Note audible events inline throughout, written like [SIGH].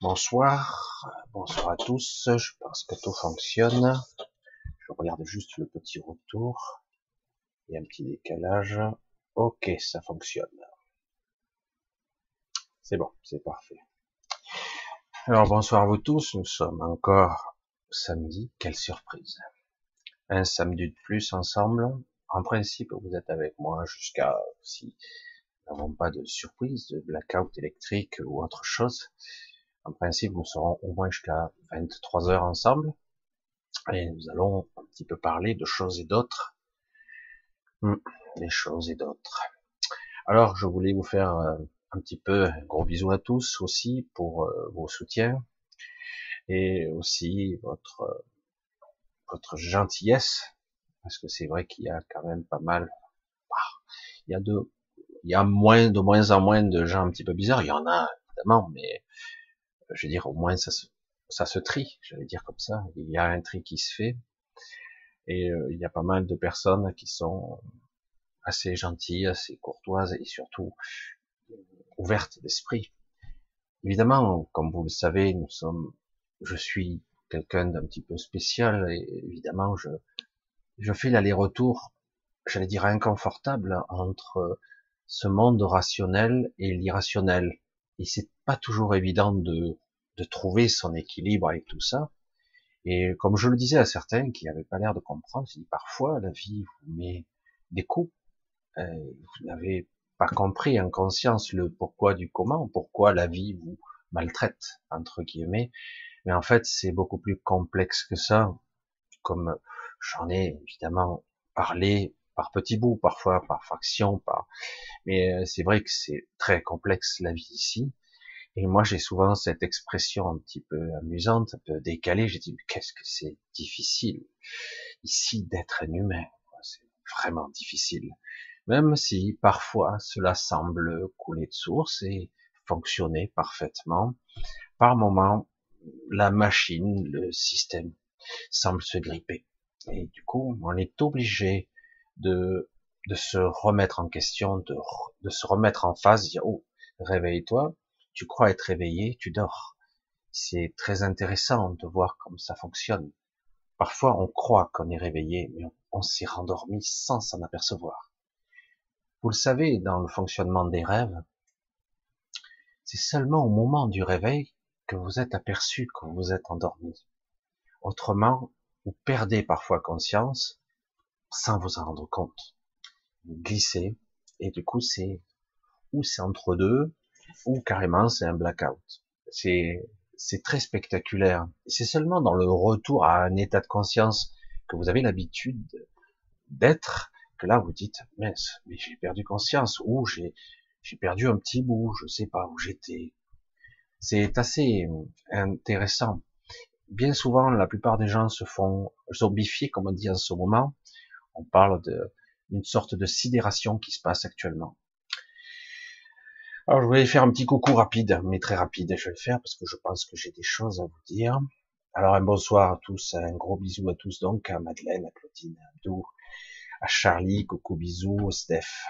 Bonsoir, bonsoir à tous. Je pense que tout fonctionne. Je regarde juste le petit retour. Il y a un petit décalage. Ok, ça fonctionne. C'est bon, c'est parfait. Alors bonsoir à vous tous. Nous sommes encore samedi. Quelle surprise. Un samedi de plus ensemble. En principe, vous êtes avec moi jusqu'à si nous n'avons pas de surprise, de blackout électrique ou autre chose. En principe, nous serons au moins jusqu'à 23 heures ensemble. Et nous allons un petit peu parler de choses et d'autres. Hmm, des choses et d'autres. Alors, je voulais vous faire euh, un petit peu gros bisou à tous aussi pour euh, vos soutiens et aussi votre euh, votre gentillesse parce que c'est vrai qu'il y a quand même pas mal bah, il y a de il y a moins de moins en moins de gens un petit peu bizarres il y en a évidemment mais je veux dire, au moins ça se, ça se trie, j'allais dire comme ça. Il y a un tri qui se fait, et euh, il y a pas mal de personnes qui sont assez gentilles, assez courtoises et surtout euh, ouvertes d'esprit. Évidemment, comme vous le savez, nous sommes, je suis quelqu'un d'un petit peu spécial et évidemment je, je fais l'aller-retour, j'allais dire inconfortable entre ce monde rationnel et l'irrationnel. Et c'est pas toujours évident de de trouver son équilibre avec tout ça. Et comme je le disais à certains qui n'avaient pas l'air de comprendre, dis parfois la vie vous met des coups. Euh, vous n'avez pas compris en conscience le pourquoi du comment, pourquoi la vie vous maltraite entre guillemets. Mais en fait, c'est beaucoup plus complexe que ça. Comme j'en ai évidemment parlé par petits bouts, parfois par fraction, par. Mais euh, c'est vrai que c'est très complexe la vie ici. Et moi, j'ai souvent cette expression un petit peu amusante, un peu décalée. J'ai dit, qu'est-ce que c'est difficile ici d'être un humain. C'est vraiment difficile. Même si parfois cela semble couler de source et fonctionner parfaitement. Par moments, la machine, le système semble se gripper. Et du coup, on est obligé de, de se remettre en question, de, de se remettre en phase, dire, oh, réveille-toi, tu crois être réveillé, tu dors. C'est très intéressant de voir comme ça fonctionne. Parfois, on croit qu'on est réveillé, mais on, s'est rendormi sans s'en apercevoir. Vous le savez, dans le fonctionnement des rêves, c'est seulement au moment du réveil que vous êtes aperçu que vous êtes endormi. Autrement, vous perdez parfois conscience sans vous en rendre compte. Vous glissez, et du coup, c'est, ou c'est entre deux, ou carrément c'est un blackout. C'est c'est très spectaculaire. C'est seulement dans le retour à un état de conscience que vous avez l'habitude d'être que là vous dites mince mais j'ai perdu conscience ou j'ai j'ai perdu un petit bout, je sais pas où j'étais. C'est assez intéressant. Bien souvent, la plupart des gens se font zombifier, comme on dit en ce moment. On parle d'une sorte de sidération qui se passe actuellement. Alors, je voulais faire un petit coucou rapide, mais très rapide. Je vais le faire parce que je pense que j'ai des choses à vous dire. Alors, un bonsoir à tous, un gros bisou à tous, donc, à Madeleine, à Claudine, à Abdou, à Charlie, coucou bisous, Steph,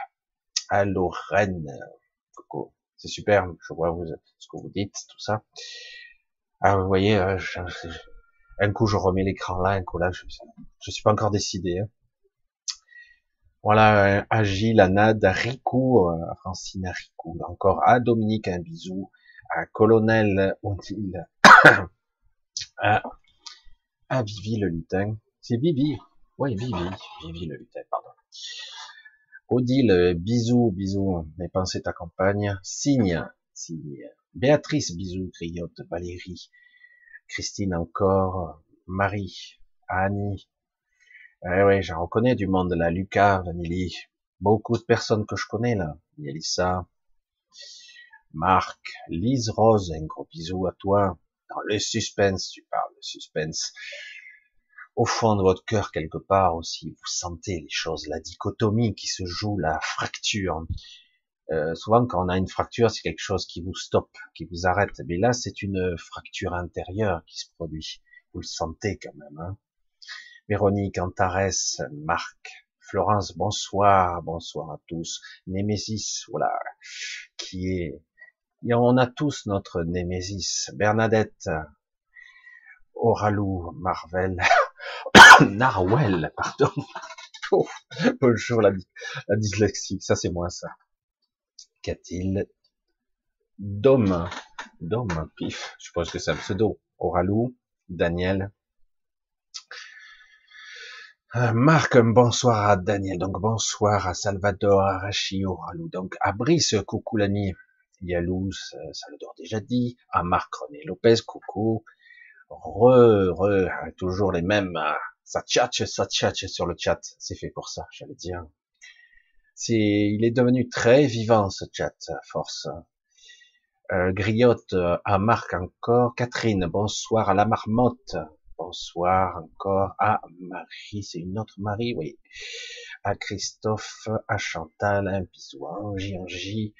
à Lorraine, coucou. C'est super, je vois ce que vous dites, tout ça. Ah, vous voyez, euh, un coup je remets l'écran là, un coup là, je, je suis pas encore décidé. Hein. Voilà, Agile, Anad, Rico, euh, Francine, Rico, encore à Dominique, un bisou, à Colonel Odile, [COUGHS] à, à Vivi le lutin. C'est Vivi. Oui, Vivi. Vivi le lutin, pardon. Odile, bisous, bisous, mes pensées t'accompagnent. Signe, signe. Béatrice, bisous, griotte, Valérie. Christine encore. Marie, Annie, eh oui, j'en reconnais du monde là. Lucas, Vanilly, beaucoup de personnes que je connais là. Yelissa, Marc, Lise Rose, un gros bisou à toi. Dans le suspense, tu parles de suspense. Au fond de votre cœur, quelque part aussi, vous sentez les choses, la dichotomie qui se joue, la fracture. Euh, souvent, quand on a une fracture, c'est quelque chose qui vous stoppe, qui vous arrête. Mais là, c'est une fracture intérieure qui se produit. Vous le sentez quand même. Hein Véronique, Antares, Marc, Florence, bonsoir, bonsoir à tous. Némésis, voilà, qui est on a tous notre némésis. Bernadette, Oralou, Marvel, [COUGHS] Narwell, pardon. [LAUGHS] bonjour la, la dyslexie, ça c'est moi ça. Qu'a-t-il Dom, Dom, pif, je pense que c'est un pseudo. Oralou, Daniel. Euh, Marc, bonsoir à Daniel, donc bonsoir à Salvador, à Rachi, donc à Brice, coucou l'ami. Yalous, euh, ça l'a déjà dit, à Marc René Lopez, coucou, re, re, toujours les mêmes, euh, ça tchatche, ça tchatche sur le chat, c'est fait pour ça, j'allais dire. C'est, il est devenu très vivant ce chat, force. Euh, griotte euh, à Marc encore, Catherine, bonsoir à la marmotte, bonsoir encore à Marie, c'est une autre Marie, oui, à Christophe, à Chantal, un bisou à Angie,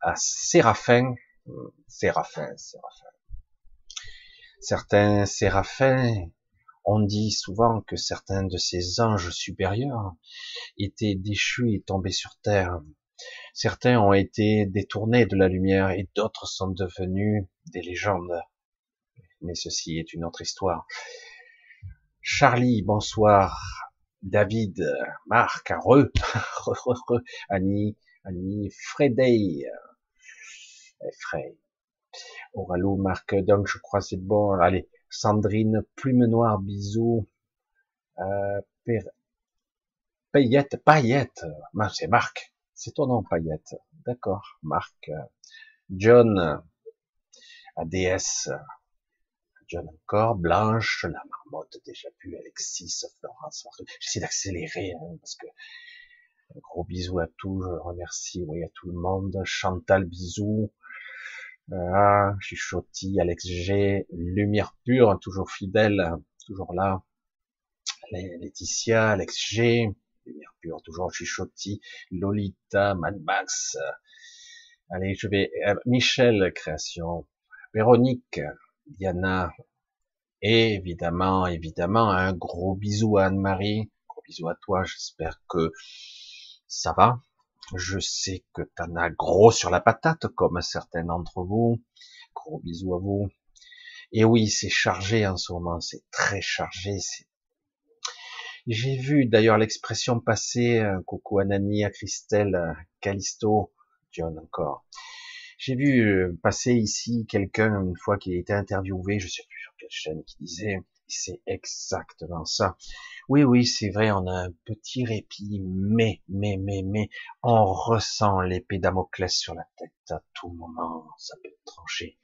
à Séraphin, Séraphin, Séraphin. Certains séraphins ont dit souvent que certains de ces anges supérieurs étaient déchus et tombés sur terre. Certains ont été détournés de la lumière et d'autres sont devenus des légendes. Mais ceci est une autre histoire. Charlie, bonsoir. David, Marc, Re, Annie, Annie, Fredey, Frey, Oralo, Marc, donc je crois c'est bon. Allez, Sandrine, Plume Noire, bisous. Euh, Payette, Payette, c'est Marc, c'est ton nom Payette. D'accord, Marc. John, ADS, John encore, Blanche, la marmotte déjà pu, Alexis, Florence, j'essaie d'accélérer, hein, parce que gros bisous à tous, je remercie, oui, à tout le monde, Chantal, bisous, ah, Chuchotis, Alex G, Lumière Pure, toujours fidèle, toujours là. Laetitia, Alex G, Lumière Pure, toujours Chuchotis, Lolita, Mad Max. Allez, je vais, euh, Michel, création, Véronique, Diana, et évidemment, évidemment, un gros bisou à Anne-Marie, gros bisou à toi, j'espère que ça va, je sais que t'en as gros sur la patate, comme certains d'entre vous. Gros bisous à vous. Et oui, c'est chargé en ce moment, c'est très chargé. J'ai vu d'ailleurs l'expression passer, euh, coucou à Nani, à Christelle, à Callisto, John encore. J'ai vu euh, passer ici quelqu'un, une fois qu'il été interviewé, je sais plus sur quelle chaîne, qui disait, c'est exactement ça. Oui, oui, c'est vrai, on a un petit répit, mais, mais, mais, mais, on ressent l'épée Damoclès sur la tête à tout moment, ça peut trancher.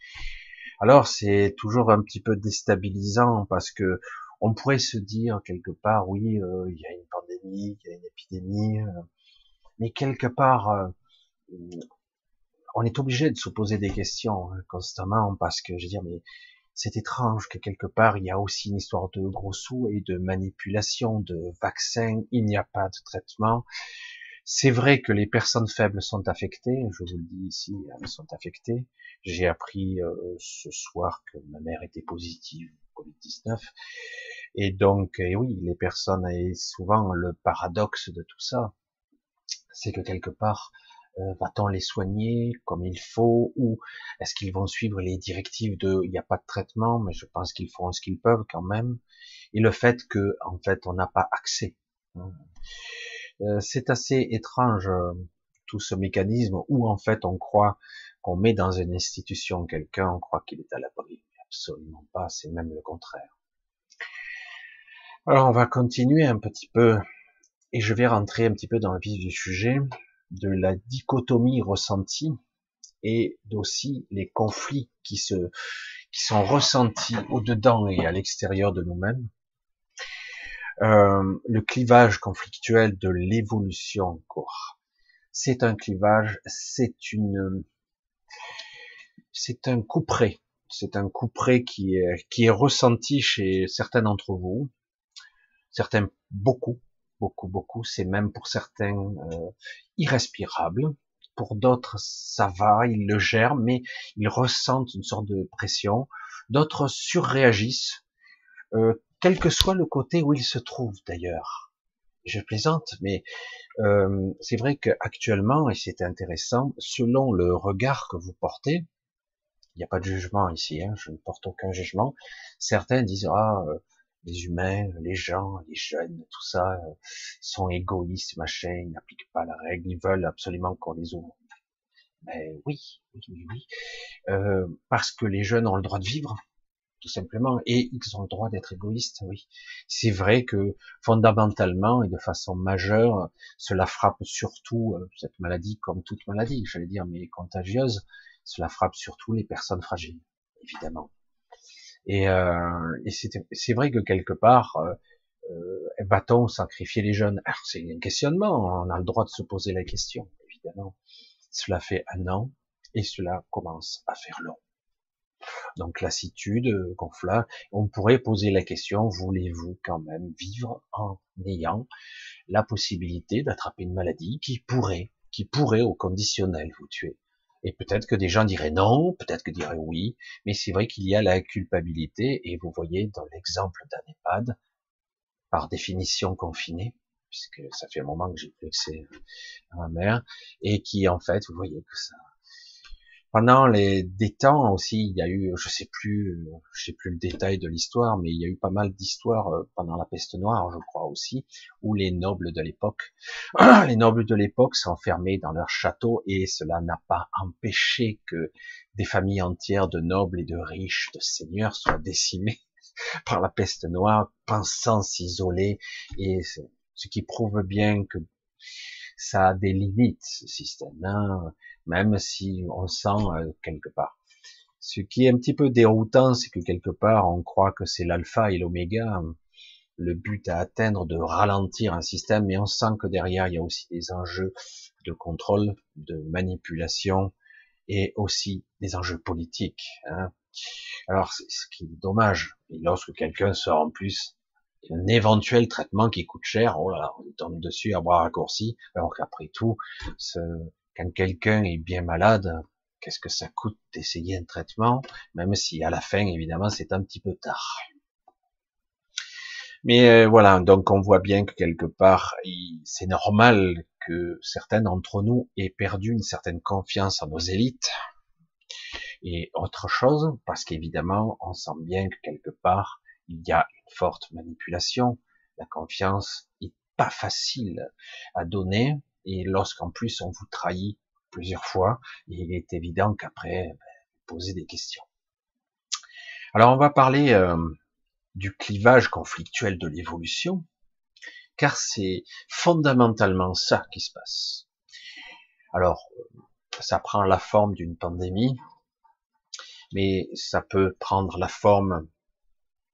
Alors, c'est toujours un petit peu déstabilisant parce que on pourrait se dire quelque part, oui, euh, il y a une pandémie, il y a une épidémie, euh, mais quelque part, euh, on est obligé de se poser des questions hein, constamment parce que, je veux dire, mais c'est étrange que quelque part il y a aussi une histoire de gros sous et de manipulation, de vaccins, il n'y a pas de traitement. C'est vrai que les personnes faibles sont affectées, je vous le dis ici, elles sont affectées. J'ai appris euh, ce soir que ma mère était positive Covid-19. Et donc, et oui, les personnes, et souvent le paradoxe de tout ça, c'est que quelque part, euh, va-t-on les soigner comme il faut ou est-ce qu'ils vont suivre les directives de il n'y a pas de traitement mais je pense qu'ils feront ce qu'ils peuvent quand même. Et le fait que en fait on n'a pas accès. Euh, c'est assez étrange tout ce mécanisme où en fait on croit qu'on met dans une institution quelqu'un on croit qu'il est à l'abri. Absolument pas c'est même le contraire. Alors on va continuer un petit peu et je vais rentrer un petit peu dans le vif du sujet de la dichotomie ressentie et d'aussi les conflits qui se qui sont ressentis au-dedans et à l'extérieur de nous-mêmes. Euh, le clivage conflictuel de l'évolution encore. C'est un clivage, c'est une, c'est un couperet, c'est un couperet qui est, qui est ressenti chez certains d'entre vous, certains beaucoup, beaucoup, beaucoup. C'est même pour certains euh, irrespirable. Pour d'autres, ça va, ils le gèrent, mais ils ressentent une sorte de pression. D'autres surréagissent, euh, quel que soit le côté où ils se trouvent d'ailleurs. je plaisante, mais euh, c'est vrai qu'actuellement, et c'est intéressant, selon le regard que vous portez, il n'y a pas de jugement ici, hein, je ne porte aucun jugement. Certains disent ah euh, les humains, les gens, les jeunes, tout ça euh, sont égoïstes, machin, ils n'appliquent pas la règle, ils veulent absolument qu'on les ouvre. Mais oui, oui, oui, euh, parce que les jeunes ont le droit de vivre, tout simplement, et ils ont le droit d'être égoïstes, oui. C'est vrai que fondamentalement et de façon majeure, cela frappe surtout euh, cette maladie comme toute maladie, j'allais dire, mais contagieuse, cela frappe surtout les personnes fragiles, évidemment. Et, euh, c'est vrai que quelque part, euh, euh va-t-on sacrifier les jeunes? C'est un questionnement, on a le droit de se poser la question, évidemment. Cela fait un an et cela commence à faire long. Donc lassitude, euh, gonflage. On pourrait poser la question, voulez-vous quand même vivre en ayant la possibilité d'attraper une maladie qui pourrait, qui pourrait au conditionnel vous tuer? Et peut-être que des gens diraient non, peut-être que diraient oui, mais c'est vrai qu'il y a la culpabilité, et vous voyez dans l'exemple d'un EHPAD, par définition confiné, puisque ça fait un moment que j'ai plus accès à ma mère, et qui en fait, vous voyez que ça, pendant les des temps aussi, il y a eu, je sais plus, je sais plus le détail de l'histoire, mais il y a eu pas mal d'histoires euh, pendant la peste noire, je crois aussi, où les nobles de l'époque, [CLEARS THROAT] les nobles de l'époque s'enfermaient dans leur château et cela n'a pas empêché que des familles entières de nobles et de riches, de seigneurs soient décimées [LAUGHS] par la peste noire, pensant s'isoler et ce qui prouve bien que ça a des limites, ce système. Hein même si on sent euh, quelque part. Ce qui est un petit peu déroutant, c'est que quelque part, on croit que c'est l'alpha et l'oméga, le but à atteindre de ralentir un système, mais on sent que derrière, il y a aussi des enjeux de contrôle, de manipulation, et aussi des enjeux politiques. Hein. Alors, ce qui est dommage, et lorsque quelqu'un sort en plus un éventuel traitement qui coûte cher, oh là là, on tombe dessus à bras raccourcis, alors qu'après tout, ce, quand quelqu'un est bien malade, qu'est-ce que ça coûte d'essayer un traitement, même si à la fin, évidemment, c'est un petit peu tard. Mais euh, voilà, donc on voit bien que quelque part, c'est normal que certains d'entre nous aient perdu une certaine confiance en nos élites. Et autre chose, parce qu'évidemment, on sent bien que quelque part, il y a une forte manipulation. La confiance est pas facile à donner, et lorsqu'en plus on vous trahit plusieurs fois, il est évident qu'après, ben, posez des questions. Alors on va parler euh, du clivage conflictuel de l'évolution, car c'est fondamentalement ça qui se passe. Alors, ça prend la forme d'une pandémie, mais ça peut prendre la forme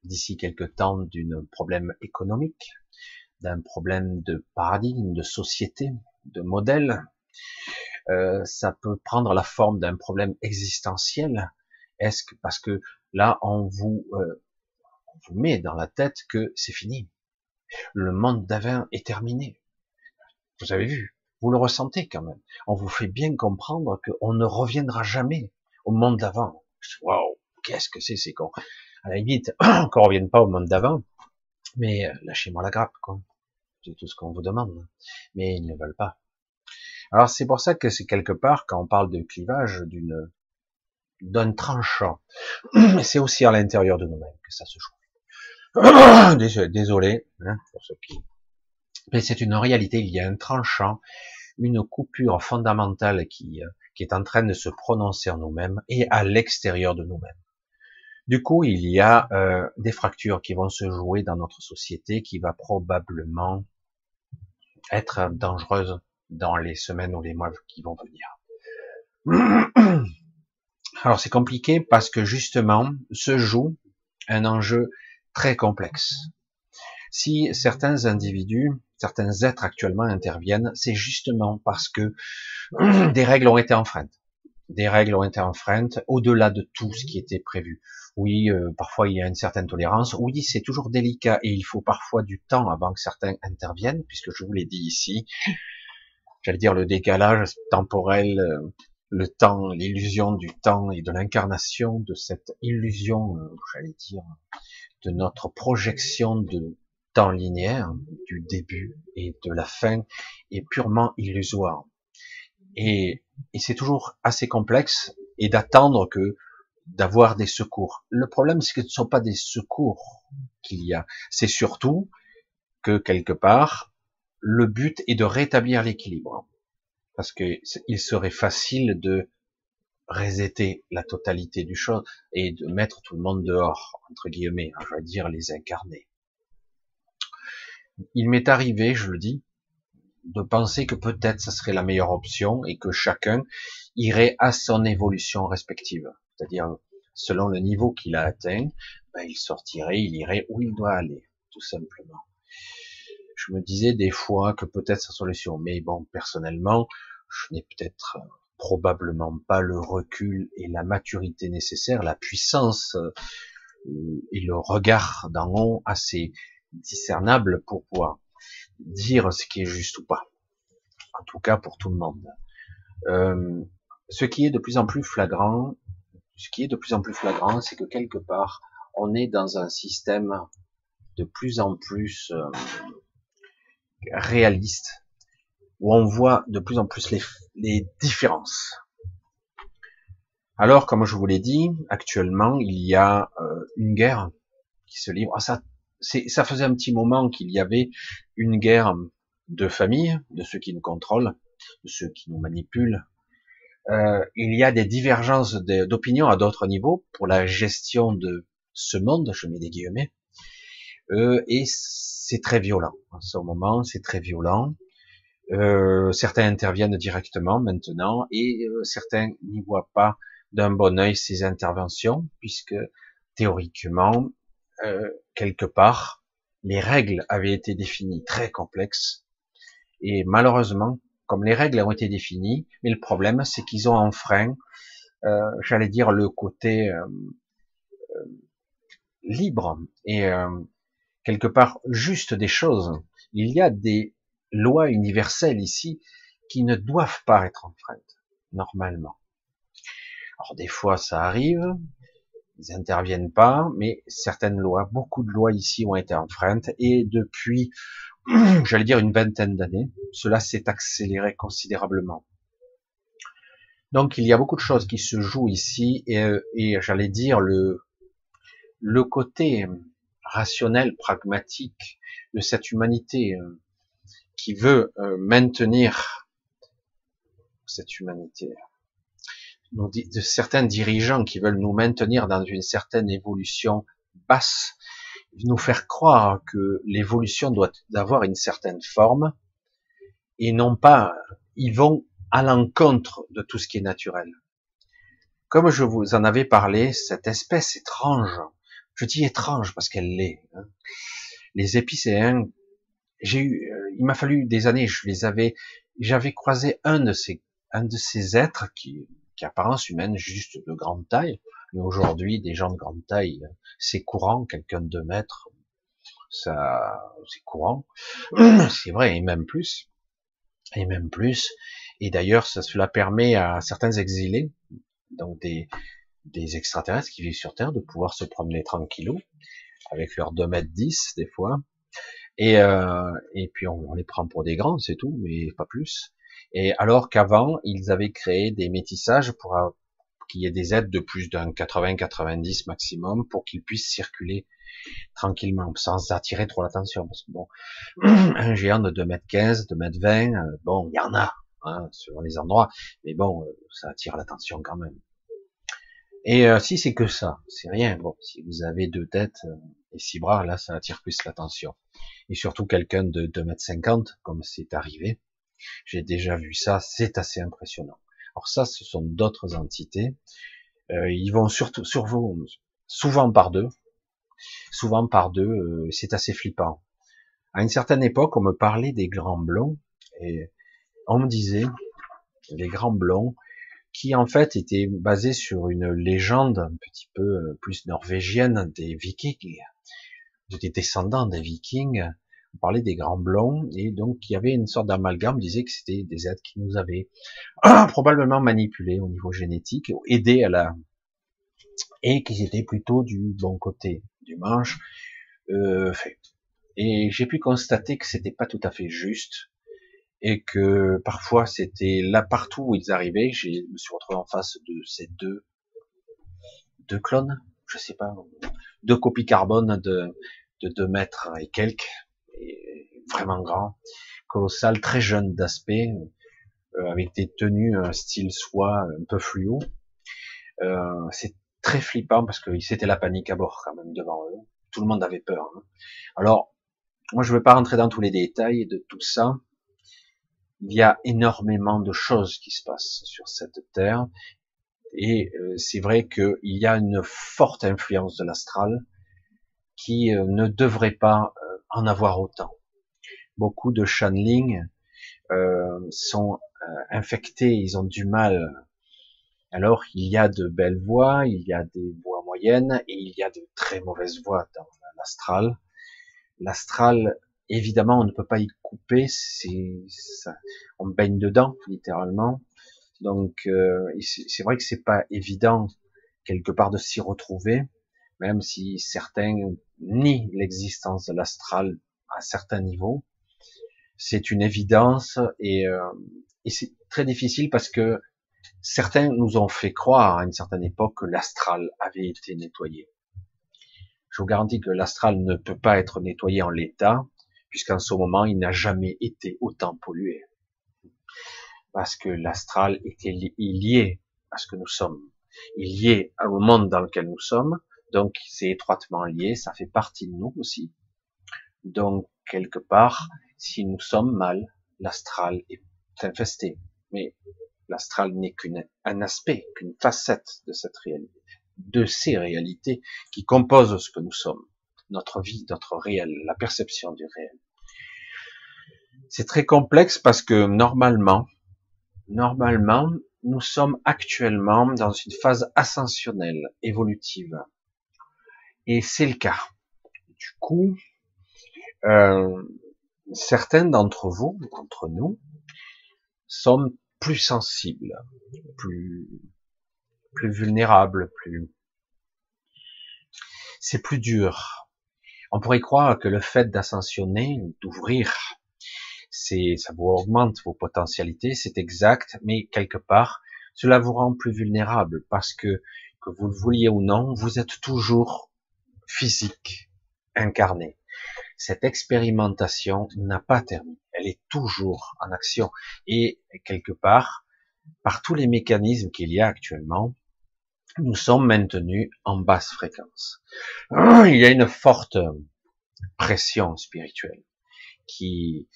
d'ici quelque temps d'un problème économique, d'un problème de paradigme, de société, de modèle. Euh, ça peut prendre la forme d'un problème existentiel. Est-ce que parce que là on vous euh, on vous met dans la tête que c'est fini, le monde d'avant est terminé. Vous avez vu, vous le ressentez quand même. On vous fait bien comprendre qu'on ne reviendra jamais au monde d'avant. Waouh, qu'est-ce que c'est, c'est con. À la limite, [COUGHS] qu'on revienne pas au monde d'avant, mais euh, lâchez-moi la grappe, quoi. C'est tout ce qu'on vous demande. Mais ils ne veulent pas. Alors c'est pour ça que c'est quelque part, quand on parle de clivage, d'une d'un tranchant. [CLEARS THROAT] C'est aussi à l'intérieur de nous-mêmes que ça se joue. [CLEARS THROAT] Désolé hein, pour ceux qui. Mais c'est une réalité. Il y a un tranchant, une coupure fondamentale qui, euh, qui est en train de se prononcer en nous-mêmes et à l'extérieur de nous-mêmes. Du coup, il y a euh, des fractures qui vont se jouer dans notre société, qui va probablement être dangereuse dans les semaines ou les mois qui vont venir. [CLEARS THROAT] Alors c'est compliqué parce que justement se joue un enjeu très complexe. Si certains individus, certains êtres actuellement interviennent, c'est justement parce que [CLEARS THROAT] des règles ont été enfreintes. Des règles ont été enfreintes au-delà de tout ce qui était prévu. Oui, euh, parfois il y a une certaine tolérance. Oui, c'est toujours délicat et il faut parfois du temps avant que certains interviennent, puisque je vous l'ai dit ici, j'allais dire le décalage temporel, euh, le temps, l'illusion du temps et de l'incarnation de cette illusion, euh, j'allais dire, de notre projection de temps linéaire du début et de la fin est purement illusoire. Et, et c'est toujours assez complexe et d'attendre que d'avoir des secours. Le problème, c'est que ce ne sont pas des secours qu'il y a. C'est surtout que quelque part, le but est de rétablir l'équilibre. Parce que il serait facile de resetter la totalité du chose et de mettre tout le monde dehors, entre guillemets, hein, je vais dire les incarnés. Il m'est arrivé, je le dis, de penser que peut-être ça serait la meilleure option et que chacun irait à son évolution respective. C'est-à-dire, selon le niveau qu'il a atteint, ben, il sortirait, il irait où il doit aller, tout simplement. Je me disais des fois que peut-être sa solution, mais bon, personnellement, je n'ai peut-être euh, probablement pas le recul et la maturité nécessaire, la puissance euh, et le regard d'en haut assez discernable pour pouvoir dire ce qui est juste ou pas. En tout cas pour tout le monde. Euh, ce qui est de plus en plus flagrant, ce qui est de plus en plus flagrant, c'est que quelque part, on est dans un système de plus en plus euh, réaliste, où on voit de plus en plus les, différences. Alors, comme je vous l'ai dit, actuellement, il y a euh, une guerre qui se livre. Ah, ça, ça faisait un petit moment qu'il y avait une guerre de famille, de ceux qui nous contrôlent, de ceux qui nous manipulent. Euh, il y a des divergences d'opinion à d'autres niveaux pour la gestion de ce monde, je mets des guillemets, euh, et c'est très violent. En ce moment, c'est très violent. Euh, certains interviennent directement maintenant, et euh, certains n'y voient pas d'un bon œil ces interventions, puisque théoriquement, euh, quelque part, les règles avaient été définies très complexes, et malheureusement, comme les règles ont été définies, mais le problème, c'est qu'ils ont enfreint, euh, j'allais dire, le côté euh, euh libre et quelque part juste des choses. Il y a des lois universelles ici qui ne doivent pas être enfreintes, normalement. Alors des fois, ça arrive, ils interviennent pas, mais certaines lois, beaucoup de lois ici ont été enfreintes, et depuis, [CLEARS THROAT] j'allais dire une vingtaine d'années, cela s'est accéléré considérablement. Donc il y a beaucoup de choses qui se jouent ici, et, et j'allais dire le, le côté rationnel, pragmatique de cette humanité euh, qui veut euh, maintenir cette humanité de certains dirigeants qui veulent nous maintenir dans une certaine évolution basse, nous faire croire que l'évolution doit avoir une certaine forme, et non pas, ils vont à l'encontre de tout ce qui est naturel. Comme je vous en avais parlé, cette espèce étrange, je dis étrange parce qu'elle l'est, hein. les épicéens, j'ai eu, euh, il m'a fallu des années, je les avais, j'avais croisé un de ces, un de ces êtres qui, qui apparence humaine juste de grande taille. Mais aujourd'hui, des gens de grande taille, c'est courant, quelqu'un de deux mètres, ça, c'est courant. [CLEARS THROAT] C'est vrai, et même plus. Et même plus. Et d'ailleurs, ça, cela permet à certains exilés, donc des, des extraterrestres qui vivent sur Terre, de pouvoir se promener tranquillou, avec leurs 2 mètres 10, des fois. Et, euh, et puis on, on les prend pour des grands, c'est tout, mais pas plus. Et alors qu'avant, ils avaient créé des métissages pour qu'il y ait des aides de plus d'un 80-90 maximum pour qu'ils puissent circuler tranquillement, sans attirer trop l'attention. Parce que bon, [CLEARS THROAT] un géant de 2 mètres 15, 2 mètres 20, euh, bon, il y en a, hein, sur les endroits, mais bon, euh, ça attire l'attention quand même. Et euh, si c'est que ça, c'est rien. Bon, si vous avez deux têtes et six bras, là, ça attire plus l'attention. Et surtout quelqu'un de 2 mètres 50, comme c'est arrivé, j'ai déjà vu ça, c'est assez impressionnant. Alors ça, ce sont d'autres entités. Euh, ils vont surtout sur vous, souvent par deux, souvent par deux. Euh, c'est assez flippant. À une certaine époque, on me parlait des grands blonds et on me disait les grands blonds qui en fait étaient basés sur une légende un petit peu euh, plus norvégienne des Vikings, des descendants des Vikings on parlait des grands blonds, et donc il y avait une sorte d'amalgame, disait que c'était des êtres qui nous avaient [CLEARS THROAT] probablement manipulés au niveau génétique, aidés à la... et qui étaient plutôt du bon côté du manche. Euh. Et j'ai pu constater que c'était pas tout à fait juste et que parfois c'était là partout où ils arrivaient, je me suis retrouvé en face de ces deux deux clones, je sais pas, deux copies carbone de de deux mètres et quelques, vraiment grands, colossal, très jeune d'aspect, euh, avec des tenues un style soie un peu fluo. Euh, c'est très flippant parce que c'était la panique à bord quand même devant eux. Tout le monde avait peur. Hein. Alors, moi je ne veux pas rentrer dans tous les détails de tout ça. Il y a énormément de choses qui se passent sur cette terre. Et euh, c'est vrai qu'il y a une forte influence de l'astral qui euh, ne devrait pas euh, en avoir autant. Beaucoup de channeling sont infectés, ils ont du mal. Alors il y a de belles voix, il y a des voix moyennes et il y a de très mauvaises voix dans l'astral. L'astral Évidemment, on ne peut pas y couper, c'est, on baigne dedans, littéralement. Donc, euh, c'est vrai que c'est pas évident quelque part de s'y retrouver, même si certains nient l'existence de l'astral à certains niveaux. C'est une évidence et, euh, et c'est très difficile parce que certains nous ont fait croire à une certaine époque que l'astral avait été nettoyé. Je vous garantis que l'astral ne peut pas être nettoyé en l'état, puisqu'en ce moment, il n'a jamais été autant pollué. Parce que l'astral était lié à ce que nous sommes. Il lié au monde dans lequel nous sommes. Donc, c'est étroitement lié. Ça fait partie de nous aussi. Donc, quelque part, si nous sommes mal, l'astral est infesté. Mais l'astral n'est qu'un aspect, qu'une facette de cette réalité, de ces réalités qui composent ce que nous sommes notre vie, notre réel, la perception du réel. C'est très complexe parce que normalement, normalement, nous sommes actuellement dans une phase ascensionnelle, évolutive. Et c'est le cas. Du coup, euh, certains d'entre vous, d'entre nous, sommes plus sensibles, plus, plus vulnérables, plus, c'est plus dur. On pourrait croire que le fait d'ascensionner, d'ouvrir, c'est, ça vous augmente vos potentialités, c'est exact, mais quelque part, cela vous rend plus vulnérable parce que, que vous le vouliez ou non, vous êtes toujours physique, incarné. Cette expérimentation n'a pas terminé. Elle est toujours en action. Et quelque part, par tous les mécanismes qu'il y a actuellement, nous sommes maintenus en basse fréquence. [CLEARS THROAT] Il y a une forte pression spirituelle qui,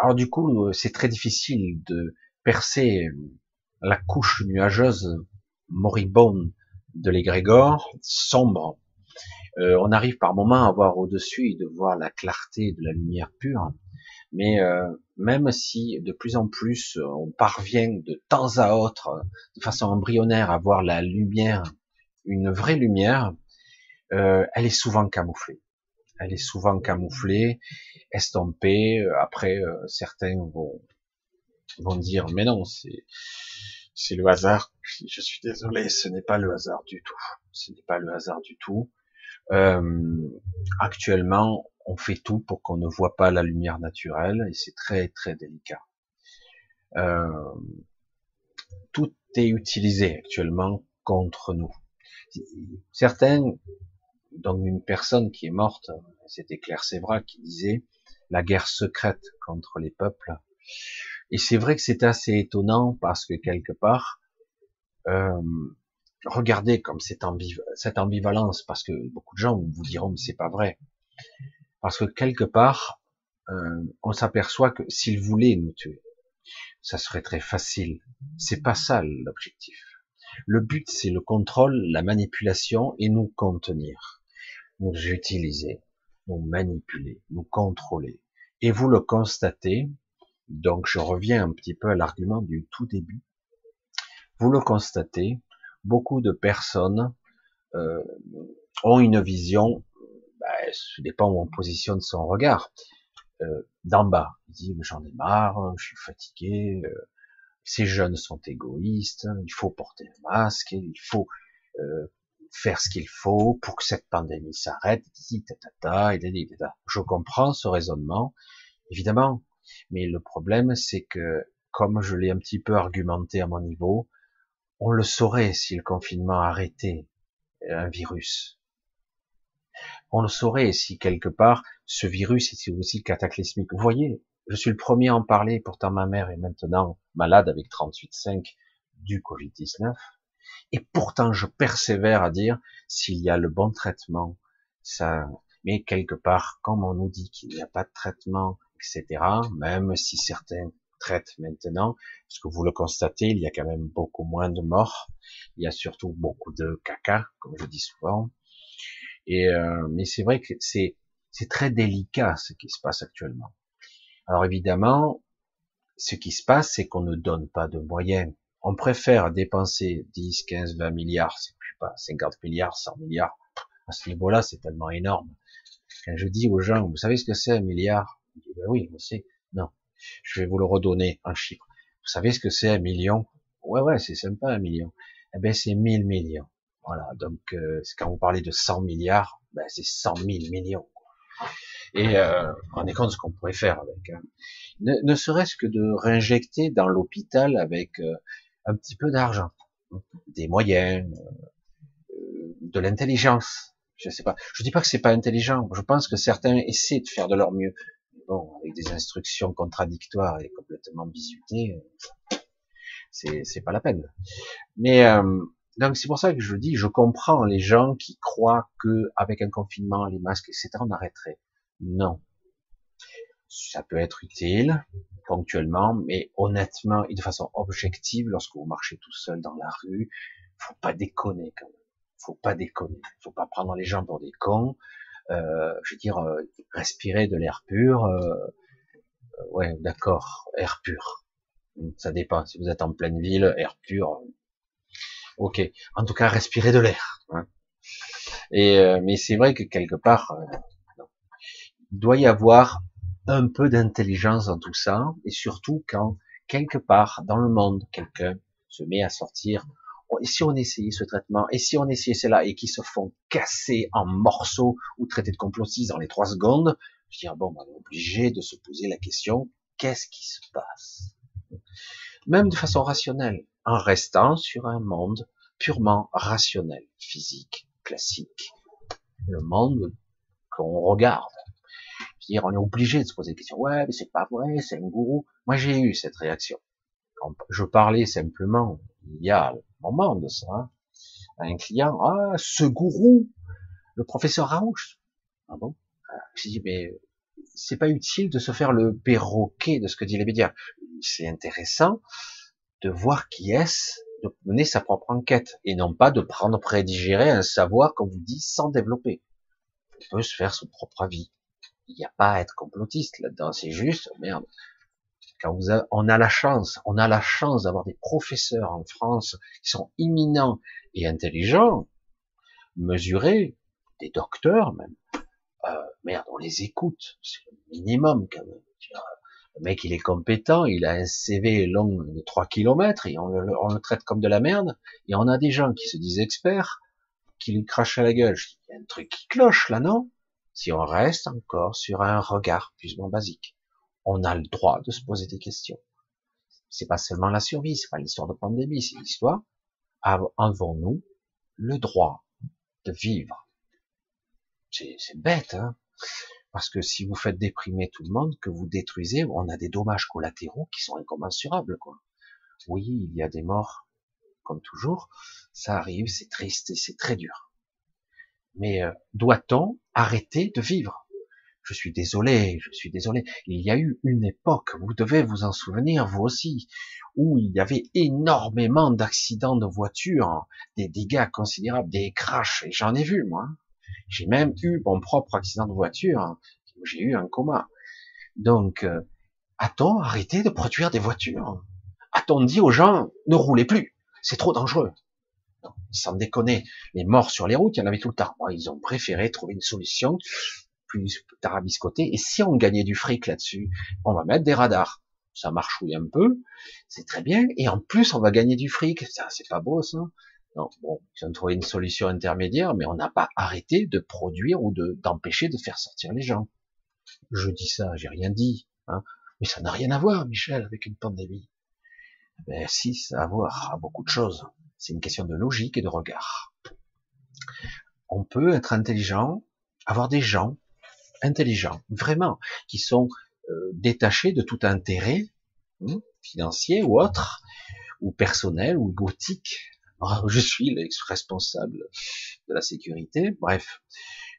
alors du coup, c'est très difficile de percer la couche nuageuse moribonde de l'égrégore, sombre. Euh, on arrive par moments à voir au-dessus et de voir la clarté de la lumière pure, mais euh, même si de plus en plus euh, on parvient de temps à autre, de façon embryonnaire, à voir la lumière, une vraie lumière, euh, elle est souvent camouflée. Elle est souvent camouflée, estompée. Après, certains vont vont dire mais non, c'est c'est le hasard. Je suis désolé, ce n'est pas le hasard du tout. Ce n'est pas le hasard du tout. Euh, actuellement, on fait tout pour qu'on ne voit pas la lumière naturelle et c'est très très délicat. Euh, tout est utilisé actuellement contre nous. Certains, donc une personne qui est morte, c'était Claire Sévra qui disait la guerre secrète contre les peuples. Et c'est vrai que c'est assez étonnant parce que quelque part, euh, regardez comme cette, ambivalence, parce que beaucoup de gens vous diront mais c'est pas vrai. Parce que quelque part, euh, on s'aperçoit que s'il voulait nous tuer, ça serait très facile. C'est pas ça l'objectif. Le but, c'est le contrôle, la manipulation et nous contenir, nous utiliser, nous manipuler, nous contrôler. Et vous le constatez. Donc, je reviens un petit peu à l'argument du tout début. Vous le constatez, beaucoup de personnes euh, ont une vision bah, ça dépend où on positionne son regard. Euh, D'en bas, il dit j'en ai marre, je suis fatigué, euh, ces jeunes sont égoïstes, il faut porter un masque, il faut euh, faire ce qu'il faut pour que cette pandémie s'arrête. Je comprends ce raisonnement, évidemment, mais le problème c'est que, comme je l'ai un petit peu argumenté à mon niveau, on le saurait si le confinement arrêtait un virus. On le saurait si quelque part ce virus était aussi cataclysmique. Vous voyez, je suis le premier à en parler, pourtant ma mère est maintenant malade avec 38,5 du Covid-19. Et pourtant, je persévère à dire, s'il y a le bon traitement, ça, mais quelque part, comme on nous dit qu'il n'y a pas de traitement, etc., même si certains traitent maintenant, parce que vous le constatez, il y a quand même beaucoup moins de morts, il y a surtout beaucoup de caca, comme je dis souvent, et euh, mais c'est vrai que c'est c'est très délicat ce qui se passe actuellement. Alors évidemment, ce qui se passe, c'est qu'on ne donne pas de moyens on préfère dépenser 10, 15, 20 milliards, c'est plus pas 50 milliards, 100 milliards. À ce niveau-là, c'est tellement énorme. Quand je dis aux gens, vous savez ce que c'est un milliard? Ils ben oui, on sait. Non, je vais vous le redonner en chiffres. Vous savez ce que c'est un million? Ouais, ouais, c'est sympa un million. Eh ben, c'est 1000 millions. Voilà, donc euh, quand vous parlez de 100 milliards, ben, c'est 100 000 millions. Et euh, on est compte ce qu'on pourrait faire avec. Hein. Ne, ne serait-ce que de réinjecter dans l'hôpital avec euh, un petit peu d'argent, des moyens, euh, de l'intelligence. Je sais pas. Je dis pas que c'est pas intelligent. Je pense que certains essaient de faire de leur mieux. Bon, avec des instructions contradictoires et complètement c'est c'est pas la peine. Mais euh, donc c'est pour ça que je dis, je comprends les gens qui croient que avec un confinement, les masques, etc., on arrêterait. Non, ça peut être utile ponctuellement, mais honnêtement et de façon objective, lorsque vous marchez tout seul dans la rue, faut pas déconner quand même. Faut pas déconner. Faut pas prendre les gens pour des cons. Euh, je veux dire, euh, respirer de l'air pur. Euh, euh, ouais, d'accord, air pur. Ça dépend. Si vous êtes en pleine ville, air pur. Ok. En tout cas, respirer de l'air. Hein. Et mais c'est vrai que quelque part, il doit y avoir un peu d'intelligence dans tout ça, et surtout quand quelque part dans le monde quelqu'un se met à sortir, et si on essayait ce traitement, et si on essayait cela, et qui se font casser en morceaux ou traiter de complotistes dans les trois secondes, je dis, bon, on est obligé de se poser la question, qu'est-ce qui se passe? Même de façon rationnelle, en restant sur un monde purement rationnel, physique, classique, le monde qu'on regarde, dire on est obligé de se poser des questions. Ouais, mais c'est pas vrai, c'est un gourou. Moi, j'ai eu cette réaction. Quand je parlais simplement, il y a moment de ça, hein, à un client, ah, ce gourou, le professeur Raouch. Ah bon? J'ai dit, mais c'est pas utile de se faire le perroquet de ce que dit les médias. C'est intéressant de voir qui est-ce, de mener sa propre enquête, et non pas de prendre prédigérer un savoir, comme vous dit, sans développer. On peut se faire son propre avis il n'y a pas à être complotiste là-dedans, c'est juste, merde, quand on a la chance, on a la chance d'avoir des professeurs en France qui sont imminents et intelligents, mesurés, des docteurs même, euh, merde, on les écoute, c'est le minimum quand même. Le mec, il est compétent, il a un CV long de 3 km et on le, on le traite comme de la merde. Et on a des gens qui se disent experts, qui lui crachent à la gueule. Il y a un truc qui cloche là, non? Si on reste encore sur un regard plus basique. On a le droit de se poser des questions. C'est pas seulement la survie, c'est pas l'histoire de pandémie, c'est l'histoire. Avons-nous le droit de vivre? C'est bête, hein Parce que si vous faites déprimer tout le monde, que vous détruisez, on a des dommages collatéraux qui sont incommensurables. Oui, il y a des morts, comme toujours. Ça arrive, c'est triste et c'est très dur. Mais euh, doit-on arrêter de vivre? Je suis désolé, je suis désolé. Il y a eu une époque, vous devez vous en souvenir, vous aussi, où il y avait énormément d'accidents de voitures, des dégâts considérables, des crashs, et j'en ai vu, moi. J'ai même eu mon propre accident de voiture, j'ai eu un coma. Donc, euh, a-t-on arrêté de produire des voitures? A-t-on dit aux gens, ne roulez plus, c'est trop dangereux? Sans déconner, les morts sur les routes, il y en avait tout le temps. ils ont préféré trouver une solution plus tarabiscotée. Et si on gagnait du fric là-dessus, on va mettre des radars. Ça marche oui un peu, c'est très bien. Et en plus, on va gagner du fric. Ça, c'est pas beau, ça. Non, bon, ils ont trouvé une solution intermédiaire, mais on n'a pas arrêté de produire ou de d'empêcher de faire sortir les gens. Je dis ça, j'ai rien dit, hein, mais ça n'a rien à voir, Michel, avec une pandémie. Ben si, ça a à voir à beaucoup de choses. C'est une question de logique et de regard. On peut être intelligent, avoir des gens intelligents, vraiment, qui sont euh, détachés de tout intérêt hein, financier ou autre, ou personnel ou gothique. Ah, je suis l'ex-responsable de la sécurité, bref.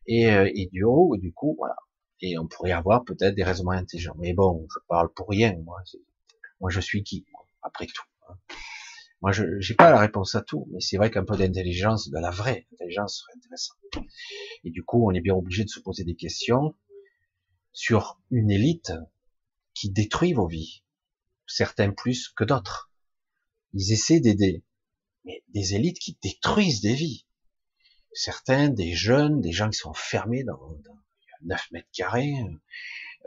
Et, euh, et du haut, du coup, voilà. Et on pourrait avoir peut-être des raisonnements intelligents. Mais bon, je parle pour rien, moi. Moi, je suis qui, après tout. Hein. Moi, je n'ai pas la réponse à tout, mais c'est vrai qu'un peu d'intelligence, de la vraie intelligence serait intéressant. Et du coup, on est bien obligé de se poser des questions sur une élite qui détruit vos vies, certains plus que d'autres. Ils essaient d'aider, mais des élites qui détruisent des vies. Certains, des jeunes, des gens qui sont fermés dans, dans 9 mètres carrés,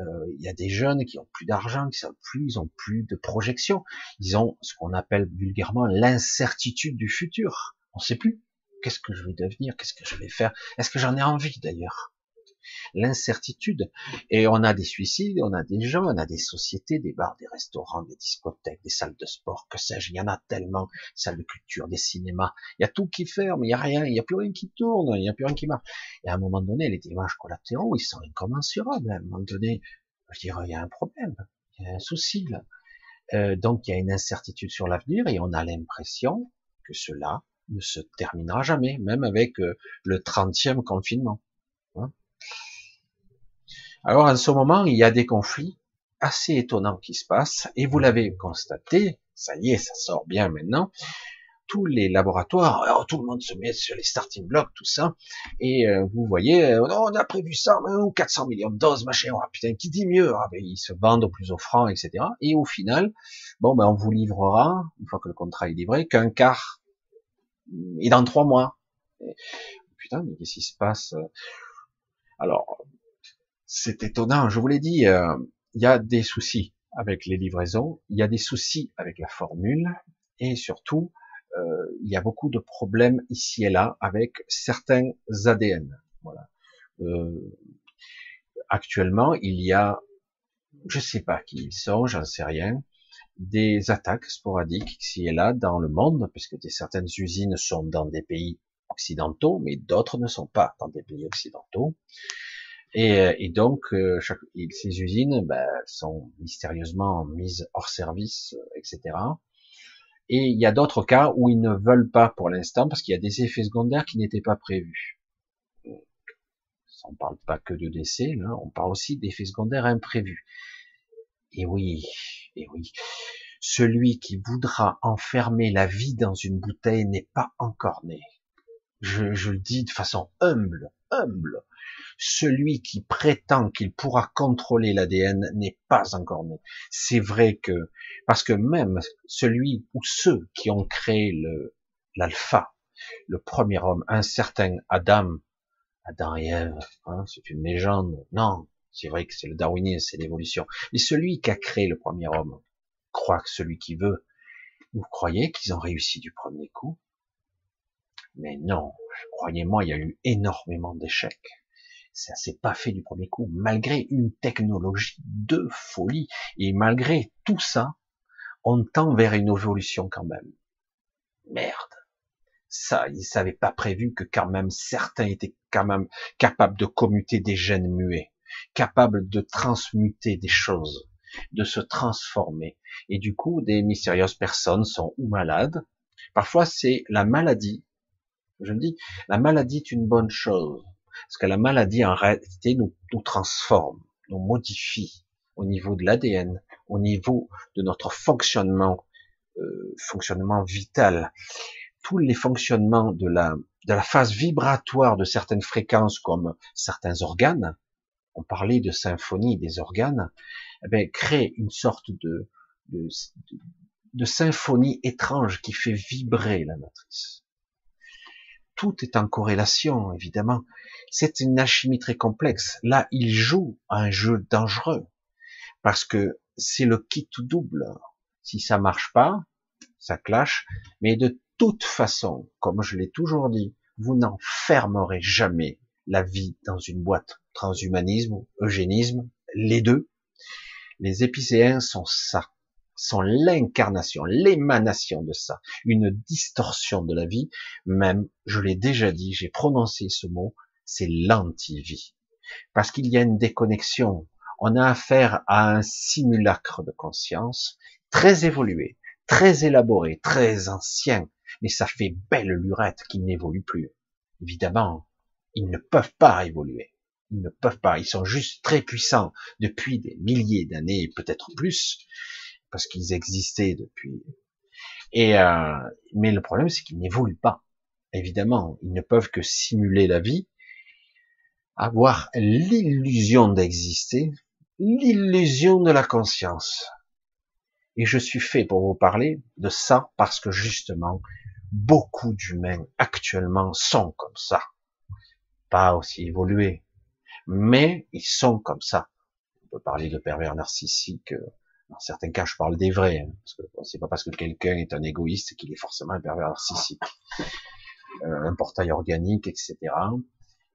euh, il y a des jeunes qui ont plus d'argent, qui savent plus, ils ont plus de projection. Ils ont ce qu'on appelle vulgairement l'incertitude du futur. On ne sait plus. Qu'est-ce que je vais devenir? Qu'est-ce que je vais faire? Est-ce que j'en ai envie d'ailleurs? L'incertitude. Et on a des suicides, on a des gens, on a des sociétés, des bars, des restaurants, des discothèques, des salles de sport, que sais-je. Il y en a tellement. salles de culture, des cinémas. Il y a tout qui ferme. Il y a rien. Il n'y a plus rien qui tourne. Il n'y a plus rien qui marche. Et à un moment donné, les images collatéraux, ils sont incommensurables. À un moment donné, je dirais, il y a un problème. Il y a un souci là. Euh, donc il y a une incertitude sur l'avenir et on a l'impression que cela ne se terminera jamais, même avec euh, le 30e confinement. Alors en ce moment, il y a des conflits assez étonnants qui se passent, et vous l'avez constaté, ça y est, ça sort bien maintenant, tous les laboratoires, tout le monde se met sur les starting blocks, tout ça, et euh, vous voyez, euh, on a prévu ça, ou 400 millions de doses, machin, oh, putain, qui dit mieux? Ah, ben, Ils se vendent au plus offrant, etc. Et au final, bon, ben on vous livrera, une fois que le contrat est livré, qu'un quart et dans trois mois. putain, mais qu'est-ce qui se passe? Alors, c'est étonnant, je vous l'ai dit, euh, il y a des soucis avec les livraisons, il y a des soucis avec la formule, et surtout, euh, il y a beaucoup de problèmes ici et là avec certains ADN. Voilà. Euh, actuellement, il y a, je sais pas qui ils sont, j'en sais rien, des attaques sporadiques ici et là dans le monde, puisque certaines usines sont dans des pays occidentaux, mais d'autres ne sont pas dans des pays occidentaux. Et, euh, et donc, euh, chaque, ces usines ben, sont mystérieusement mises hors service, euh, etc. Et il y a d'autres cas où ils ne veulent pas pour l'instant parce qu'il y a des effets secondaires qui n'étaient pas prévus. On ne parle pas que de décès, là, on parle aussi d'effets secondaires imprévus. Et oui, et oui. Celui qui voudra enfermer la vie dans une bouteille n'est pas encore né. Je, je le dis de façon humble, humble. Celui qui prétend qu'il pourra contrôler l'ADN n'est pas encore né. C'est vrai que, parce que même celui ou ceux qui ont créé le, l'alpha, le premier homme, un certain Adam, Adam et Ève, hein, c'est une légende. Non, c'est vrai que c'est le darwinisme, c'est l'évolution. Mais celui qui a créé le premier homme croit que celui qui veut. Vous croyez qu'ils ont réussi du premier coup? Mais non, croyez-moi, il y a eu énormément d'échecs. Ça s'est pas fait du premier coup, malgré une technologie de folie. Et malgré tout ça, on tend vers une évolution quand même. Merde. Ça, ils n'avaient pas prévu que quand même certains étaient quand même capables de commuter des gènes muets capable de transmuter des choses, de se transformer. Et du coup, des mystérieuses personnes sont ou malades. Parfois, c'est la maladie. Je me dis, la maladie est une bonne chose. Parce que la maladie, en réalité, nous, nous transforme, nous modifie au niveau de l'ADN, au niveau de notre fonctionnement, euh, fonctionnement vital. Tous les fonctionnements de la, de la phase vibratoire de certaines fréquences comme certains organes, on parlait de symphonie des organes, eh crée une sorte de, de, de, symphonie étrange qui fait vibrer la matrice. Tout est en corrélation, évidemment. C'est une alchimie très complexe. Là, il joue un jeu dangereux parce que c'est le kit double. Si ça marche pas, ça clash, mais de toute façon, comme je l'ai toujours dit, vous n'enfermerez jamais la vie dans une boîte. Transhumanisme, eugénisme, les deux. Les épicéens sont ça, sont l'incarnation, l'émanation de ça, une distorsion de la vie. Même, je l'ai déjà dit, j'ai prononcé ce mot, c'est l'anti-vie. Parce qu'il y a une déconnexion. On a affaire à un simulacre de conscience très évolué, très élaboré, très ancien, mais ça fait belle lurette qui n'évolue plus. Évidemment, ils ne peuvent pas évoluer. Ils ne peuvent pas. Ils sont juste très puissants depuis des milliers d'années, peut-être plus, parce qu'ils existaient depuis. Et euh, mais le problème, c'est qu'ils n'évoluent pas. Évidemment, ils ne peuvent que simuler la vie, avoir l'illusion d'exister, l'illusion de la conscience. Et je suis fait pour vous parler de ça parce que justement, beaucoup d'humains actuellement sont comme ça. Pas aussi évolués, mais ils sont comme ça. On peut parler de pervers narcissiques. Dans certains cas, je parle des vrais, hein, parce que c'est pas parce que quelqu'un est un égoïste qu'il est forcément un pervers narcissique. [LAUGHS] Euh, un portail organique, etc.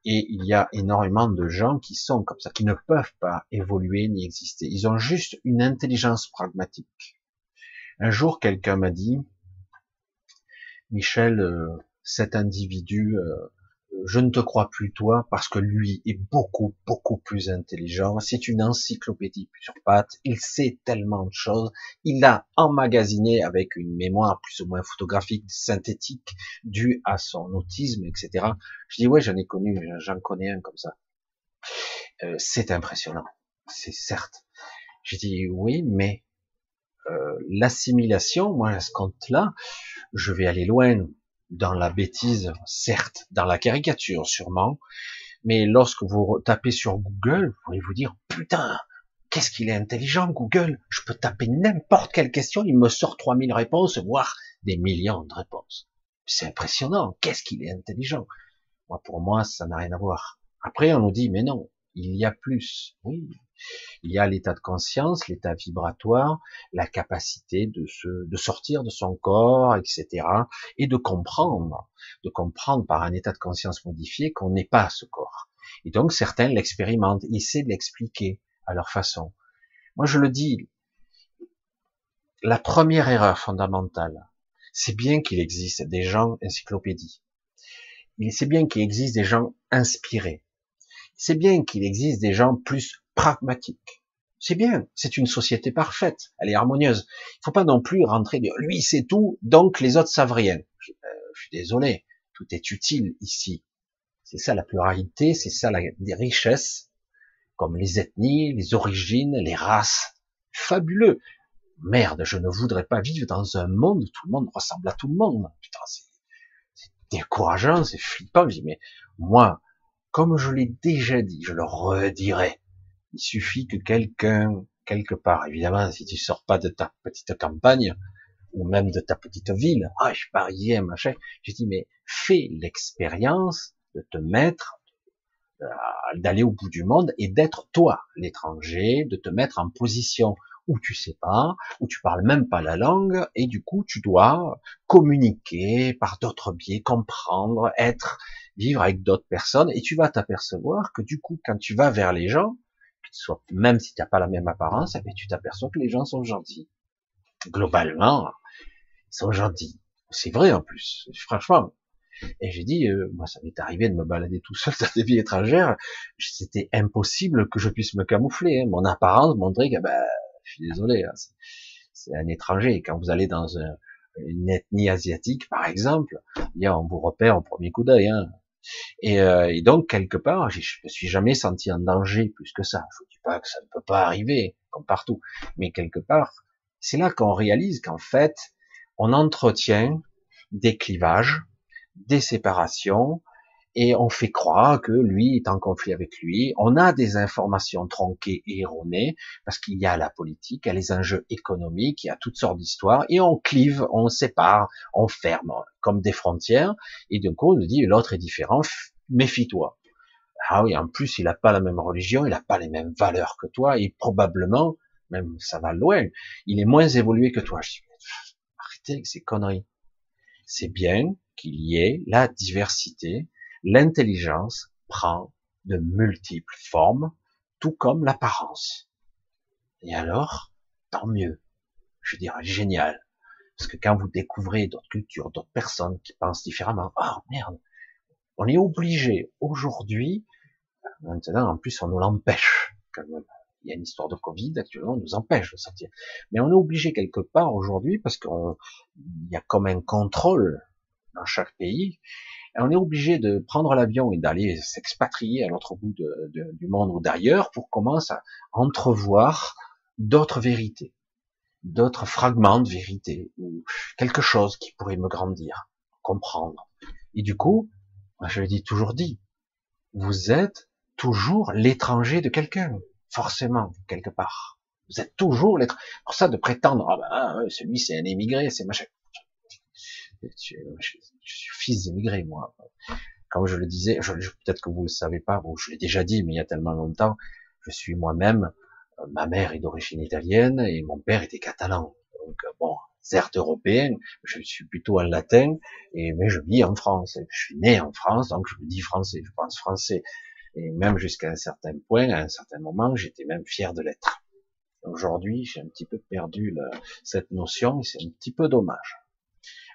Et il y a énormément de gens qui sont comme ça, qui ne peuvent pas évoluer ni exister. Ils ont juste une intelligence pragmatique. Un jour, quelqu'un m'a dit, Michel, euh, cet individu, euh, je ne te crois plus toi parce que lui est beaucoup, beaucoup plus intelligent. C'est une encyclopédie sur pattes. Il sait tellement de choses. Il a emmagasiné avec une mémoire plus ou moins photographique, synthétique, due à son autisme, etc. Je dis, ouais, j'en ai connu, j'en connais un comme ça. Euh, c'est impressionnant. C'est certes. J'ai dit, oui, mais euh, l'assimilation, moi, à ce compte-là, je vais aller loin dans la bêtise, certes, dans la caricature sûrement, mais lorsque vous tapez sur Google, vous pourrez vous dire, putain, qu'est-ce qu'il est intelligent Google, je peux taper n'importe quelle question, il me sort 3000 réponses, voire des millions de réponses. C'est impressionnant, qu'est-ce qu'il est intelligent Moi, pour moi, ça n'a rien à voir. Après, on nous dit, mais non, il y a plus. Oui, il y a l'état de conscience, l'état vibratoire, la capacité de se, de sortir de son corps, etc. et de comprendre, de comprendre par un état de conscience modifié qu'on n'est pas ce corps. Et donc certains l'expérimentent, ils essaient de l'expliquer à leur façon. Moi je le dis, la première erreur fondamentale, c'est bien qu'il existe des gens encyclopédies. C'est bien qu'il existe des gens inspirés. C'est bien qu'il existe des gens plus pragmatiques. C'est bien, c'est une société parfaite, elle est harmonieuse. Il faut pas non plus rentrer de lui c'est tout, donc les autres savent rien. Je, euh, suis désolé, tout est utile ici. C'est ça la pluralité, c'est ça la, richesses, comme les ethnies, les origines, les races. Fabuleux. Merde, je ne voudrais pas vivre dans un monde où tout le monde ressemble à tout le monde. Putain, c'est décourageant, c'est flippant. Je dis, mais moi, comme je l'ai déjà dit, je le redirai. Il suffit que quelqu'un, quelque part, évidemment, si tu sors pas de ta petite campagne, ou même de ta petite ville, ah, je pariais, machin, j'ai dit, mais fais l'expérience de te mettre, euh, d'aller au bout du monde et d'être toi, l'étranger, de te mettre en position où tu sais pas, où tu parles même pas la langue, et du coup tu dois communiquer par d'autres biais, comprendre, être, vivre avec d'autres personnes, et tu vas t'apercevoir que du coup quand tu vas vers les gens, soit, même si tu n'as pas la même apparence, eh tu t'aperçois que les gens sont gentils. Globalement, ils sont gentils. C'est vrai en plus, franchement. Et j'ai dit, euh, moi ça m'est arrivé de me balader tout seul [LAUGHS] dans des villes étrangères, c'était impossible que je puisse me camoufler. Hein. Mon apparence montrait que ben, je suis désolé, hein, c'est un étranger. Quand vous allez dans une ethnie asiatique, par exemple, on vous repère au premier coup d'œil. Hein. Et, euh, et, donc quelque part, je me suis jamais senti en danger plus que ça. Je dis pas que ça ne peut pas arriver comme partout, mais quelque part, c'est là qu'on réalise qu'en fait, on entretient des clivages, des séparations, et on fait croire que lui est en conflit avec lui. On a des informations tronquées et erronées parce qu'il y a la politique, il y a les enjeux économiques, il y a toutes sortes d'histoires et on clive, on sépare, on ferme comme des frontières et coup on nous dit l'autre est différent, méfie-toi. Ah oui, en plus il n'a pas la même religion, il n'a pas les mêmes valeurs que toi et probablement, même ça va loin, il est moins évolué que toi. Je dis, arrêtez avec ces conneries. c'est bien qu'il y ait la diversité. L'intelligence prend de multiples formes, tout comme l'apparence. Et alors, tant mieux. Je dirais génial. Parce que quand vous découvrez d'autres cultures, d'autres personnes qui pensent différemment, oh merde, on est obligé aujourd'hui, maintenant en plus on nous l'empêche quand même. Il y a une histoire de Covid actuellement, on nous empêche de sortir. Mais on est obligé quelque part aujourd'hui parce qu'il y a comme un contrôle dans chaque pays. On est obligé de prendre l'avion et d'aller s'expatrier à l'autre bout du monde ou d'ailleurs pour commencer à entrevoir d'autres vérités, d'autres fragments de vérité ou quelque chose qui pourrait me grandir, comprendre. Et du coup, je l'ai toujours dit, vous êtes toujours l'étranger de quelqu'un, forcément, quelque part. Vous êtes toujours l'étranger. Pour ça, de prétendre, ah ben, celui c'est un émigré, c'est machin. Je, suis fils d'émigré, moi. Comme je le disais, peut-être que vous le savez pas, bon, je l'ai déjà dit, mais il y a tellement longtemps, je suis moi-même, euh, ma mère est d'origine italienne et mon père était catalan. Donc bon, certes européen, je suis plutôt en latin, et, mais je vis en France. Je suis né en France, donc je me dis français, je pense français. Et même jusqu'à un certain point, à un certain moment, j'étais même fier de l'être. Aujourd'hui, j'ai un petit peu perdu cette notion, et c'est un petit peu dommage.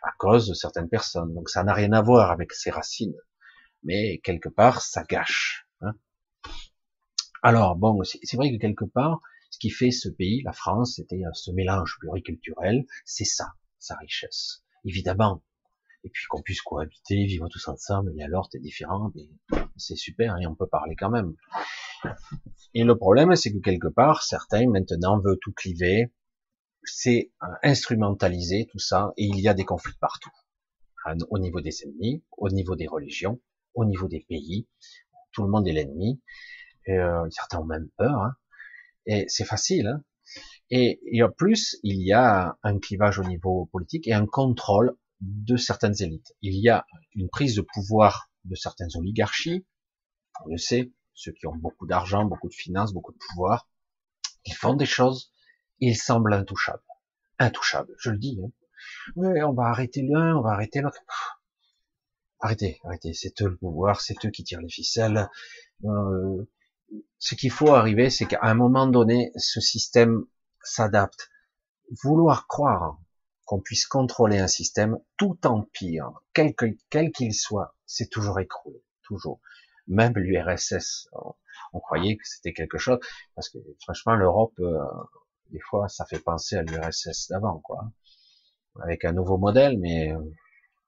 À cause de certaines personnes. Donc ça n'a rien à voir avec ses racines. Mais quelque part, ça gâche. Hein. Alors, bon, c'est vrai que quelque part, ce qui fait ce pays, la France, c'était ce mélange pluriculturel, c'est ça, sa richesse. Évidemment. Et puis qu'on puisse cohabiter, vivre tous ensemble, et alors t'es différent, mais c'est super, et on peut parler quand même. Et le problème, c'est que quelque part, certains maintenant veulent tout cliver, c'est euh, instrumentaliser tout ça, et il y a des conflits partout. Au niveau des ennemis, au niveau des religions, au niveau des pays, tout le monde est l'ennemi. Euh, certains ont même peur. Hein. Et c'est facile. Hein et, et, en plus, il y a un clivage au niveau politique et un contrôle de certaines élites. Il y a une prise de pouvoir de certaines oligarchies. On le sait, ceux qui ont beaucoup d'argent, beaucoup de finances, beaucoup de pouvoir, ils font des choses, ils semblent intouchables. Intouchables, je le dis. Hein. On va arrêter l'un, on va arrêter l'autre. Arrêtez, arrêtez, c'est eux le pouvoir, c'est eux qui tirent les ficelles. Euh, ce qu'il faut arriver, c'est qu'à un moment donné, ce système s'adapte. Vouloir croire qu'on puisse contrôler un système, tout empire, quel qu'il soit, c'est toujours écroulé, toujours. Même l'URSS, on, croyait que c'était quelque chose, parce que franchement, l'Europe, euh, des fois, ça fait penser à l'URSS d'avant, quoi. Avec un nouveau modèle, mais euh,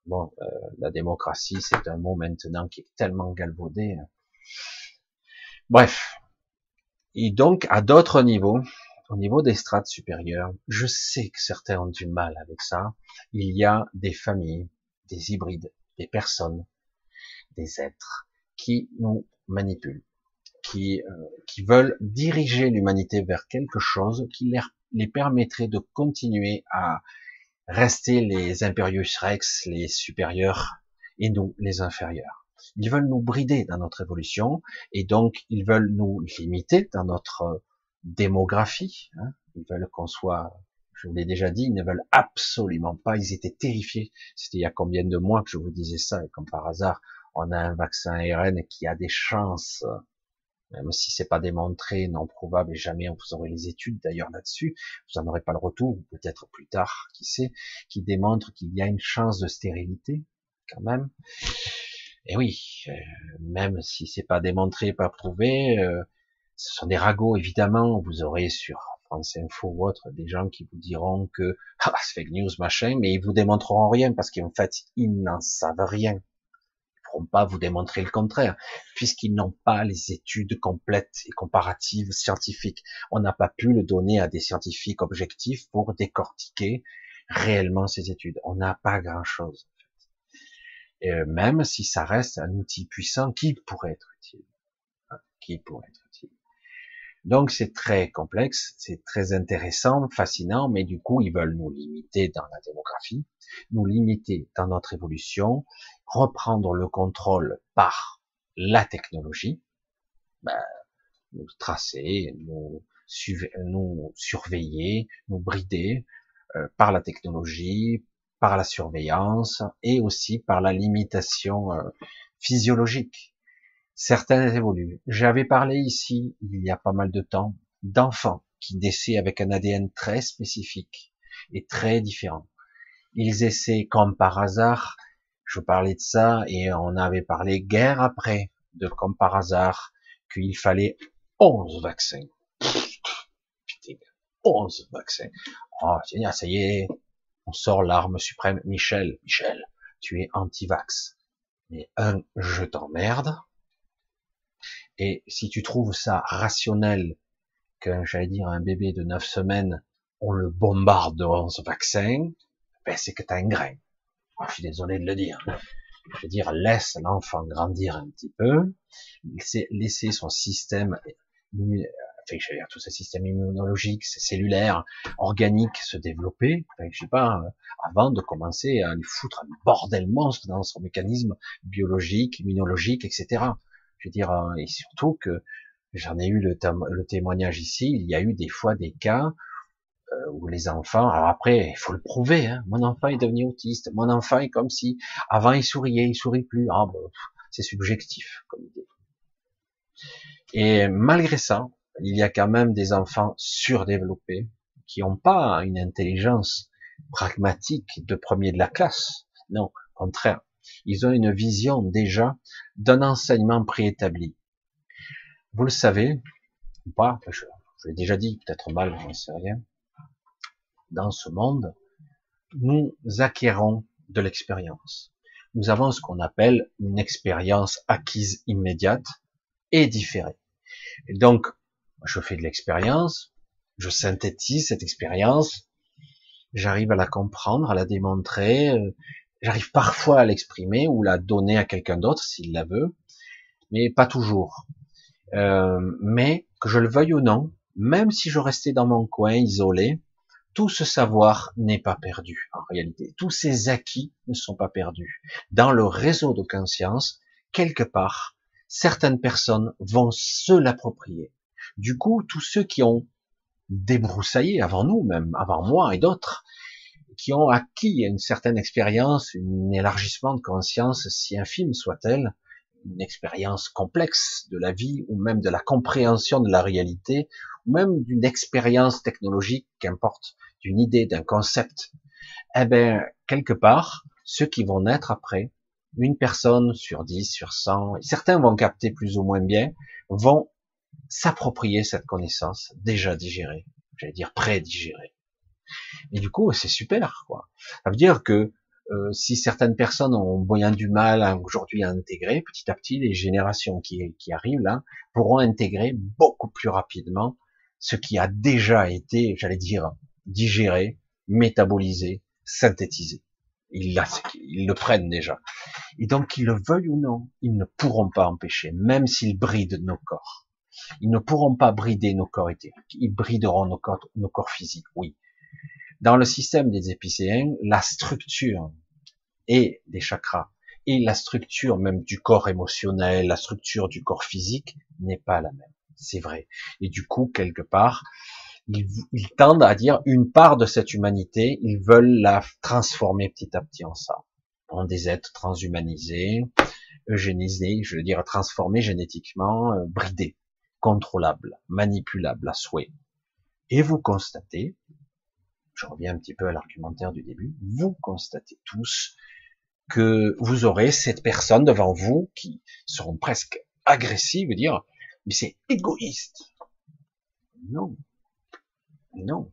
bon, euh, la démocratie, c'est un mot maintenant qui est tellement galvaudé. Bref. Et donc, à d'autres niveaux, au niveau des strates supérieures, je sais que certains ont du mal avec ça. Il y a des familles, des hybrides, des personnes, des êtres qui nous manipulent, qui, euh, qui veulent diriger l'humanité vers quelque chose qui les, les permettrait de continuer à rester les imperius rex, les supérieurs, et nous les inférieurs. Ils veulent nous brider dans notre évolution et donc ils veulent nous limiter dans notre démographie. Hein. Ils veulent qu'on soit, je vous l'ai déjà dit, ils ne veulent absolument pas. Ils étaient terrifiés. C'était il y a combien de mois que je vous disais ça et comme par hasard, on a un vaccin ARN qui a des chances, même si c'est pas démontré, non probable et jamais vous aurez les études d'ailleurs là-dessus, vous en aurez pas le retour, peut-être plus tard, qui sait, qui démontre qu'il y a une chance de stérilité quand même. Et oui, euh, même si c'est pas démontré, pas prouvé, euh, ce sont des ragots évidemment. Vous aurez sur France Info ou autre des gens qui vous diront que [LAUGHS] ah, c'est fake news machin, mais ils vous démontreront rien parce qu'en fait ils n'en savent rien. Pourront pas vous démontrer le contraire puisqu'ils n'ont pas les études complètes et comparatives scientifiques. On n'a pas pu le donner à des scientifiques objectifs pour décortiquer réellement ces études. On n'a pas grand chose. Euh, même si ça reste un outil puissant qui pourrait être utile? Hein, qui pourrait être utile? Donc c'est très complexe, c'est très intéressant, fascinant, mais du coup ils veulent nous limiter dans la démographie, nous limiter dans notre évolution, reprendre le contrôle par la technologie, ben, nous tracer, nous, surveiller, nous brider euh, par la technologie, par la surveillance et aussi par la limitation euh, physiologique. Certains évoluent. J'avais parlé ici, il y a pas mal de temps, d'enfants qui décèdent avec un ADN très spécifique et très différent. Ils essaient, comme par hasard, je parlais de ça et on avait parlé guerre après, de comme par hasard, qu'il fallait 11 vaccins. [LAUGHS] Putain, 11 vaccins. Oh, ça y est, on sort l'arme suprême. Michel, Michel, tu es anti-vax. Mais un, je t'emmerde. Et si tu trouves ça rationnel que, j'allais dire, un bébé de 9 semaines, on le bombarde de 11 vaccins, ben c'est que t'as un grain. Je suis désolé de le dire. Je veux dire, laisse l'enfant grandir un petit peu, laisser son système enfin, je dire, tout ce système immunologique, cellulaire, organique se développer, enfin, je sais pas, euh, avant de commencer à lui foutre un bordel monstre dans son mécanisme biologique, immunologique, etc. Je veux dire, euh, et surtout que j'en ai eu le, témoignage ici, il y a eu des fois des cas euh, les enfants, alors après, il faut le prouver, hein, mon enfant est devenu autiste, mon enfant est comme si, avant il souriait, il sourit plus, ah, c'est subjectif comme idée. Et malgré ça, il y a quand même des enfants surdéveloppés qui n'ont pas une intelligence pragmatique de premier de la classe. Non, au contraire. Ils ont une vision déjà d'un enseignement préétabli. Vous le savez, ou pas, je, je l'ai déjà dit, peut-être mal, je ne sais rien. Dans ce monde, nous acquérons de l'expérience. Nous avons ce qu'on appelle une expérience acquise immédiate et différée. Et donc, je fais de l'expérience, je synthétise cette expérience, j'arrive à la comprendre, à la démontrer, euh, j'arrive parfois à l'exprimer ou la donner à quelqu'un d'autre s'il la veut, mais pas toujours. Euh, mais que je le veuille ou non, même si je restais dans mon coin isolé, tout ce savoir n'est pas perdu en réalité. Tous ces acquis ne sont pas perdus. Dans le réseau de conscience, quelque part, certaines personnes vont se l'approprier. Du coup, tous ceux qui ont débroussaillé avant nous, même avant moi et d'autres, qui ont acquis une certaine expérience, un élargissement de conscience, si infime soit-elle, une expérience complexe de la vie ou même de la compréhension de la réalité, même d'une expérience technologique, qu'importe, d'une idée, d'un concept, eh bien, quelque part, ceux qui vont naître après, une personne sur dix, sur cent, certains vont capter plus ou moins bien, vont s'approprier cette connaissance déjà digérée, j'allais dire pré-digérée. Et du coup, c'est super, quoi. Ça veut dire que euh, si certaines personnes ont bien du mal aujourd'hui à intégrer, petit à petit, les générations qui, qui arrivent là pourront intégrer beaucoup plus rapidement ce qui a déjà été, j'allais dire, digéré, métabolisé, synthétisé. Ils, le prennent déjà. Et donc, qu'ils le veuillent ou non, ils ne pourront pas empêcher, même s'ils brident nos corps. Ils ne pourront pas brider nos corps éthériques. Ils brideront nos corps, nos corps physiques, oui. Dans le système des épicéens, la structure et des chakras et la structure même du corps émotionnel, la structure du corps physique n'est pas la même. C'est vrai. Et du coup, quelque part, ils, ils, tendent à dire une part de cette humanité, ils veulent la transformer petit à petit en ça, en des êtres transhumanisés, eugénisés, je veux dire transformés génétiquement, euh, bridés contrôlable, manipulable à souhait. Et vous constatez, je reviens un petit peu à l'argumentaire du début, vous constatez tous que vous aurez cette personne devant vous qui seront presque agressives, dire, mais c'est égoïste. Non. Non.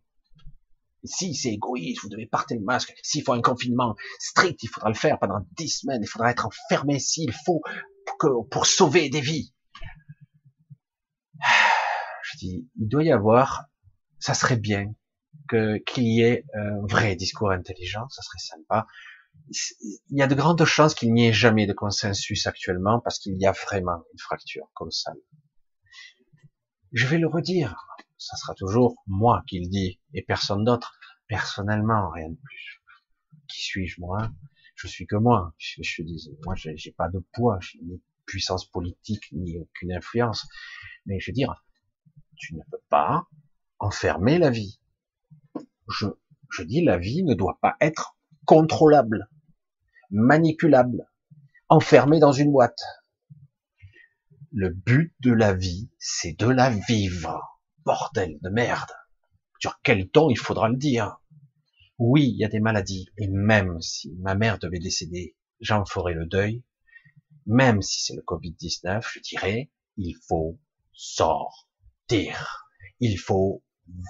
Si c'est égoïste, vous devez porter le masque. S'il faut un confinement strict, il faudra le faire pendant dix semaines. Il faudra être enfermé s'il faut pour, pour sauver des vies [SIGHS] je dis, il doit y avoir, ça serait bien que qu'il y ait un vrai discours intelligent, ça serait sympa. Il y a de grandes chances qu'il n'y ait jamais de consensus actuellement parce qu'il y a vraiment une fracture colossale. Je vais le redire, ça sera toujours moi qui le dis et personne d'autre. Personnellement, rien de plus. Qui suis-je moi? Je suis que moi. Je, je dis, moi, j'ai pas de poids, ni puissance politique, ni aucune influence. Mais je veux dire, tu ne peux pas enfermer la vie. Je, je dis la vie ne doit pas être contrôlable, manipulable, enfermé dans une boîte. Le but de la vie, c'est de la vivre. Bordel de merde. Sur quel temps il faudra le dire? Oui, il y a des maladies, et même si ma mère devait décéder, j'en ferai le deuil. Même si c'est le Covid-19, je dirais, il faut sortir. Il faut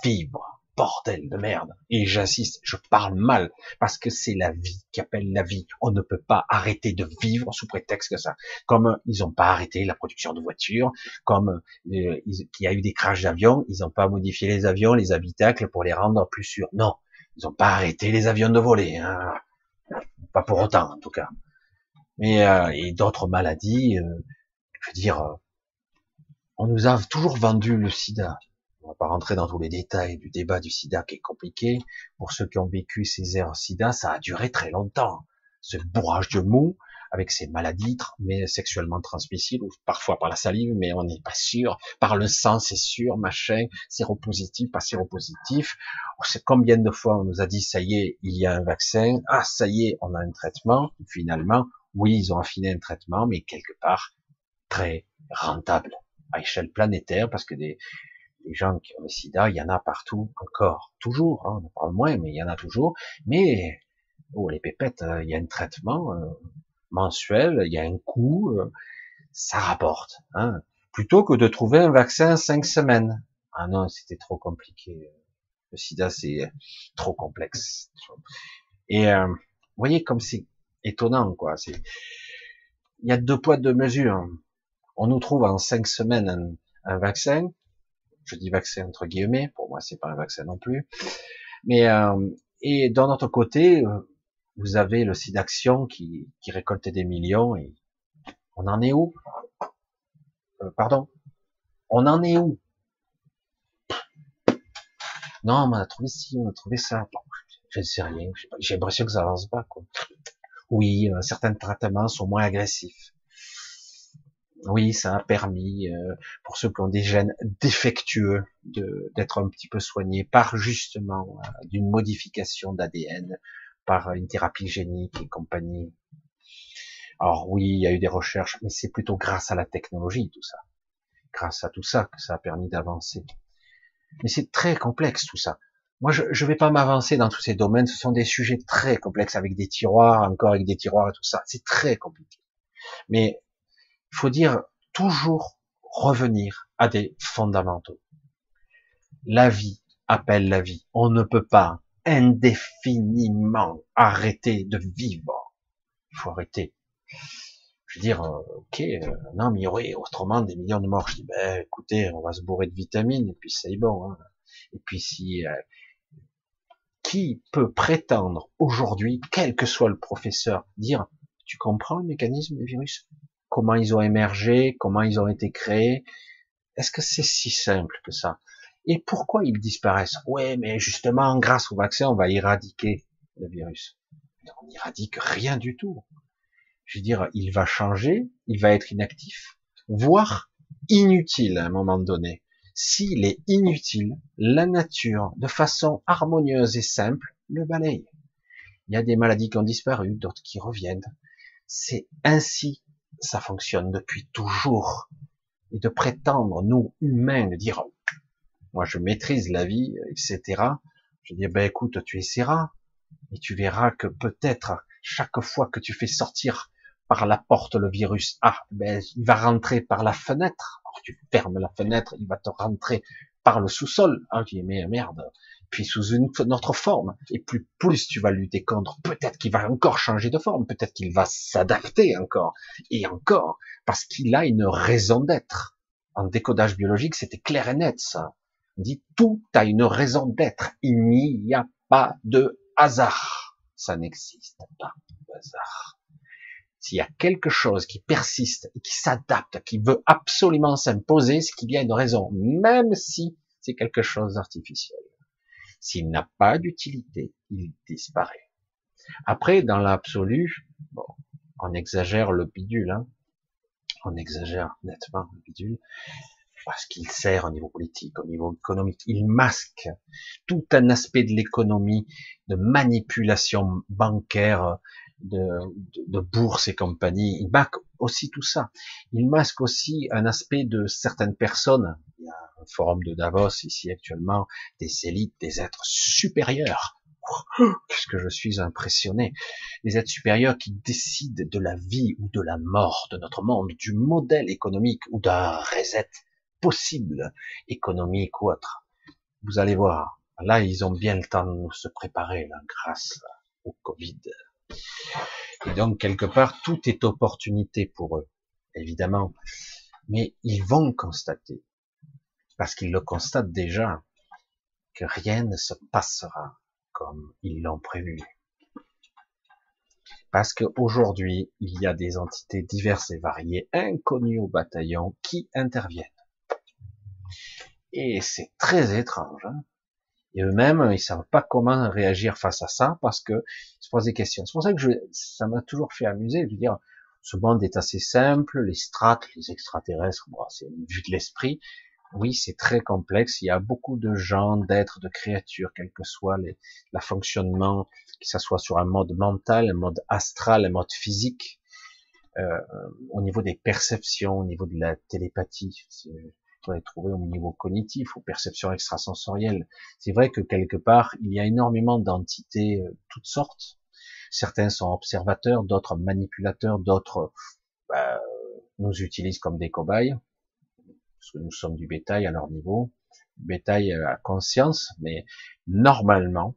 vivre bordel de merde. Et j'insiste, je parle mal, parce que c'est la vie qui appelle la vie. On ne peut pas arrêter de vivre sous prétexte que ça. Comme ils n'ont pas arrêté la production de voitures, comme euh, il y a eu des crashs d'avions, ils n'ont pas modifié les avions, les habitacles pour les rendre plus sûrs. Non, ils n'ont pas arrêté les avions de voler. Hein. Pas pour autant, en tout cas. Mais euh, et d'autres maladies, euh, je veux dire, on nous a toujours vendu le sida on va pas rentrer dans tous les détails du débat du sida qui est compliqué. Pour ceux qui ont vécu ces airs sida, ça a duré très longtemps. Ce bourrage de mou avec ces maladies mais sexuellement transmissibles, parfois par la salive, mais on n'est pas sûr. Par le sang, c'est sûr, machin, séropositif, pas séropositif. On sait combien de fois on nous a dit, ça y est, il y a un vaccin. Ah, ça y est, on a un traitement. Finalement, oui, ils ont affiné un traitement, mais quelque part, très rentable à échelle planétaire, parce que des, les gens qui ont le sida, il y en a partout encore, toujours, hein, on parle moins, mais il y en a toujours. Mais oh les pépettes, euh, il y a un traitement euh, mensuel, il y a un coût, euh, ça rapporte. Hein, plutôt que de trouver un vaccin cinq semaines. Ah non, c'était trop compliqué. Le sida, c'est trop complexe. Et vous voyez comme c'est étonnant, quoi. C'est il y a deux poids deux mesures. On nous trouve en cinq semaines un vaccin, je dis vaccin entre guillemets, pour moi c'est pas un vaccin non plus. Mais euh, et d'un autre côté, euh, vous avez le SIDAction qui, qui récolte des millions et on en est où? Euh, Pardon? On en est où? Non, on a trouvé ci, on a trouvé ça. je ne sais rien. J'ai l'impression que ça avance pas. Oui, certains traitements sont moins agressifs. Oui, ça a permis euh, pour ceux qui ont des gènes défectueux d'être un petit peu soignés par justement euh, d'une modification d'ADN, par une thérapie génique et compagnie. Alors oui, il y a eu des recherches, mais c'est plutôt grâce à la technologie tout ça, grâce à tout ça que ça a permis d'avancer. Mais c'est très complexe tout ça. Moi, je ne vais pas m'avancer dans tous ces domaines. Ce sont des sujets très complexes avec des tiroirs, encore avec des tiroirs et tout ça. C'est très compliqué. Mais il faut dire toujours revenir à des fondamentaux. La vie appelle la vie. On ne peut pas indéfiniment arrêter de vivre. Il faut arrêter. Je veux dire, euh, ok, euh, non, mais il y aurait autrement des millions de morts. Je dis, ben, écoutez, on va se bourrer de vitamines et puis c'est bon. Hein. Et puis si, euh, qui peut prétendre aujourd'hui, quel que soit le professeur, dire, tu comprends le mécanisme des virus? Comment ils ont émergé, comment ils ont été créés. Est-ce que c'est si simple que ça? Et pourquoi ils disparaissent? Ouais, mais justement, grâce au vaccin, on va éradiquer le virus. On n'éradique rien du tout. Je veux dire, il va changer, il va être inactif, voire inutile à un moment donné. S'il est inutile, la nature, de façon harmonieuse et simple, le balaye. Il y a des maladies qui ont disparu, d'autres qui reviennent. C'est ainsi ça fonctionne depuis toujours. Et de prétendre, nous, humains, de dire, moi je maîtrise la vie, etc. Je dis, ben écoute, tu essaieras, et tu verras que peut-être chaque fois que tu fais sortir par la porte le virus, ah, ben il va rentrer par la fenêtre. Alors tu fermes la fenêtre, il va te rentrer par le sous-sol. Ah, je dis, mais merde, puis sous une, autre forme. Et plus, plus tu vas lutter contre, peut-être qu'il va encore changer de forme, peut-être qu'il va s'adapter encore, et encore, parce qu'il a une raison d'être. En décodage biologique, c'était clair et net, ça. On dit, tout a une raison d'être. Il n'y a pas de hasard. Ça n'existe pas de hasard. S'il y a quelque chose qui persiste qui s'adapte, qui veut absolument s'imposer, c'est qu'il y a une raison, même si c'est quelque chose d'artificiel. S'il n'a pas d'utilité, il disparaît. Après, dans l'absolu, bon, on exagère le bidule, hein. on exagère nettement le bidule. parce qu'il sert au niveau politique, au niveau économique. Il masque tout un aspect de l'économie, de manipulation bancaire, de, de, bourse et compagnie. Il masque aussi tout ça. Il masque aussi un aspect de certaines personnes. Il y a un forum de Davos ici actuellement, des élites, des êtres supérieurs. Qu'est-ce que je suis impressionné. Des êtres supérieurs qui décident de la vie ou de la mort de notre monde, du modèle économique ou d'un reset possible, économique ou autre. Vous allez voir. Là, ils ont bien le temps de se préparer, là, grâce au Covid. Et donc, quelque part, tout est opportunité pour eux, évidemment. Mais ils vont constater, parce qu'ils le constatent déjà, que rien ne se passera comme ils l'ont prévu. Parce qu'aujourd'hui, il y a des entités diverses et variées, inconnues au bataillon, qui interviennent. Et c'est très étrange. Hein et eux-mêmes, ils savent pas comment réagir face à ça parce que ils se posent des questions. C'est pour ça que je, ça m'a toujours fait amuser de dire, ce monde est assez simple, les strates, les extraterrestres, bon, c'est une vue de l'esprit. Oui, c'est très complexe. Il y a beaucoup de gens, d'êtres, de créatures, quel que soit la fonctionnement, que ça soit sur un mode mental, un mode astral, un mode physique, euh, au niveau des perceptions, au niveau de la télépathie être trouvé au niveau cognitif, aux perceptions extrasensorielles. C'est vrai que quelque part, il y a énormément d'entités, euh, toutes sortes. Certains sont observateurs, d'autres manipulateurs, d'autres bah, nous utilisent comme des cobayes, parce que nous sommes du bétail à leur niveau, bétail à conscience, mais normalement,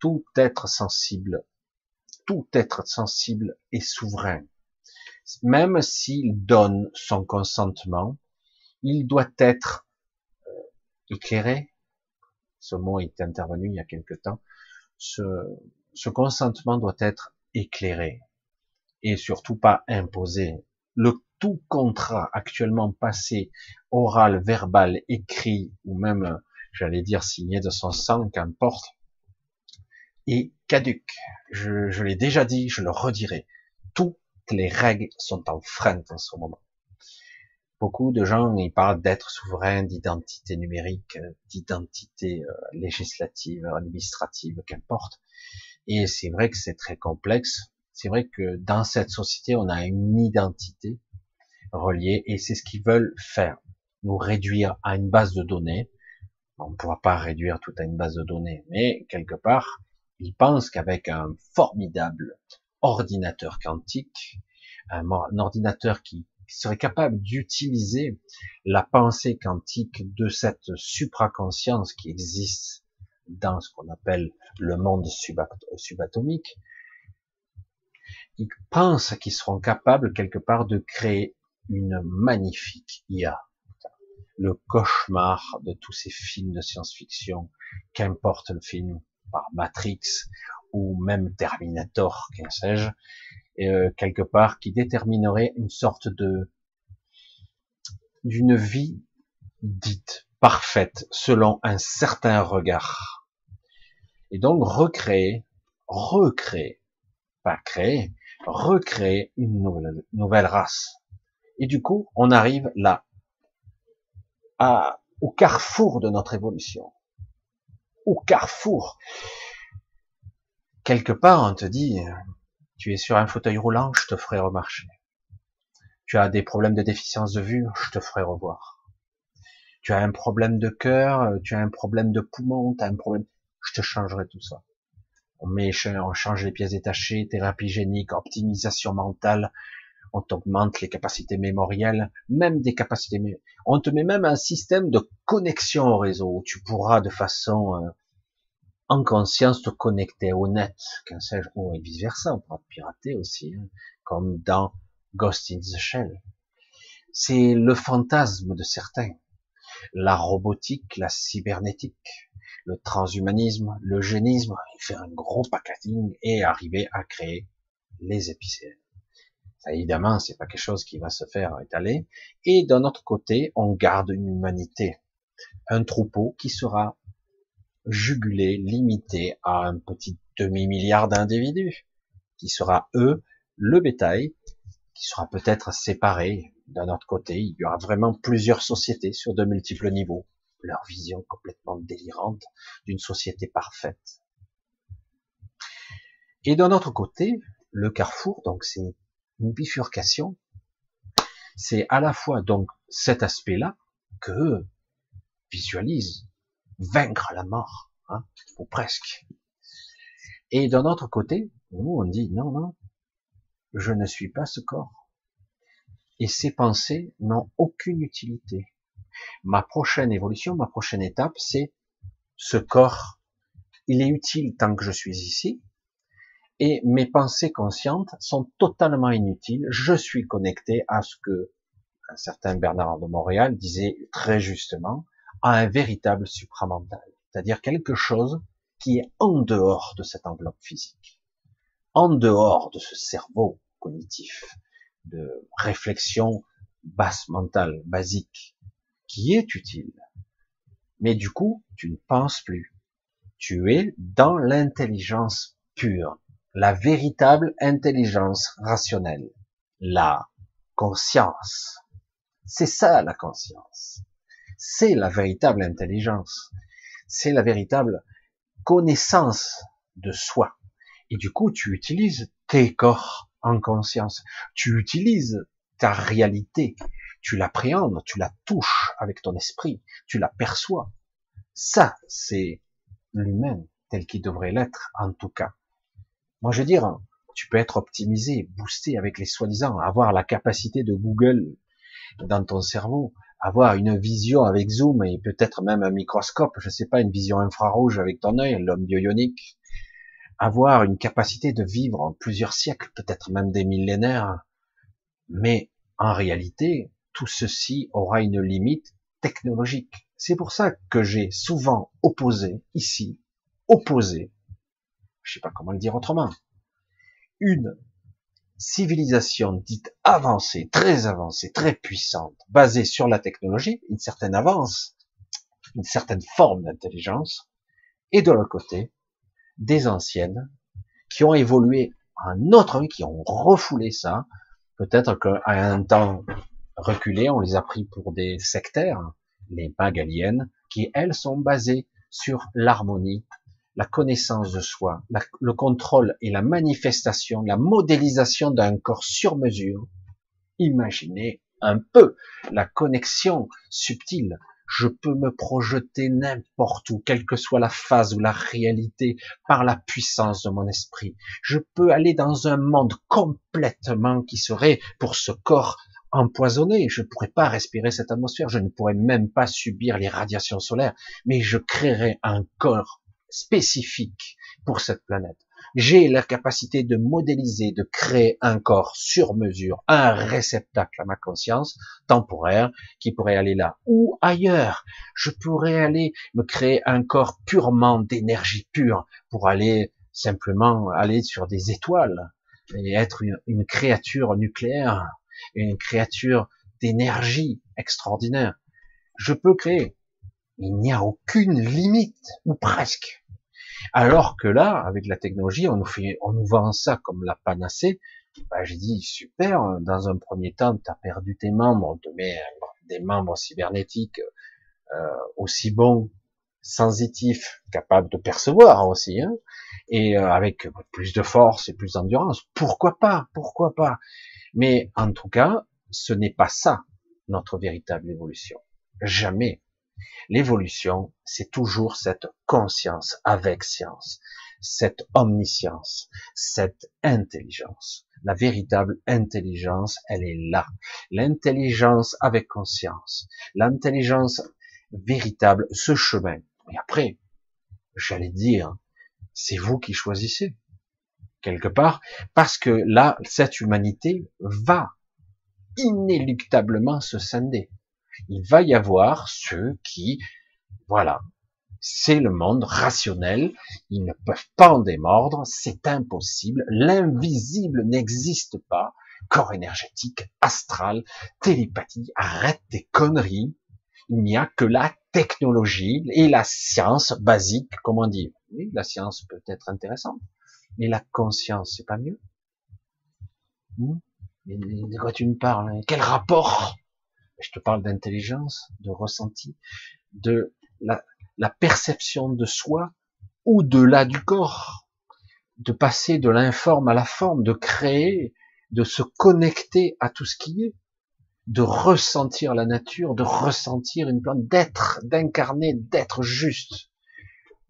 tout être sensible, tout être sensible est souverain même s'il donne son consentement, il doit être euh, éclairé. Ce mot est intervenu il y a quelque temps. Ce, consentement doit être éclairé et surtout pas imposé. Le tout contrat actuellement passé, oral, verbal, écrit ou même, j'allais dire, signé de son sang, qu'importe, est caduque. Je, je l'ai déjà dit, je le redirai. Tout les règles sont enfreintes en ce moment. Beaucoup de gens ils parlent d'être souverain, d'identité numérique, d'identité euh, législative, administrative, qu'importe. Et c'est vrai que c'est très complexe. C'est vrai que dans cette société, on a une identité reliée et c'est ce qu'ils veulent faire. Nous réduire à une base de données. On ne pourra pas réduire tout à une base de données, mais quelque part, ils pensent qu'avec un formidable ordinateur quantique, un, ordinateur qui serait capable d'utiliser la pensée quantique de cette supraconscience qui existe dans ce qu'on appelle le monde subatomique, ils pensent qu'ils seront capables quelque part de créer une magnifique IA. Le cauchemar de tous ces films de science-fiction, qu'importe le film, par Matrix ou même Terminator, qu'en sais-je, euh, quelque part, qui déterminerait une sorte de d'une vie dite parfaite selon un certain regard. Et donc recréer, recréer, pas créer, recréer une nouvelle, nouvelle race. Et du coup, on arrive là, à, au carrefour de notre évolution. Au carrefour quelque part, on te dit, tu es sur un fauteuil roulant, je te ferai remarcher. Tu as des problèmes de déficience de vue, je te ferai revoir. Tu as un problème de cœur, tu as un problème de poumon, tu as un problème, je te changerai tout ça. On met, on change les pièces détachées, thérapie génique, optimisation mentale, on t'augmente les capacités mémorielles, même des capacités, on te met même un système de connexion au réseau où tu pourras de façon euh, en conscience te connecter au net, qu'un sais-je, et vice versa, on pourra te pirater aussi, hein, comme dans Ghost in the Shell. C'est le fantasme de certains. La robotique, la cybernétique, le transhumanisme, le génisme, faire un gros packaging et arriver à créer les épicènes. Ça, évidemment, c'est pas quelque chose qui va se faire étaler. Et d'un autre côté, on garde une humanité, un troupeau qui sera jugulé, limité à un petit demi-milliard d'individus, qui sera, eux, le bétail, qui sera peut-être séparé, d'un autre côté, il y aura vraiment plusieurs sociétés sur de multiples niveaux. Leur vision complètement délirante d'une société parfaite. Et d'un autre côté, le carrefour, donc c'est une bifurcation. C'est à la fois donc cet aspect-là que visualise vaincre la mort, hein, ou presque. Et d'un autre côté, nous on dit non, non, je ne suis pas ce corps. Et ces pensées n'ont aucune utilité. Ma prochaine évolution, ma prochaine étape, c'est ce corps. Il est utile tant que je suis ici. Et mes pensées conscientes sont totalement inutiles. Je suis connecté à ce que un certain Bernard de Montréal disait très justement, à un véritable supramental. C'est-à-dire quelque chose qui est en dehors de cette enveloppe physique. En dehors de ce cerveau cognitif, de réflexion basse mentale, basique, qui est utile. Mais du coup, tu ne penses plus. Tu es dans l'intelligence pure, la véritable intelligence rationnelle, la conscience. C'est ça la conscience. C'est la véritable intelligence. C'est la véritable connaissance de soi. Et du coup, tu utilises tes corps en conscience. Tu utilises ta réalité. Tu l'appréhendes, tu la touches avec ton esprit, tu la perçois. Ça, c'est l'humain tel qu'il devrait l'être, en tout cas. Moi, je veux dire, tu peux être optimisé, boosté avec les soi-disant, avoir la capacité de Google dans ton cerveau, avoir une vision avec zoom et peut-être même un microscope, je sais pas, une vision infrarouge avec ton œil, l'homme bionique, avoir une capacité de vivre plusieurs siècles, peut-être même des millénaires, mais en réalité, tout ceci aura une limite technologique. C'est pour ça que j'ai souvent opposé, ici, opposé, je sais pas comment le dire autrement, une civilisation dite avancée, très avancée, très puissante, basée sur la technologie, une certaine avance, une certaine forme d'intelligence, et de l'autre côté, des anciennes qui ont évolué en autre, qui ont refoulé ça. Peut-être qu'à un temps reculé, on les a pris pour des sectaires, les magaliennes, qui elles sont basées sur l'harmonie, la connaissance de soi, le contrôle et la manifestation, la modélisation d'un corps sur mesure. Imaginez un peu la connexion subtile je peux me projeter n'importe où, quelle que soit la phase ou la réalité, par la puissance de mon esprit. Je peux aller dans un monde complètement qui serait, pour ce corps, empoisonné. Je ne pourrais pas respirer cette atmosphère, je ne pourrais même pas subir les radiations solaires, mais je créerais un corps spécifique pour cette planète j'ai la capacité de modéliser, de créer un corps sur mesure, un réceptacle à ma conscience temporaire qui pourrait aller là ou ailleurs. Je pourrais aller me créer un corps purement d'énergie pure pour aller simplement aller sur des étoiles et être une, créature nucléaire, une créature d'énergie extraordinaire. Je peux créer. Il n'y a aucune limite, ou presque. Alors que là, avec la technologie, on nous fait, on nous vend ça comme la panacée. Bah, j'ai dit super. Dans un premier temps, tu as perdu tes membres, des membres cybernétiques euh, aussi bons, sensitifs, capables de percevoir aussi, hein, et euh, avec plus de force et plus d'endurance. Pourquoi pas Pourquoi pas? Mais en tout cas, ce n'est pas ça notre véritable évolution. Jamais. L'évolution, c'est toujours cette conscience avec science, cette omniscience, cette intelligence. La véritable intelligence, elle est là. L'intelligence avec conscience, l'intelligence véritable, ce chemin. Et après, j'allais dire, c'est vous qui choisissez, quelque part, parce que là, cette humanité va inéluctablement se scinder il va y avoir ceux qui, voilà, c'est le monde rationnel, ils ne peuvent pas en démordre, c'est impossible, l'invisible n'existe pas, corps énergétique, astral, télépathie, arrête des conneries, il n'y a que la technologie et la science basique, comme on dit. Oui, la science peut être intéressante, mais la conscience, c'est pas mieux. Hmm? Mais de quoi tu me parles hein? Quel rapport? Je te parle d'intelligence, de ressenti, de la, la perception de soi au-delà du corps, de passer de l'informe à la forme, de créer, de se connecter à tout ce qui est, de ressentir la nature, de ressentir une plante, d'être, d'incarner, d'être juste.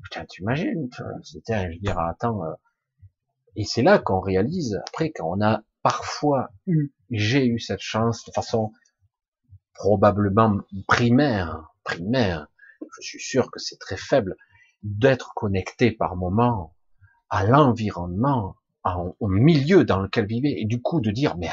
Putain, tu imagines, c'était, je dire, attends, euh, et c'est là qu'on réalise, après, quand on a parfois eu, j'ai eu cette chance de façon probablement primaire, primaire, je suis sûr que c'est très faible, d'être connecté par moment à l'environnement, au milieu dans lequel vivait, et du coup de dire, mais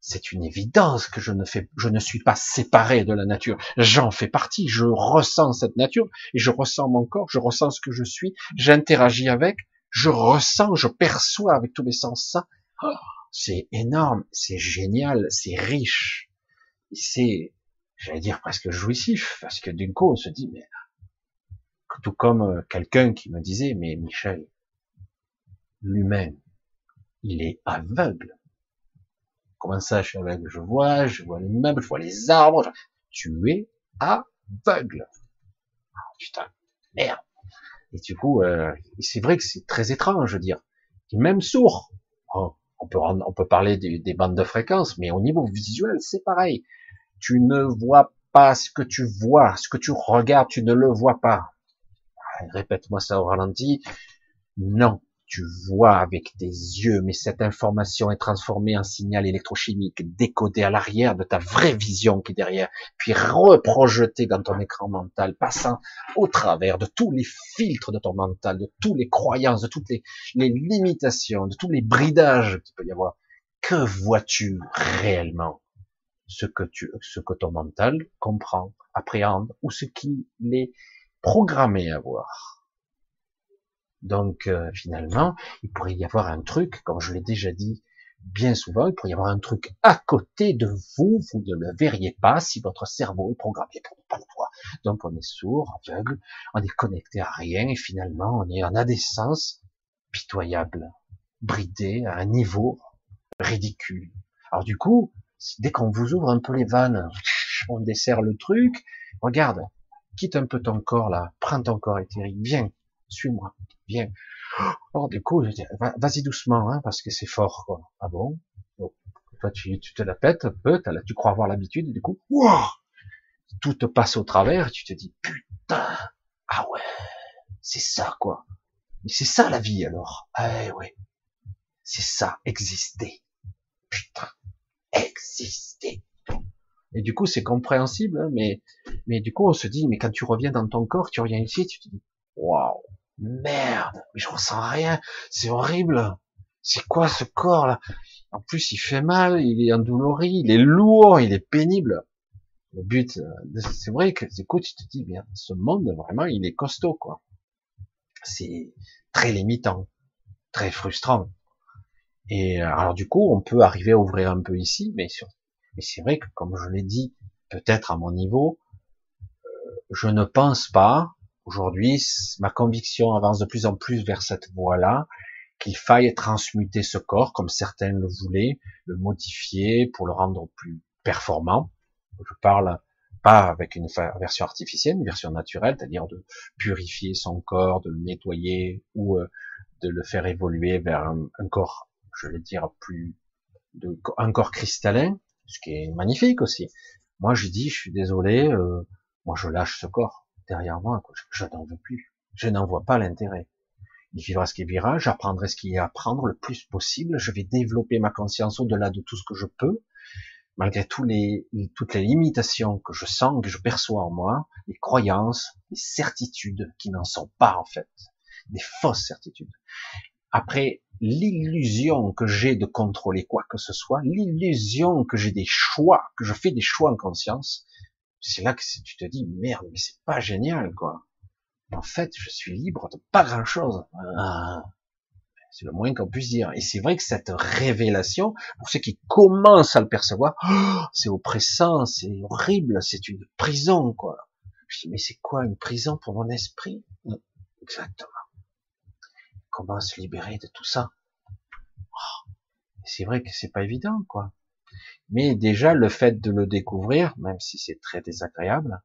c'est une évidence que je ne fais, je ne suis pas séparé de la nature. J'en fais partie. Je ressens cette nature et je ressens mon corps. Je ressens ce que je suis. J'interagis avec. Je ressens, je perçois avec tous les sens ça. Oh, c'est énorme, c'est génial, c'est riche. C'est, j'allais dire presque jouissif, parce que d'un coup on se dit, mais tout comme euh, quelqu'un qui me disait, mais Michel, l'humain, il est aveugle. Comment ça, je suis aveugle? Je vois, je vois les meubles, je vois les arbres. Tu es aveugle. Ah, putain, merde. Et du coup, euh, c'est vrai que c'est très étrange, je veux dire. même sourd. Oh, on peut on peut parler des, des bandes de fréquences, mais au niveau visuel, c'est pareil. Tu ne vois pas ce que tu vois, ce que tu regardes, tu ne le vois pas. Ah, répète-moi ça au ralenti. Non, tu vois avec tes yeux, mais cette information est transformée en signal électrochimique, décodé à l'arrière de ta vraie vision qui est derrière, puis reprojeté dans ton écran mental, passant au travers de tous les filtres de ton mental, de toutes les croyances, de toutes les, les limitations, de tous les bridages qu'il peut y avoir. Que vois-tu réellement? Ce que tu, ce que ton mental comprend, appréhende, ou ce qu'il est programmé à voir. Donc euh, finalement, il pourrait y avoir un truc, comme je l'ai déjà dit bien souvent, il pourrait y avoir un truc à côté de vous, vous ne le verriez pas si votre cerveau est programmé pour ne pas le voir. Donc on est sourd, aveugle, on est connecté à rien et finalement on est en adescence pitoyable, bridé à un niveau ridicule. Alors du coup, dès qu'on vous ouvre un peu les vannes, [LAUGHS] on dessert le truc, regarde, quitte un peu ton corps là, prends ton corps éthérique, viens, suis-moi, viens. Oh, du coup, vas-y doucement, hein, parce que c'est fort, quoi. Ah bon? toi, tu, te la pètes un peu, tu crois avoir l'habitude, du coup, tout te passe au travers, tu te dis, putain, ah ouais, c'est ça, quoi. C'est ça la vie, alors. Eh ouais. C'est ça, exister. Exister. Et du coup, c'est compréhensible, hein, mais, mais du coup, on se dit, mais quand tu reviens dans ton corps, tu reviens ici, tu te dis, waouh, merde, mais je ressens rien, c'est horrible. C'est quoi ce corps là En plus, il fait mal, il est endolori, il est lourd, il est pénible. Le but, euh, c'est vrai que, écoute, tu te dis, bien, ce monde, vraiment, il est costaud, quoi. C'est très limitant, très frustrant. Et euh, alors, du coup, on peut arriver à ouvrir un peu ici, mais, sur... mais c'est vrai que, comme je l'ai dit, peut-être à mon niveau, euh, je ne pense pas Aujourd'hui, ma conviction avance de plus en plus vers cette voie-là, qu'il faille transmuter ce corps comme certains le voulaient, le modifier pour le rendre plus performant. Je parle pas avec une version artificielle, une version naturelle, c'est-à-dire de purifier son corps, de le nettoyer ou euh, de le faire évoluer vers un, corps, je vais dire plus, de, un corps cristallin, ce qui est magnifique aussi. Moi, je dis, je suis désolé, euh, moi je lâche ce corps derrière moi. Je, n'en veux plus. Je n'en vois pas l'intérêt. Il vivra ce qui vivra, j'apprendrai ce qu'il y a à apprendre le plus possible, je vais développer ma conscience au-delà de tout ce que je peux, malgré tous les, toutes les limitations que je sens, que je perçois en moi, les croyances, les certitudes qui n'en sont pas en fait, des fausses certitudes. Après, l'illusion que j'ai de contrôler quoi que ce soit, l'illusion que j'ai des choix, que je fais des choix en conscience, c'est là que tu te dis merde, mais c'est pas génial quoi. En fait, je suis libre de pas grand chose. Ah. c'est le moins qu'on puisse dire. Et c'est vrai que cette révélation, pour ceux qui commencent à le percevoir, c'est oppressant, c'est horrible, c'est une prison quoi. Je dis mais c'est quoi une prison pour mon esprit? Exactement. Comment se libérer de tout ça C'est vrai que c'est pas évident, quoi. Mais déjà, le fait de le découvrir, même si c'est très désagréable,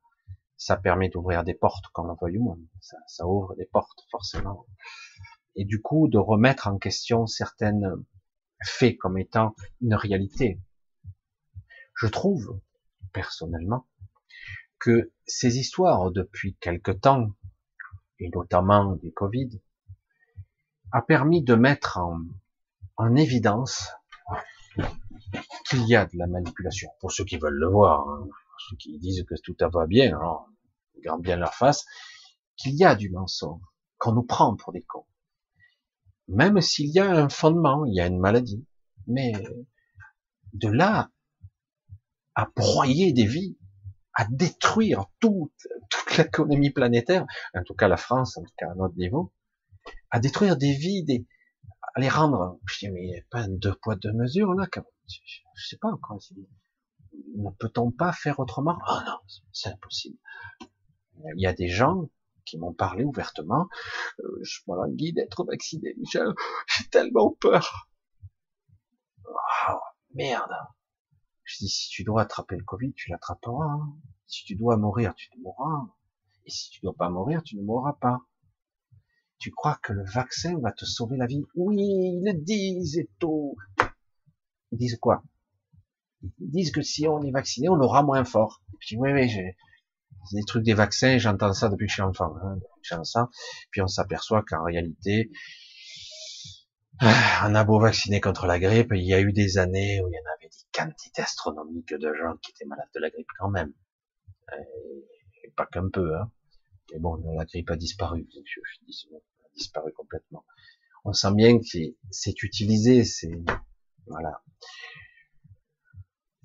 ça permet d'ouvrir des portes, comme on voit ou ça, ça ouvre des portes, forcément. Et du coup, de remettre en question certaines faits comme étant une réalité. Je trouve, personnellement, que ces histoires depuis quelque temps, et notamment du Covid, a permis de mettre en, en évidence qu'il y a de la manipulation. Pour ceux qui veulent le voir, hein, ceux qui disent que tout va bien, alors, ils gardent bien leur face, qu'il y a du mensonge, qu'on nous prend pour des cons. Même s'il y a un fondement, il y a une maladie. Mais de là à broyer des vies, à détruire toute, toute l'économie planétaire, en tout cas la France, en tout cas à notre niveau, à détruire des vies, des, à les rendre, je dis, mais pas un deux poids, deux mesures, là, je sais pas encore, ne peut-on pas faire autrement? Ah non, c'est impossible. Il y a des gens qui m'ont parlé ouvertement, euh, je m'enguis d'être vacciné, Michel, j'ai tellement peur. Oh, merde. Je dis, si tu dois attraper le Covid, tu l'attraperas. Si tu dois mourir, tu mourras. Et si tu dois pas mourir, tu ne mourras pas. Tu crois que le vaccin va te sauver la vie? Oui, ils le disent et tout. Ils disent quoi? Ils disent que si on est vacciné, on aura moins fort. Je dis, oui, oui, j'ai des trucs des vaccins, j'entends ça depuis que je suis enfant. Hein, ça. Puis on s'aperçoit qu'en réalité, ah, on a beau vacciner contre la grippe, il y a eu des années où il y en avait des quantités astronomiques de gens qui étaient malades de la grippe quand même. Et pas qu'un peu, hein. Mais bon, la grippe a disparu, disparu complètement. On sent bien que c'est utilisé, c'est voilà.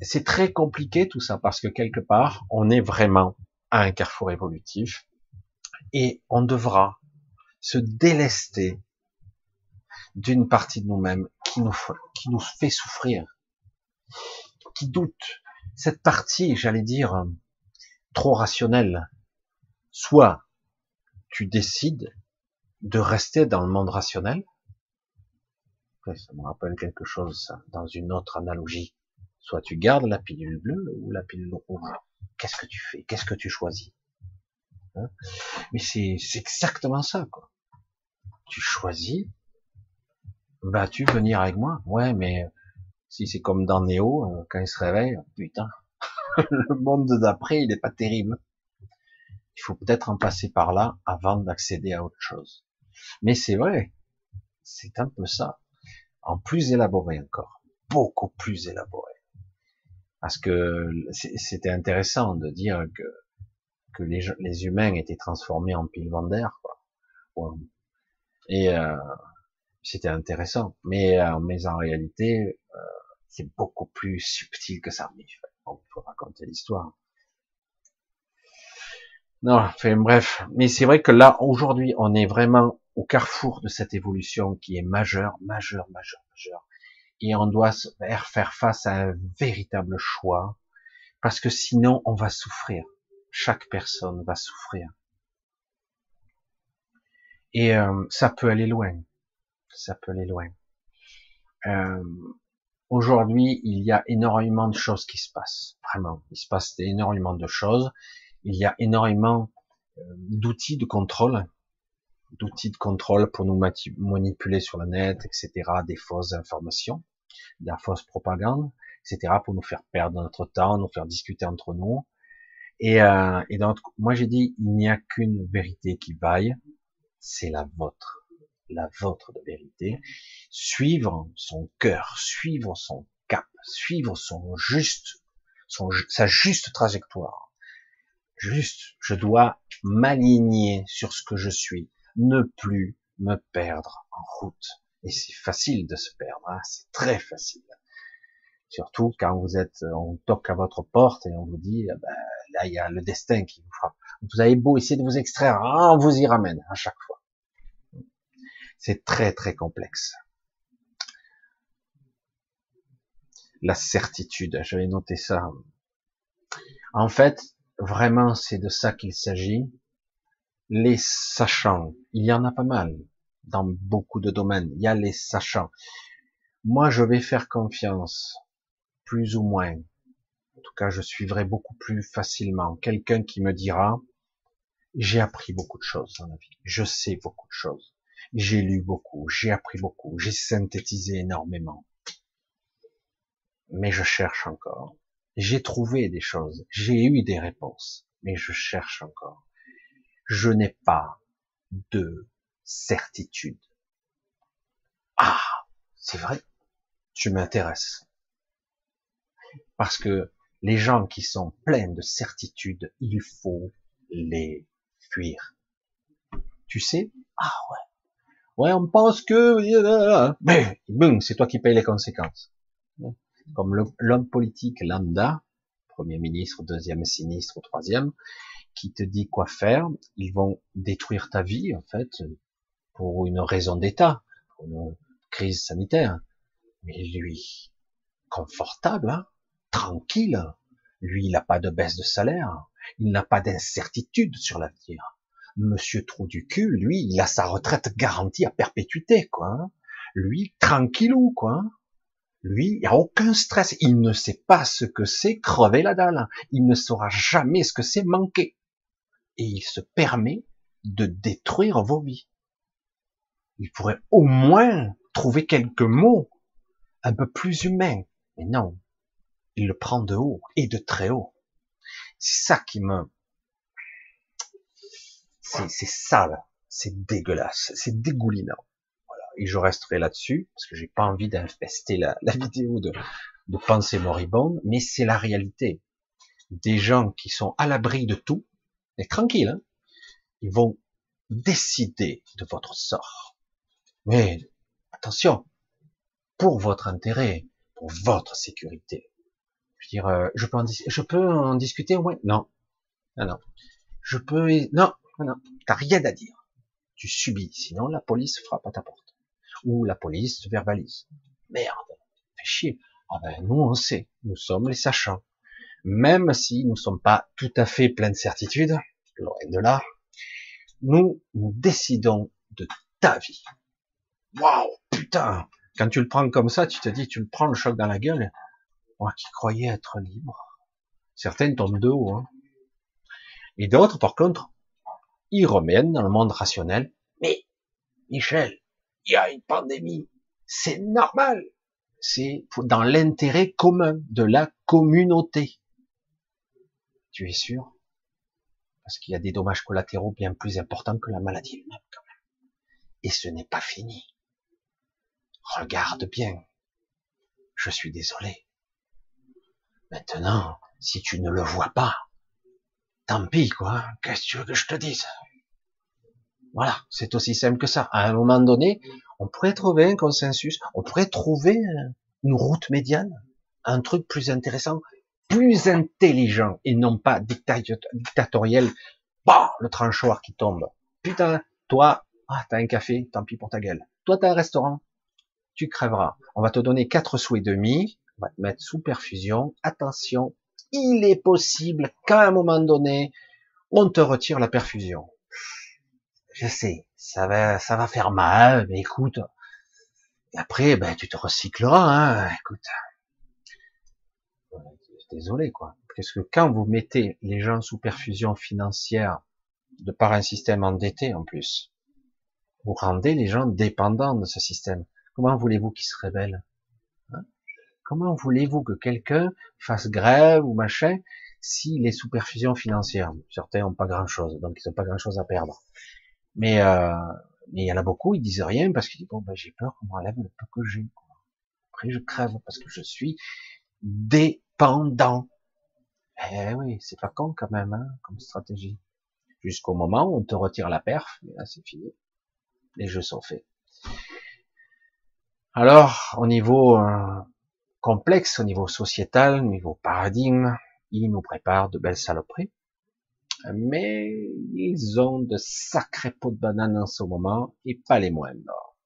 C'est très compliqué tout ça parce que quelque part, on est vraiment à un carrefour évolutif et on devra se délester d'une partie de nous-mêmes qui nous, qui nous fait souffrir, qui doute. Cette partie, j'allais dire, trop rationnelle. Soit tu décides de rester dans le monde rationnel. Ça me rappelle quelque chose, dans une autre analogie. Soit tu gardes la pilule bleue ou la pilule rouge. Qu'est-ce que tu fais? Qu'est-ce que tu choisis? Hein? Mais c'est exactement ça, quoi. Tu choisis Vas-tu venir avec moi? Ouais, mais si c'est comme dans Néo, euh, quand il se réveille, putain, [LAUGHS] le monde d'après, il est pas terrible. Il faut peut-être en passer par là avant d'accéder à autre chose. Mais c'est vrai, c'est un peu ça. En plus élaboré encore, beaucoup plus élaboré. Parce que c'était intéressant de dire que que les, les humains étaient transformés en pile quoi. Et euh, c'était intéressant. Mais, euh, mais en réalité, euh, c'est beaucoup plus subtil que ça. Mais il faut raconter l'histoire. Non, enfin bref. Mais c'est vrai que là, aujourd'hui, on est vraiment au carrefour de cette évolution qui est majeure, majeure, majeure, majeure. Et on doit faire face à un véritable choix. Parce que sinon, on va souffrir. Chaque personne va souffrir. Et euh, ça peut aller loin ça peut aller loin. Euh, Aujourd'hui, il y a énormément de choses qui se passent, vraiment. Il se passe énormément de choses. Il y a énormément euh, d'outils de contrôle, d'outils de contrôle pour nous manipuler sur le net, etc., des fausses informations, de la fausse propagande, etc., pour nous faire perdre notre temps, nous faire discuter entre nous. Et, euh, et donc, moi j'ai dit, il n'y a qu'une vérité qui vaille, c'est la vôtre la vôtre de vérité, suivre son cœur, suivre son cap, suivre son juste, sa juste trajectoire. Juste, je dois m'aligner sur ce que je suis, ne plus me perdre en route. Et c'est facile de se perdre, hein, c'est très facile. Surtout quand vous êtes, on toque à votre porte et on vous dit, ben, là il y a le destin qui vous frappe. Vous avez beau essayer de vous extraire, ah, on vous y ramène à chaque fois. C'est très très complexe. La certitude, j'avais noté ça. En fait, vraiment, c'est de ça qu'il s'agit. Les sachants, il y en a pas mal dans beaucoup de domaines. Il y a les sachants. Moi, je vais faire confiance, plus ou moins. En tout cas, je suivrai beaucoup plus facilement quelqu'un qui me dira, j'ai appris beaucoup de choses dans la vie, je sais beaucoup de choses, j'ai lu beaucoup, j'ai appris beaucoup, j'ai synthétisé énormément. Mais je cherche encore. J'ai trouvé des choses, j'ai eu des réponses, mais je cherche encore. Je n'ai pas de certitude. Ah, c'est vrai, tu m'intéresses. Parce que les gens qui sont pleins de certitude, il faut les fuir. Tu sais? Ah ouais. Ouais, on pense que... C'est toi qui payes les conséquences. Comme l'homme politique lambda, premier ministre, deuxième sinistre, troisième, qui te dit quoi faire, ils vont détruire ta vie, en fait, pour une raison d'État, pour une crise sanitaire. Mais lui, confortable, hein, tranquille, lui, il n'a pas de baisse de salaire, il n'a pas d'incertitude sur l'avenir. Monsieur Trou du cul, lui, il a sa retraite garantie à perpétuité, quoi. Hein. Lui, tranquillou, quoi. Lui, il n'y a aucun stress. Il ne sait pas ce que c'est crever la dalle. Il ne saura jamais ce que c'est manquer. Et il se permet de détruire vos vies. Il pourrait au moins trouver quelques mots un peu plus humains. Mais non. Il le prend de haut et de très haut. C'est ça qui me, c'est ça là, c'est dégueulasse, c'est dégoulinant. Voilà. Et je resterai là-dessus parce que j'ai pas envie d'infester la, la, vidéo de, de pensée moribonde, mais c'est la réalité. Des gens qui sont à l'abri de tout, et tranquilles, hein, ils vont décider de votre sort. Mais attention, pour votre intérêt, pour votre sécurité. Je veux dire, euh, je peux en, je peux en discuter, ouais, non, non, non. Je peux, non, non, t'as rien à dire. Tu subis, sinon la police frappe à ta porte. Ou la police te verbalise. Merde, fais chier. Ah ben, nous on sait, nous sommes les sachants. Même si nous ne sommes pas tout à fait pleins de certitude, loin de là, nous, nous décidons de ta vie. Waouh, putain Quand tu le prends comme ça, tu te dis, tu le prends le choc dans la gueule. Moi qui croyais être libre. Certaines tombent de haut. Hein. Et d'autres, par contre, ils reviennent dans le monde rationnel. Mais, Michel, il y a une pandémie. C'est normal. C'est dans l'intérêt commun de la communauté. Tu es sûr? Parce qu'il y a des dommages collatéraux bien plus importants que la maladie elle-même, quand même. Et ce n'est pas fini. Regarde bien. Je suis désolé. Maintenant, si tu ne le vois pas, tant pis, quoi. Qu'est-ce que tu veux que je te dise? Voilà, c'est aussi simple que ça. À un moment donné, on pourrait trouver un consensus, on pourrait trouver une route médiane, un truc plus intéressant, plus intelligent et non pas dictatoriel. Bah, le tranchoir qui tombe. Putain, toi, ah, t'as un café, tant pis pour ta gueule. Toi, t'as un restaurant, tu crèveras. On va te donner quatre sous et demi, on va te mettre sous perfusion. Attention, il est possible qu'à un moment donné, on te retire la perfusion. Je sais, ça va, ça va faire mal, mais écoute, et après, ben, tu te recycleras, hein, écoute. Désolé, quoi. Parce que quand vous mettez les gens sous perfusion financière, de par un système endetté en plus, vous rendez les gens dépendants de ce système. Comment voulez-vous qu'ils se révèlent Comment voulez-vous que quelqu'un fasse grève ou machin s'il est sous perfusion financière? Certains n'ont pas grand-chose, donc ils n'ont pas grand-chose à perdre. Mais euh, mais il y en a beaucoup, ils disent rien parce qu'ils disent bon ben j'ai peur qu'on m'enlève le peu que j'ai. Après je crève parce que je suis dépendant. Eh oui, c'est pas con quand même hein, comme stratégie. Jusqu'au moment où on te retire la perf, mais là c'est fini. Les jeux sont faits. Alors, au niveau euh, complexe au niveau sociétal, au niveau paradigme, ils nous préparent de belles saloperies. Mais ils ont de sacrés pots de banane en ce moment, et pas les moindres.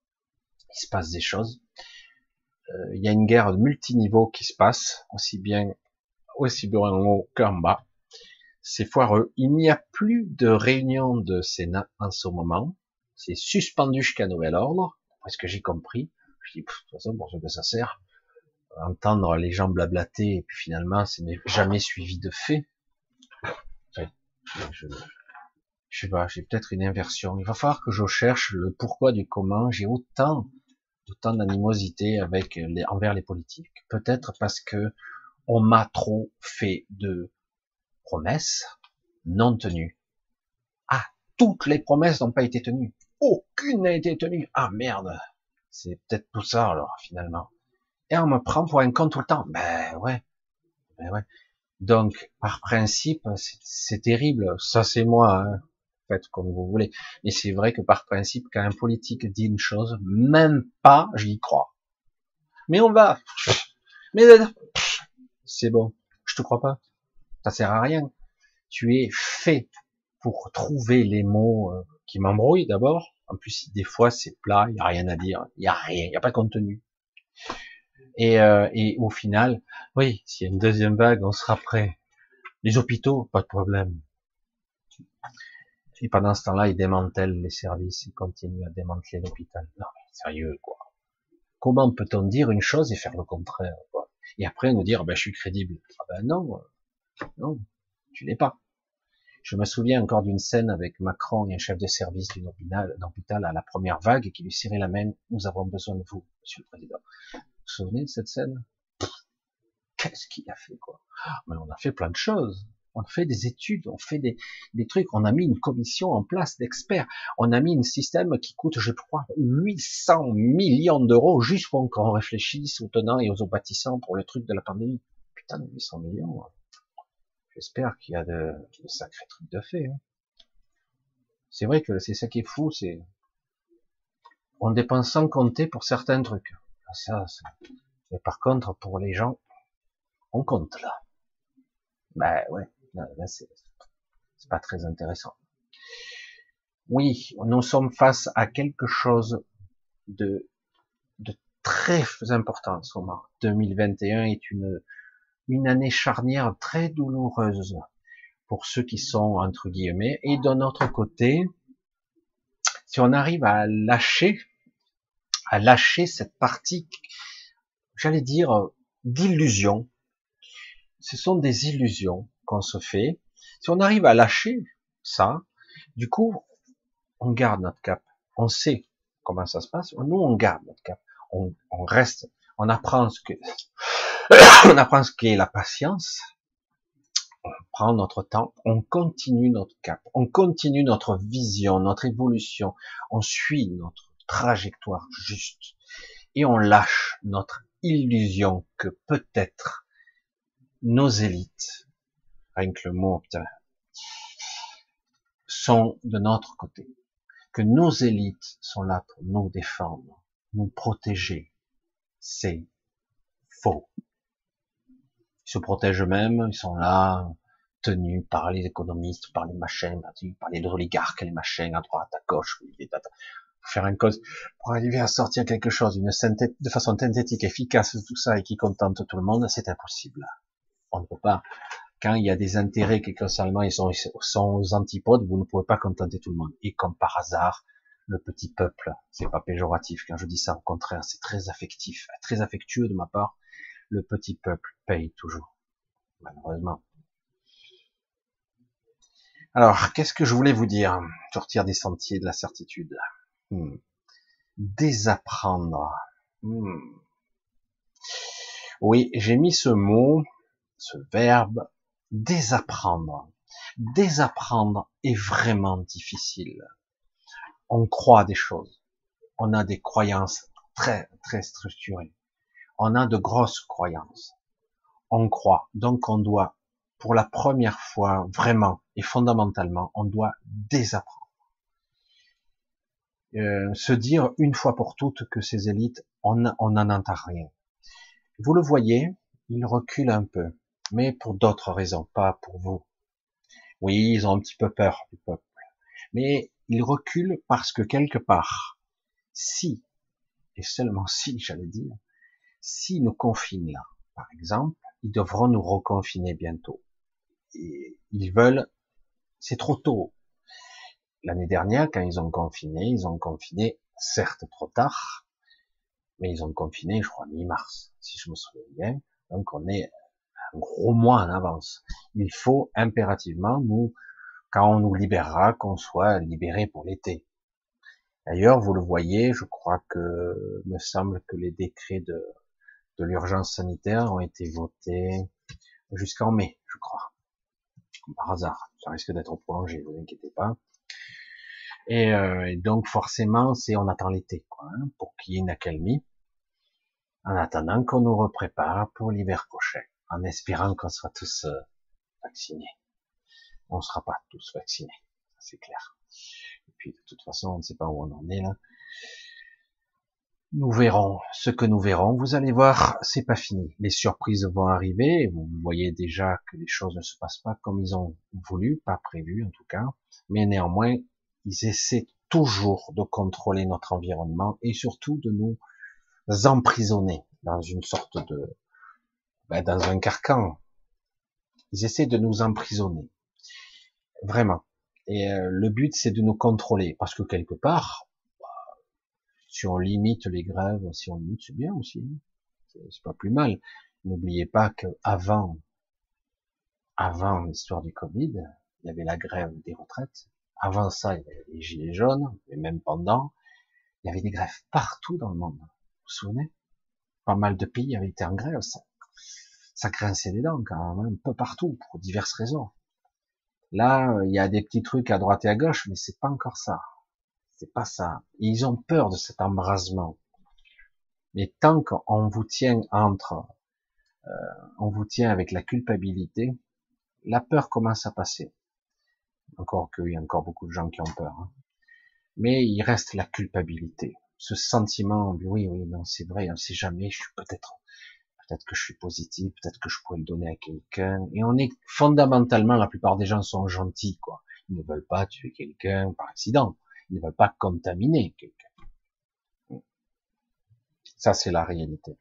Il se passe des choses. Euh, il y a une guerre de multiniveau qui se passe, aussi bien, aussi bien en haut qu'en bas. C'est foireux. Il n'y a plus de réunion de Sénat en ce moment. C'est suspendu jusqu'à nouvel ordre, parce que j'ai compris. Je dis, de toute façon, pour ce que ça sert, entendre les gens blablater et puis finalement, ce n'est jamais suivi de fait. je, je sais pas, j'ai peut-être une inversion. Il va falloir que je cherche le pourquoi du comment. J'ai autant, autant d'animosité envers les politiques. Peut-être parce que on m'a trop fait de promesses non tenues. Ah, toutes les promesses n'ont pas été tenues. Aucune n'a été tenue. Ah merde. C'est peut-être tout ça alors finalement. Et on me prend pour un con tout le temps. Ben ouais. Ben ouais. Donc, par principe, c'est terrible. Ça, c'est moi. Hein faites comme vous voulez. Mais c'est vrai que par principe, quand un politique dit une chose, même pas, j'y crois. Mais on va. Mais c'est bon. Je te crois pas. Ça sert à rien. Tu es fait pour trouver les mots euh, qui m'embrouillent d'abord. En plus, des fois, c'est plat, il y a rien à dire, il y a rien, il y a pas de contenu. Et, euh, et au final, oui, s'il y a une deuxième vague, on sera prêt. Les hôpitaux, pas de problème. Et pendant ce temps-là, ils démantèlent les services, ils continuent à démanteler l'hôpital. Non, mais sérieux, quoi. Comment peut-on dire une chose et faire le contraire, quoi? Et après nous dire, ben, je suis crédible. Ah ben non, non, tu n'es pas. Je me souviens encore d'une scène avec Macron et un chef de service d'un hôpital, à la première vague qui lui serrait la main. Nous avons besoin de vous, monsieur le président. Vous vous souvenez de cette scène? Qu'est-ce qu'il a fait, quoi? Mais on a fait plein de choses on fait des études, on fait des, trucs, on a mis une commission en place d'experts, on a mis un système qui coûte, je crois, 800 millions d'euros juste pour qu'on réfléchisse aux tenants et aux bâtissants pour le truc de la pandémie. Putain, 800 millions. Hein. J'espère qu'il y a de, de, sacrés trucs de fait. Hein. C'est vrai que c'est ça qui est fou, c'est on dépense sans compter pour certains trucs. Ah, ça, mais par contre, pour les gens, on compte là. Ben ouais là, c'est pas très intéressant. Oui, nous sommes face à quelque chose de, de très important en ce moment. 2021 est une, une année charnière très douloureuse pour ceux qui sont entre guillemets. Et d'un autre côté, si on arrive à lâcher, à lâcher cette partie, j'allais dire, d'illusion, ce sont des illusions qu'on se fait, si on arrive à lâcher ça, du coup, on garde notre cap. On sait comment ça se passe. Nous, on garde notre cap. On, reste, on apprend ce que, [COUGHS] on apprend ce qu'est la patience. On prend notre temps, on continue notre cap, on continue notre vision, notre évolution, on suit notre trajectoire juste et on lâche notre illusion que peut-être nos élites, rien que le mot, putain, sont de notre côté. Que nos élites sont là pour nous défendre, nous protéger. C'est faux. Ils se protègent eux-mêmes, ils sont là, tenus par les économistes, par les machins, par les oligarques, les machins, à droite, à gauche, pour faire une cause, pour arriver à sortir quelque chose, une de façon synthétique, efficace, tout ça, et qui contente tout le monde, c'est impossible. On ne peut pas quand il y a des intérêts qui constamment ils sont, sont aux antipodes, vous ne pouvez pas contenter tout le monde. Et comme par hasard, le petit peuple, c'est pas péjoratif quand je dis ça, au contraire, c'est très affectif, très affectueux de ma part. Le petit peuple paye toujours, malheureusement. Alors, qu'est-ce que je voulais vous dire? Sortir des sentiers de la certitude. Hmm. Désapprendre. Hmm. Oui, j'ai mis ce mot, ce verbe désapprendre. Désapprendre est vraiment difficile. On croit des choses. On a des croyances très, très structurées. On a de grosses croyances. On croit. Donc on doit, pour la première fois, vraiment et fondamentalement, on doit désapprendre. Euh, se dire une fois pour toutes que ces élites, on n'en entend rien. Vous le voyez, ils reculent un peu mais pour d'autres raisons, pas pour vous. Oui, ils ont un petit peu peur du peuple, mais ils reculent parce que quelque part, si, et seulement si, j'allais dire, si nous confinent là, par exemple, ils devront nous reconfiner bientôt. Et ils veulent, c'est trop tôt. L'année dernière, quand ils ont confiné, ils ont confiné certes trop tard, Mais ils ont confiné, je crois, mi-mars, si je me souviens bien. Donc on est gros mois en avance. Il faut impérativement, nous, quand on nous libérera, qu'on soit libéré pour l'été. D'ailleurs, vous le voyez, je crois que, me semble que les décrets de, de l'urgence sanitaire ont été votés jusqu'en mai, je crois. par hasard. Ça risque d'être prolongé, vous inquiétez pas. Et, euh, donc forcément, c'est on attend l'été, quoi, hein, pour qu'il y ait une accalmie, en attendant qu'on nous reprépare pour l'hiver prochain, en espérant qu'on sera tous euh, vaccinés. On ne sera pas tous vaccinés, c'est clair. Et puis de toute façon, on ne sait pas où on en est là. Nous verrons ce que nous verrons. Vous allez voir, c'est pas fini. Les surprises vont arriver. Vous voyez déjà que les choses ne se passent pas comme ils ont voulu, pas prévu en tout cas. Mais néanmoins, ils essaient toujours de contrôler notre environnement et surtout de nous emprisonner dans une sorte de, ben, dans un carcan. Ils essaient de nous emprisonner. Vraiment. Et euh, le but, c'est de nous contrôler. Parce que quelque part, si on limite les grèves, si on limite, c'est bien aussi. C'est pas plus mal. N'oubliez pas que avant, avant l'histoire du Covid, il y avait la grève des retraites. Avant ça, il y avait les gilets jaunes, et même pendant, il y avait des grèves partout dans le monde. Vous vous souvenez? Pas mal de pays avaient été en grève. Ça, ça grinçait des dents quand même, un peu partout, pour diverses raisons. Là, il y a des petits trucs à droite et à gauche, mais c'est pas encore ça. C'est pas ça. Ils ont peur de cet embrasement. Mais tant qu'on vous tient entre, euh, on vous tient avec la culpabilité, la peur commence à passer. Encore qu'il y a encore beaucoup de gens qui ont peur. Hein. Mais il reste la culpabilité. Ce sentiment, oui, oui, non, c'est vrai, on sait jamais, je suis peut-être, peut-être que je suis positif, peut-être que je pourrais le donner à quelqu'un. Et on est, fondamentalement, la plupart des gens sont gentils, quoi. Ils ne veulent pas tuer quelqu'un par accident. Ils ne veulent pas contaminer quelqu'un. Ça, c'est la réalité.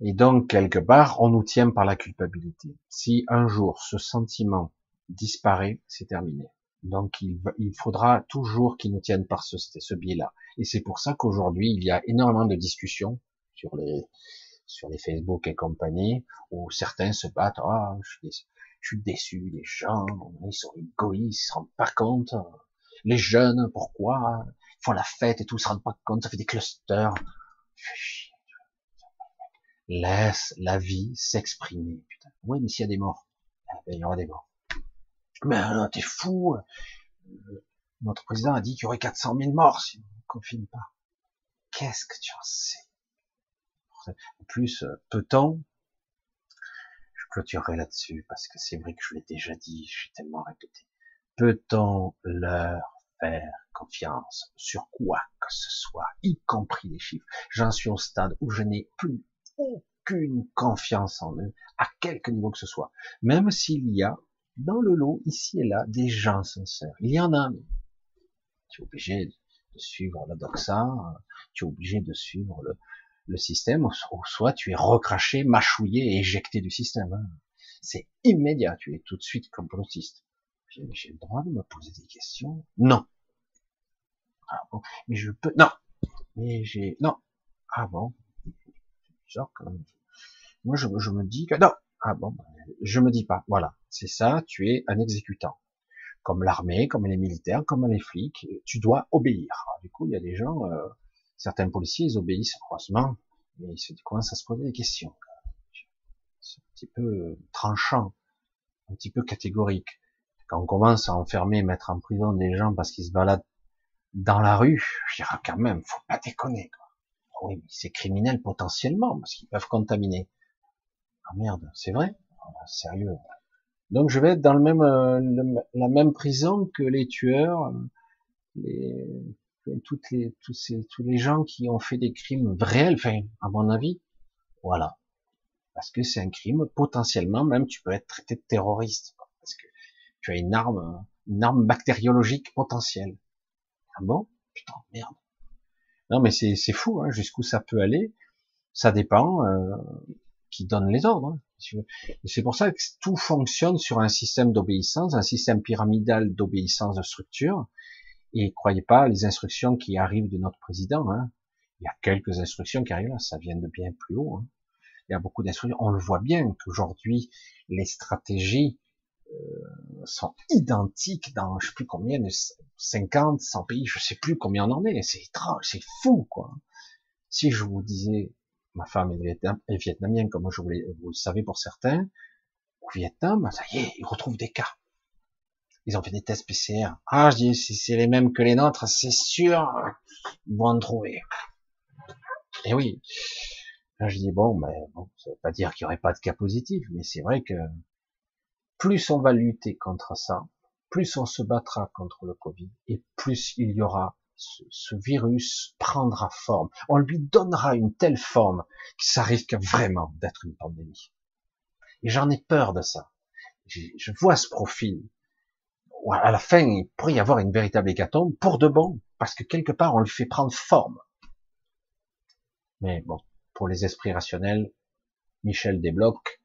Et donc, quelque part, on nous tient par la culpabilité. Si un jour ce sentiment disparaît, c'est terminé. Donc, il, faudra toujours qu'ils nous tiennent par ce, biais-là. Et c'est pour ça qu'aujourd'hui, il y a énormément de discussions sur les, sur les Facebook et compagnie, où certains se battent, ah, je suis je suis déçu, les gens, ils sont égoïstes, ils se rendent pas compte. Les jeunes, pourquoi? Ils font la fête et tout, ils se rendent pas compte, ça fait des clusters. Laisse la vie s'exprimer, putain. Oui, mais s'il y a des morts, eh ben, il y aura des morts. Mais alors, t'es fou. Notre président a dit qu'il y aurait 400 000 morts si on ne confine pas. Qu'est-ce que tu en sais? En plus, peut-on clôturerai là-dessus parce que c'est vrai que je l'ai déjà dit, j'ai tellement répété. Peut-on leur faire confiance sur quoi que ce soit, y compris les chiffres J'en suis au stade où je n'ai plus aucune confiance en eux, à quelque niveau que ce soit. Même s'il y a dans le lot, ici et là, des gens sincères. Il y en a. Tu es obligé de suivre la doxa, tu es obligé de suivre le, le système, ou soit tu es recraché, mâchouillé et éjecté du système. Hein. C'est immédiat, tu es tout de suite complotiste. J'ai le droit de me poser des questions Non. Ah bon? Mais je peux... Non. Mais j'ai... Non. Ah bon? Genre même. Moi, je, je me dis que... Non. Ah bon Je me dis pas. Voilà. C'est ça, tu es un exécutant. Comme l'armée, comme les militaires, comme les flics. Tu dois obéir. du coup, il y a des gens... Euh, certains policiers, ils obéissent croisement, mais ils commencent à se poser des questions. C'est un petit peu tranchant, un petit peu catégorique. Quand on commence à enfermer, mettre en prison des gens parce qu'ils se baladent dans la rue, je dirais quand même, faut pas déconner. Quoi. Oui, mais c'est criminel potentiellement parce qu'ils peuvent contaminer. Ah merde, c'est vrai? Ah, Sérieux Donc je vais être dans le même, euh, la même prison que les tueurs, les, les, tous, ces, tous les gens qui ont fait des crimes réels, enfin, à mon avis, voilà. Parce que c'est un crime, potentiellement, même tu peux être traité de terroriste, parce que tu as une arme, une arme bactériologique potentielle. Ah bon? Putain, merde. Non, mais c'est, c'est fou, hein, jusqu'où ça peut aller. Ça dépend euh, qui donne les ordres. Hein, c'est pour ça que tout fonctionne sur un système d'obéissance, un système pyramidal d'obéissance de structure, et croyez pas les instructions qui arrivent de notre président. Hein. Il y a quelques instructions qui arrivent là, ça vient de bien plus haut. Hein. Il y a beaucoup d'instructions. On le voit bien qu'aujourd'hui, les stratégies euh, sont identiques dans je sais plus combien, 50, 100 pays, je sais plus combien on en est. C'est étrange, c'est fou, quoi. Si je vous disais, ma femme est vietnamienne, comme je vous, vous le savez pour certains, au Vietnam, ça y est, ils retrouvent des cas. Ils ont fait des tests PCR. Ah, je dis, si c'est les mêmes que les nôtres, c'est sûr, ils vont en trouver. Et oui. Là, je dis, bon, mais bon, ça veut pas dire qu'il y aurait pas de cas positifs, mais c'est vrai que plus on va lutter contre ça, plus on se battra contre le Covid, et plus il y aura ce, virus prendra forme. On lui donnera une telle forme que ça risque vraiment d'être une pandémie. Et j'en ai peur de ça. Je vois ce profil. À la fin, il pourrait y avoir une véritable hécatombe pour de bon, parce que quelque part, on lui fait prendre forme. Mais bon, pour les esprits rationnels, Michel débloque,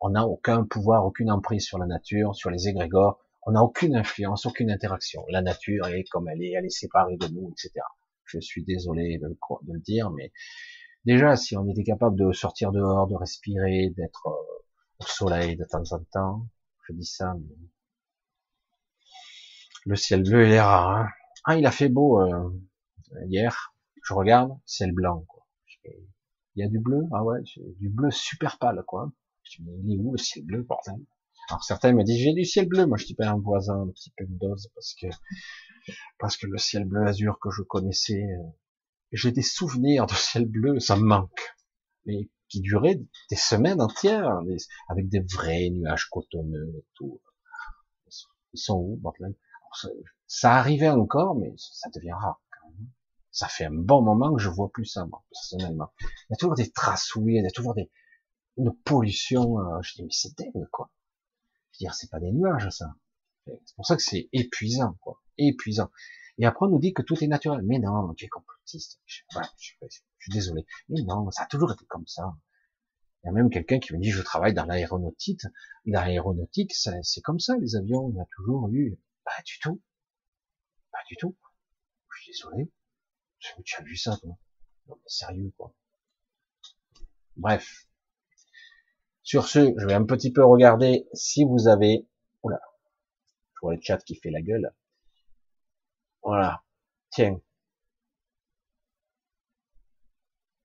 on n'a aucun pouvoir, aucune emprise sur la nature, sur les égrégores, on n'a aucune influence, aucune interaction. La nature est comme elle est, elle est séparée de nous, etc. Je suis désolé de le, dire, mais déjà, si on était capable de sortir dehors, de respirer, d'être euh, au soleil de temps en temps, je dis ça, mais le ciel bleu, il est rare. Hein. ah, il a fait beau euh, hier. Je regarde, ciel blanc. Quoi. Il y a du bleu, ah ouais, du bleu super pâle, quoi. Je me dis, il est où le ciel bleu, bordel? Alors certains me disent, j'ai du ciel bleu. Moi, je dis pas un voisin, un petit peu de dose, parce que parce que le ciel bleu azur que je connaissais, euh, j'ai des souvenirs de ciel bleu, ça me manque. Mais qui durait des semaines entières, avec des vrais nuages cotonneux et tout. Ils sont où, bordel? Ça arrivait encore, mais ça devient rare. Ça fait un bon moment que je vois plus ça, moi, personnellement. Il y a toujours des traces oui, il y a toujours des, une pollution. Euh, je dis, mais c'est dingue, quoi. Je veux dire, c'est pas des nuages, ça. C'est pour ça que c'est épuisant, quoi. Épuisant. Et après, on nous dit que tout est naturel. Mais non, tu es complotiste. Je, je, suis désolé. Mais non, ça a toujours été comme ça. Il y a même quelqu'un qui me dit, je travaille dans l'aéronautique. L'aéronautique, c'est comme ça, les avions. Il y a toujours eu, pas du tout. Pas du tout. Je suis désolé. Tu as vu ça, toi Non, sérieux, quoi. Bref. Sur ce, je vais un petit peu regarder si vous avez... Oula. Je vois le chat qui fait la gueule. Voilà. Tiens.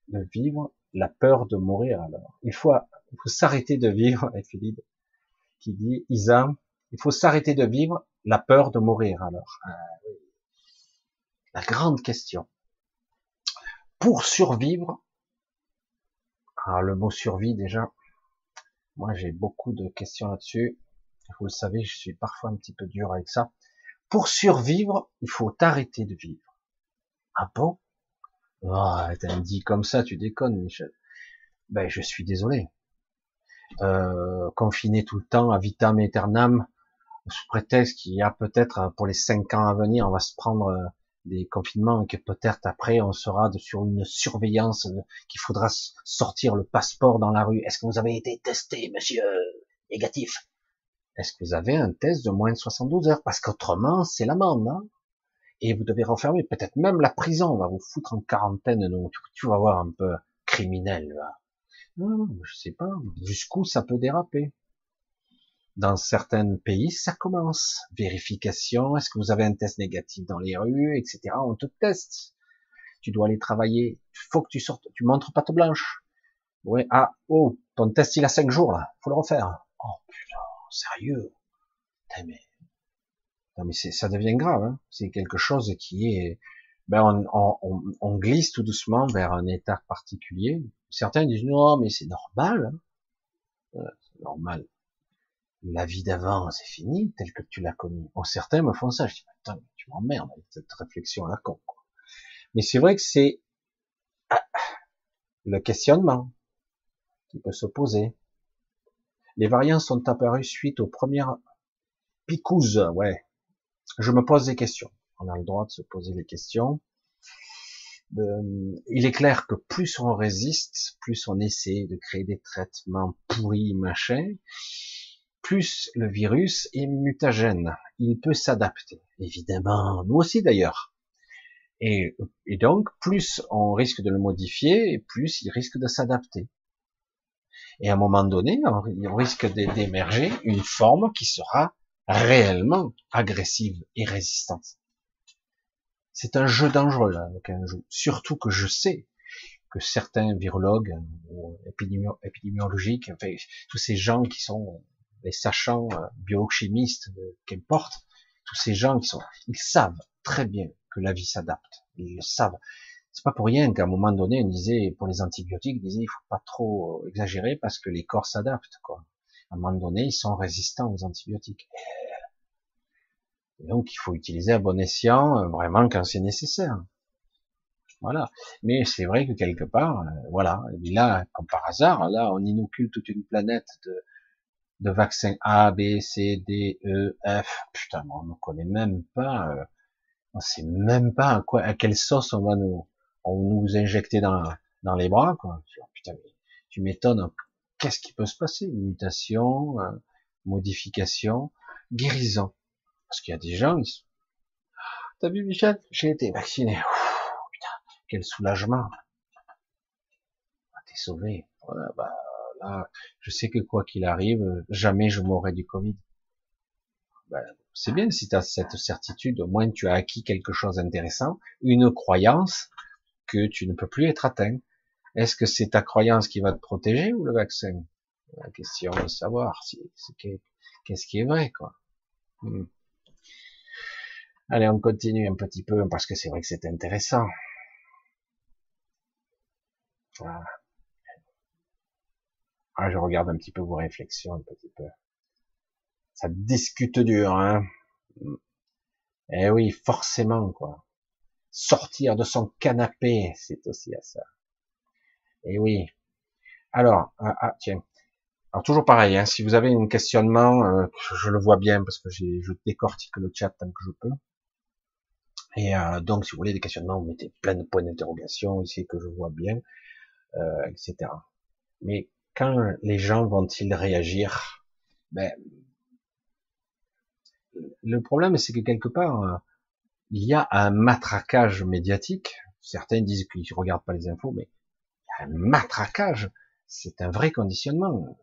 De vivre la peur de mourir alors. Il faut, s'arrêter de vivre, [LAUGHS] Philippe qui dit, Isa, il faut s'arrêter de vivre la peur de mourir alors. Ah la grande question pour survivre, alors le mot survie déjà, moi j'ai beaucoup de questions là-dessus. Vous le savez, je suis parfois un petit peu dur avec ça. Pour survivre, il faut arrêter de vivre. Ah bon? Oh, T'as dit comme ça, tu déconnes, Michel. Ben, je suis désolé. Euh, confiné tout le temps à vitam aeternam, sous prétexte qu'il y a peut-être pour les cinq ans à venir, on va se prendre euh, des confinements et que peut-être après on sera sur une surveillance qu'il faudra sortir le passeport dans la rue. Est-ce que vous avez été testé, monsieur? Négatif. Est-ce que vous avez un test de moins de 72 heures? Parce qu'autrement, c'est l'amende. Hein et vous devez refermer. Peut-être même la prison on va vous foutre en quarantaine. Donc tu vas voir un peu criminel. Là. Non, je sais pas. Jusqu'où ça peut déraper? Dans certains pays, ça commence. Vérification, est-ce que vous avez un test négatif dans les rues, etc. On te teste. Tu dois aller travailler. Il faut que tu sortes. Tu montres patte blanche. Ouais, ah, oh, ton test il a cinq jours là. Faut le refaire. Oh putain, sérieux. mais, non, mais ça devient grave. Hein. C'est quelque chose qui est, ben on, on, on, glisse tout doucement vers un état particulier. Certains disent non, mais c'est normal. Hein. c'est normal la vie d'avant, c'est fini, tel que tu l'as connu. Bon, certains me font ça, je dis, attends, tu m'emmerdes avec cette réflexion là con. Mais c'est vrai que c'est ah, le questionnement qui peut se poser. Les variants sont apparus suite aux premières picouzes, ouais. Je me pose des questions. On a le droit de se poser des questions. Euh, il est clair que plus on résiste, plus on essaie de créer des traitements pourris, machin, plus le virus est mutagène. Il peut s'adapter. Évidemment, nous aussi d'ailleurs. Et, donc, plus on risque de le modifier, plus il risque de s'adapter. Et à un moment donné, on risque d'émerger une forme qui sera réellement agressive et résistante. C'est un jeu dangereux, là, un jeu. Surtout que je sais que certains virologues ou épidémiologiques, enfin, tous ces gens qui sont les sachants euh, biochimistes, euh, qu'importe, tous ces gens qui sont, ils savent très bien que la vie s'adapte. Ils le savent. C'est pas pour rien qu'à un moment donné, on disait, pour les antibiotiques, on disait, il faut pas trop exagérer parce que les corps s'adaptent, quoi. À un moment donné, ils sont résistants aux antibiotiques. donc, il faut utiliser à bon escient, euh, vraiment quand c'est nécessaire. Voilà. Mais c'est vrai que quelque part, euh, voilà. Et là, comme par hasard, là, on inocule toute une planète de, de vaccins A, B, C, D, E, F. Putain, on ne connaît même pas, euh, on sait même pas à quoi, à quelle sauce on va nous, on nous injecter dans, dans les bras, quoi. Putain, tu m'étonnes. Qu'est-ce qui peut se passer? Mutation, euh, modification, guérison. Parce qu'il y a des gens, ils... T'as vu, Michel? J'ai été vacciné quel soulagement. Ah, t'es sauvé. bah, je sais que quoi qu'il arrive, jamais je mourrai du Covid. Ben, c'est bien si tu as cette certitude, au moins tu as acquis quelque chose d'intéressant, une croyance que tu ne peux plus être atteint. Est-ce que c'est ta croyance qui va te protéger ou le vaccin? La question est de savoir si, qu'est-ce qui est vrai, quoi. Hmm. Allez, on continue un petit peu parce que c'est vrai que c'est intéressant. Ah, je regarde un petit peu vos réflexions, un petit peu. Ça discute dur, hein. Eh oui, forcément, quoi. Sortir de son canapé, c'est aussi à ça. Eh oui. Alors, ah, ah, tiens. Alors toujours pareil, hein, si vous avez un questionnement, euh, je le vois bien parce que je décortique le chat tant que je peux. Et euh, donc, si vous voulez des questionnements, vous mettez plein de points d'interrogation ici que je vois bien euh, etc. Mais quand les gens vont-ils réagir? Ben, Le problème, c'est que quelque part, euh, il y a un matraquage médiatique. Certains disent qu'ils ne regardent pas les infos, mais il y a un matraquage. C'est un vrai conditionnement.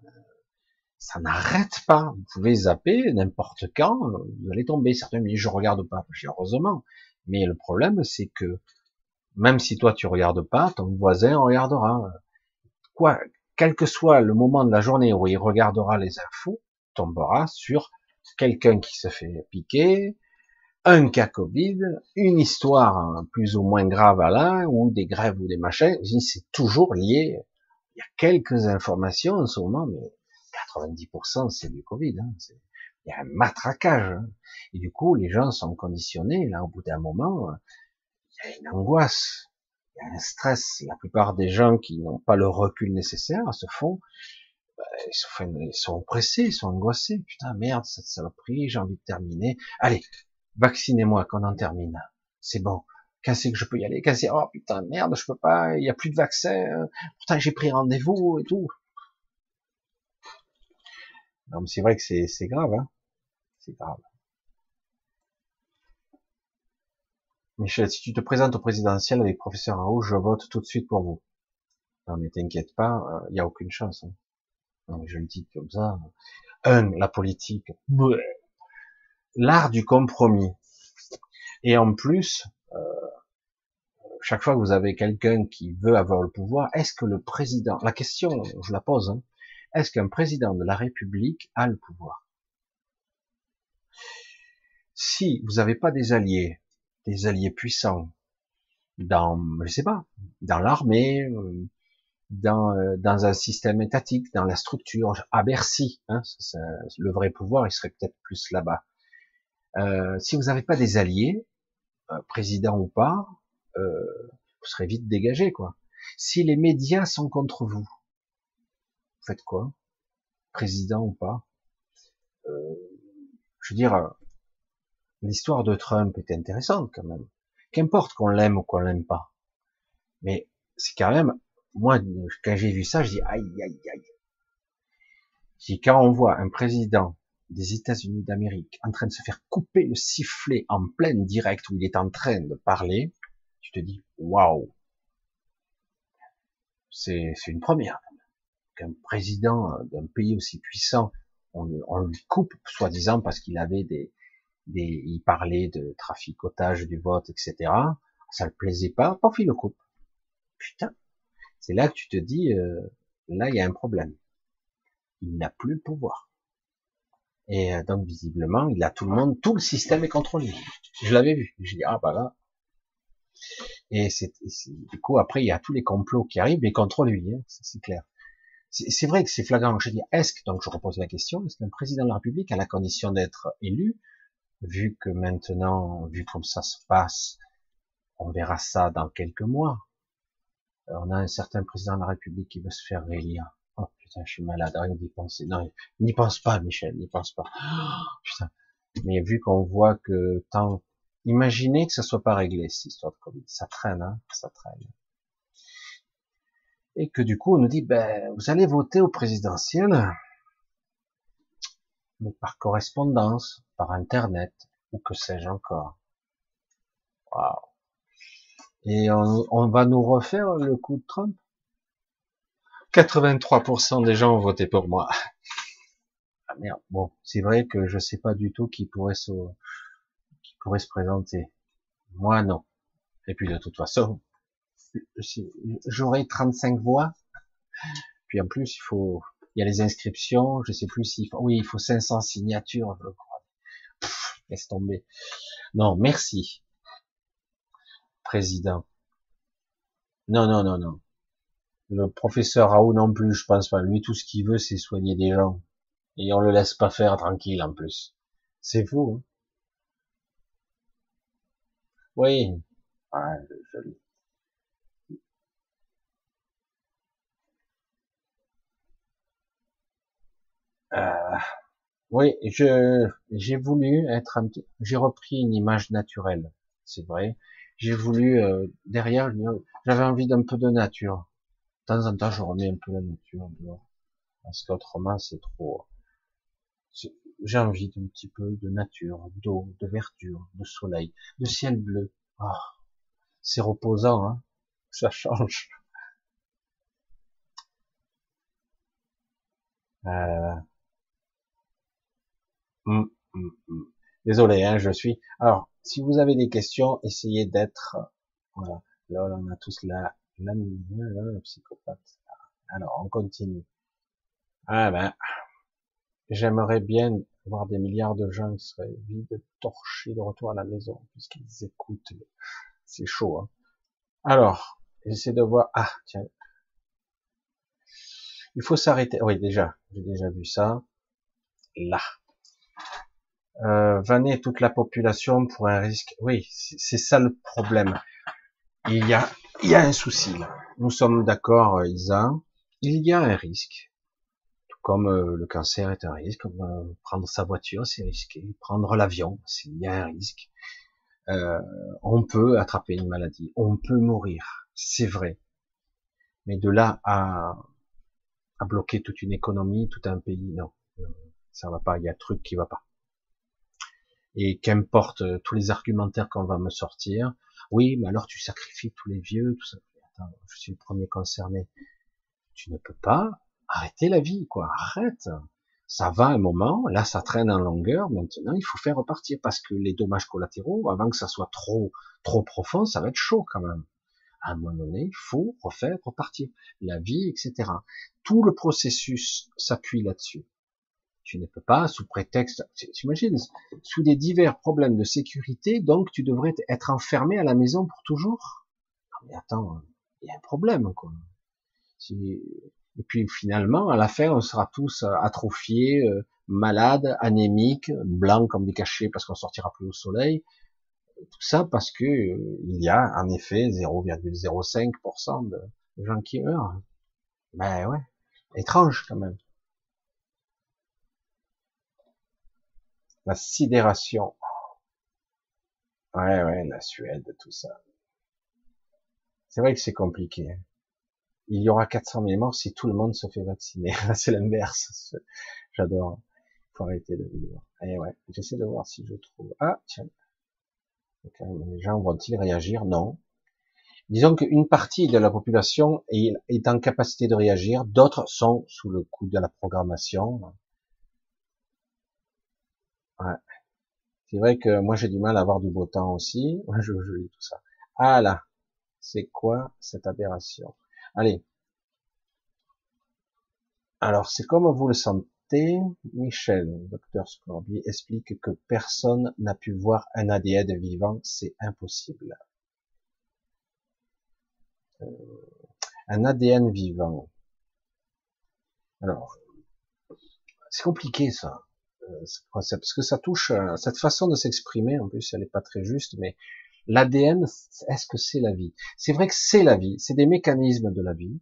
Ça n'arrête pas. Vous pouvez zapper n'importe quand, vous allez tomber. Certains disent je regarde pas. Heureusement. Mais le problème, c'est que même si toi tu regardes pas, ton voisin regardera. Quoi, quel que soit le moment de la journée où il regardera les infos, tombera sur quelqu'un qui se fait piquer, un cas Covid, une histoire plus ou moins grave à l'un, ou des grèves ou des machins, c'est toujours lié. Il y a quelques informations en ce moment, mais 90% c'est du Covid. Hein. Il y a un matraquage. Hein. Et du coup, les gens sont conditionnés, là, au bout d'un moment, il y a une angoisse, il y a un stress. La plupart des gens qui n'ont pas le recul nécessaire se font, bah, ils, sont, ils sont oppressés, ils sont angoissés. Putain, merde, cette saloperie, j'ai envie de terminer. Allez, vaccinez-moi qu'on en termine. C'est bon. Quand c'est que je peux y aller? Quand c'est, oh putain, merde, je peux pas, il y a plus de vaccin. Pourtant, j'ai pris rendez-vous et tout. Non, mais c'est vrai que c'est grave, hein. C'est grave. Michel, si tu te présentes au présidentiel avec professeur Raoult, je vote tout de suite pour vous. Non, mais t'inquiète pas, il euh, n'y a aucune chance. Hein. Je le dis comme ça. Un, la politique. L'art du compromis. Et en plus, euh, chaque fois que vous avez quelqu'un qui veut avoir le pouvoir, est-ce que le président, la question, je la pose, hein, est-ce qu'un président de la République a le pouvoir? Si vous n'avez pas des alliés, des alliés puissants dans, je sais pas, dans l'armée, euh, dans, euh, dans un système étatique, dans la structure, à Bercy, hein, le vrai pouvoir, il serait peut-être plus là-bas. Euh, si vous n'avez pas des alliés, président ou pas, vous serez vite dégagé, quoi. Si les médias sont contre vous, vous faites quoi? Président ou pas? Je veux dire, l'histoire de Trump est intéressante quand même. Qu'importe qu'on l'aime ou qu'on l'aime pas. Mais c'est quand même, moi, quand j'ai vu ça, je dis aïe, aïe, aïe. Si quand on voit un président des États-Unis d'Amérique en train de se faire couper le sifflet en pleine direct où il est en train de parler, Tu te dis, waouh, c'est une première. Qu'un président d'un pays aussi puissant, on, on lui coupe, soi-disant parce qu'il avait des, il parlait de traficotage du vote, etc. Ça le plaisait pas, pas il le coupe. Putain, c'est là que tu te dis, euh, là il y a un problème. Il n'a plus le pouvoir. Et euh, donc visiblement, il a tout le monde, tout le système est contre lui. Je l'avais vu. Je dis ah bah là. Et c'est du coup après il y a tous les complots qui arrivent, mais contre lui, hein, c'est clair. C'est vrai que c'est flagrant. Je dis est-ce que donc je repose la question est-ce qu'un président de la République a la condition d'être élu, vu que maintenant, vu comme ça se passe, on verra ça dans quelques mois. On a un certain président de la République qui veut se faire réélire. Oh putain, je suis malade, rien d'y penser. Non, n'y pense pas, Michel, n'y pense pas. Oh, [GASPS] putain. Mais vu qu'on voit que tant, imaginez que ça soit pas réglé, cette histoire de Covid. Ça traîne, hein, ça traîne. Et que du coup, on nous dit, ben, vous allez voter au présidentiel, mais par correspondance, par internet, ou que sais-je encore. Waouh. Et on, on, va nous refaire le coup de Trump? 83% des gens ont voté pour moi. Ah merde. Bon, c'est vrai que je sais pas du tout qui pourrait se, qui pourrait se présenter. Moi, non. Et puis, de toute façon, j'aurai 35 voix. Puis en plus, il faut, il y a les inscriptions, je sais plus s'il faut, oui, il faut 500 signatures, je crois. laisse tomber. Non, merci. Président. Non, non, non, non. Le professeur Raoult non plus, je pense pas. Lui, tout ce qu'il veut, c'est soigner des gens. Et on le laisse pas faire tranquille, en plus. C'est fou, hein Oui. Ah. Euh, oui, je j'ai voulu être un petit, j'ai repris une image naturelle, c'est vrai. J'ai voulu euh, derrière, j'avais envie d'un peu de nature. De temps en temps, je remets un peu la nature dehors, parce qu'autrement, c'est trop. J'ai envie d'un petit peu de nature, d'eau, de verdure, de soleil, de ciel bleu. Oh, c'est reposant, hein ça change. Euh, Mm, mm, mm. Désolé, hein, je suis. Alors, si vous avez des questions, essayez d'être. Voilà. Là, on a tous la, la, la, psychopathe. Alors, on continue. Ah ben, j'aimerais bien voir des milliards de gens qui seraient vides, torchés de retour à la maison, puisqu'ils écoutent. C'est chaud. Hein. Alors, j'essaie de voir. Ah, tiens. Il faut s'arrêter. Oui, déjà, j'ai déjà vu ça. Là euh, vanner toute la population pour un risque. Oui, c'est ça le problème. Il y a, il y a un souci. Nous sommes d'accord, euh, Isa. Il y a un risque. Tout comme euh, le cancer est un risque. Euh, prendre sa voiture, c'est risqué. Prendre l'avion, il y a un risque. on peut attraper une maladie. On peut mourir. C'est vrai. Mais de là à, à bloquer toute une économie, tout un pays, non. Ça va pas. Il y a un truc qui va pas et qu'importe euh, tous les argumentaires qu'on va me sortir. Oui, mais alors tu sacrifies tous les vieux, tout ça. Attends, je suis le premier concerné. Tu ne peux pas arrêter la vie, quoi. Arrête. Ça va un moment, là ça traîne en longueur, maintenant il faut faire repartir parce que les dommages collatéraux, avant que ça soit trop trop profond, ça va être chaud quand même. À un moment donné, il faut refaire repartir la vie, etc. Tout le processus s'appuie là-dessus. Tu ne peux pas, sous prétexte, t'imagines, sous des divers problèmes de sécurité, donc tu devrais être enfermé à la maison pour toujours. Non mais attends, il y a un problème, quoi. Et puis finalement, à la fin, on sera tous euh, atrophiés, euh, malades, anémiques, blancs comme des cachets parce qu'on sortira plus au soleil. Tout ça parce que euh, il y a en effet 0,05% de gens qui meurent. Ben ouais, étrange quand même. La sidération. Ouais, ouais, la Suède, tout ça. C'est vrai que c'est compliqué. Hein. Il y aura 400 000 morts si tout le monde se fait vacciner. [LAUGHS] c'est l'inverse. J'adore. Faut arrêter de vivre. Et ouais, j'essaie de voir si je trouve. Ah, tiens. Les gens vont-ils réagir? Non. Disons qu'une partie de la population est en capacité de réagir, d'autres sont sous le coup de la programmation. Ouais. C'est vrai que moi j'ai du mal à avoir du beau temps aussi. [LAUGHS] Je, je lis tout ça. Ah là, c'est quoi cette aberration? Allez. Alors c'est comme vous le sentez. Michel, docteur Scorby, explique que personne n'a pu voir un ADN vivant, c'est impossible. Euh, un ADN vivant. Alors, c'est compliqué ça parce que ça touche à cette façon de s'exprimer. En plus, elle n'est pas très juste, mais l'ADN, est-ce que c'est la vie? C'est vrai que c'est la vie, c'est des mécanismes de la vie.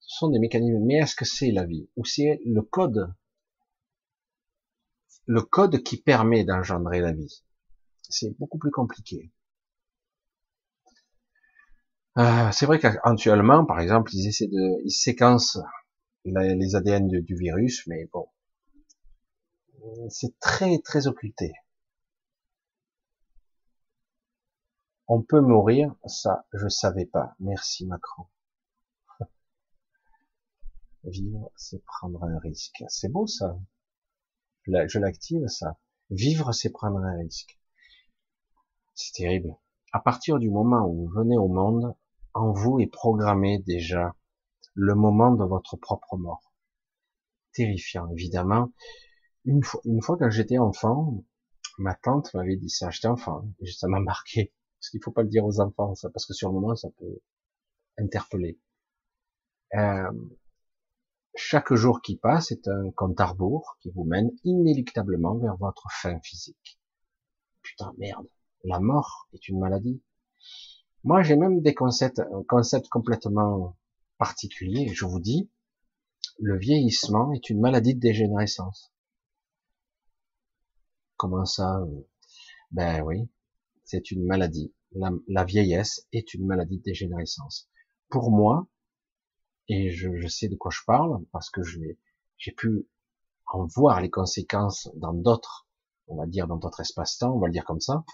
Ce sont des mécanismes, mais est-ce que c'est la vie? Ou c'est le code Le code qui permet d'engendrer la vie? C'est beaucoup plus compliqué. Euh, c'est vrai qu'actuellement, par exemple, ils essaient de, ils séquencent les ADN du virus, mais bon, c'est très très occulté. On peut mourir, ça je savais pas. Merci Macron. [LAUGHS] Vivre, c'est prendre un risque. C'est beau ça. Je l'active ça. Vivre, c'est prendre un risque. C'est terrible. À partir du moment où vous venez au monde, en vous est programmé déjà le moment de votre propre mort. Terrifiant, évidemment. Une fois, une fois quand j'étais enfant, ma tante m'avait dit ça. J'étais enfant, ça m'a marqué. Parce qu'il faut pas le dire aux enfants, ça, parce que sur le moment, ça peut interpeller. Euh, chaque jour qui passe est un compte à rebours qui vous mène inéluctablement vers votre fin physique. Putain, merde. La mort est une maladie. Moi, j'ai même des concepts, un concept complètement particulier. Je vous dis, le vieillissement est une maladie de dégénérescence. Comment ça euh, Ben oui, c'est une maladie. La, vieillesse est une maladie de dégénérescence. Pour moi, et je, sais de quoi je parle, parce que j'ai pu en voir les conséquences dans d'autres, on va dire dans d'autres espaces-temps, on va le dire comme ça,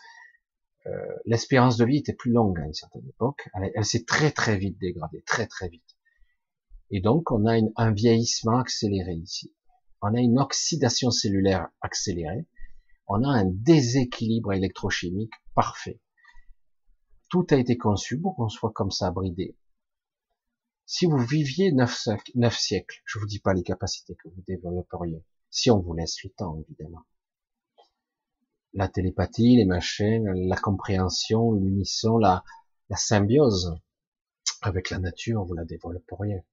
euh, l'espérance de vie était plus longue à une certaine époque. Elle, s'est très très vite dégradée, très très vite. Et donc on a un vieillissement accéléré ici. On a une oxydation cellulaire accélérée on a un déséquilibre électrochimique parfait. Tout a été conçu pour qu'on soit comme ça, bridé. Si vous viviez neuf, siècles, je vous dis pas les capacités que vous développeriez, si on vous laisse le temps, évidemment. La télépathie, les machines, la compréhension, l'unisson, la, la symbiose avec la nature, vous la développeriez.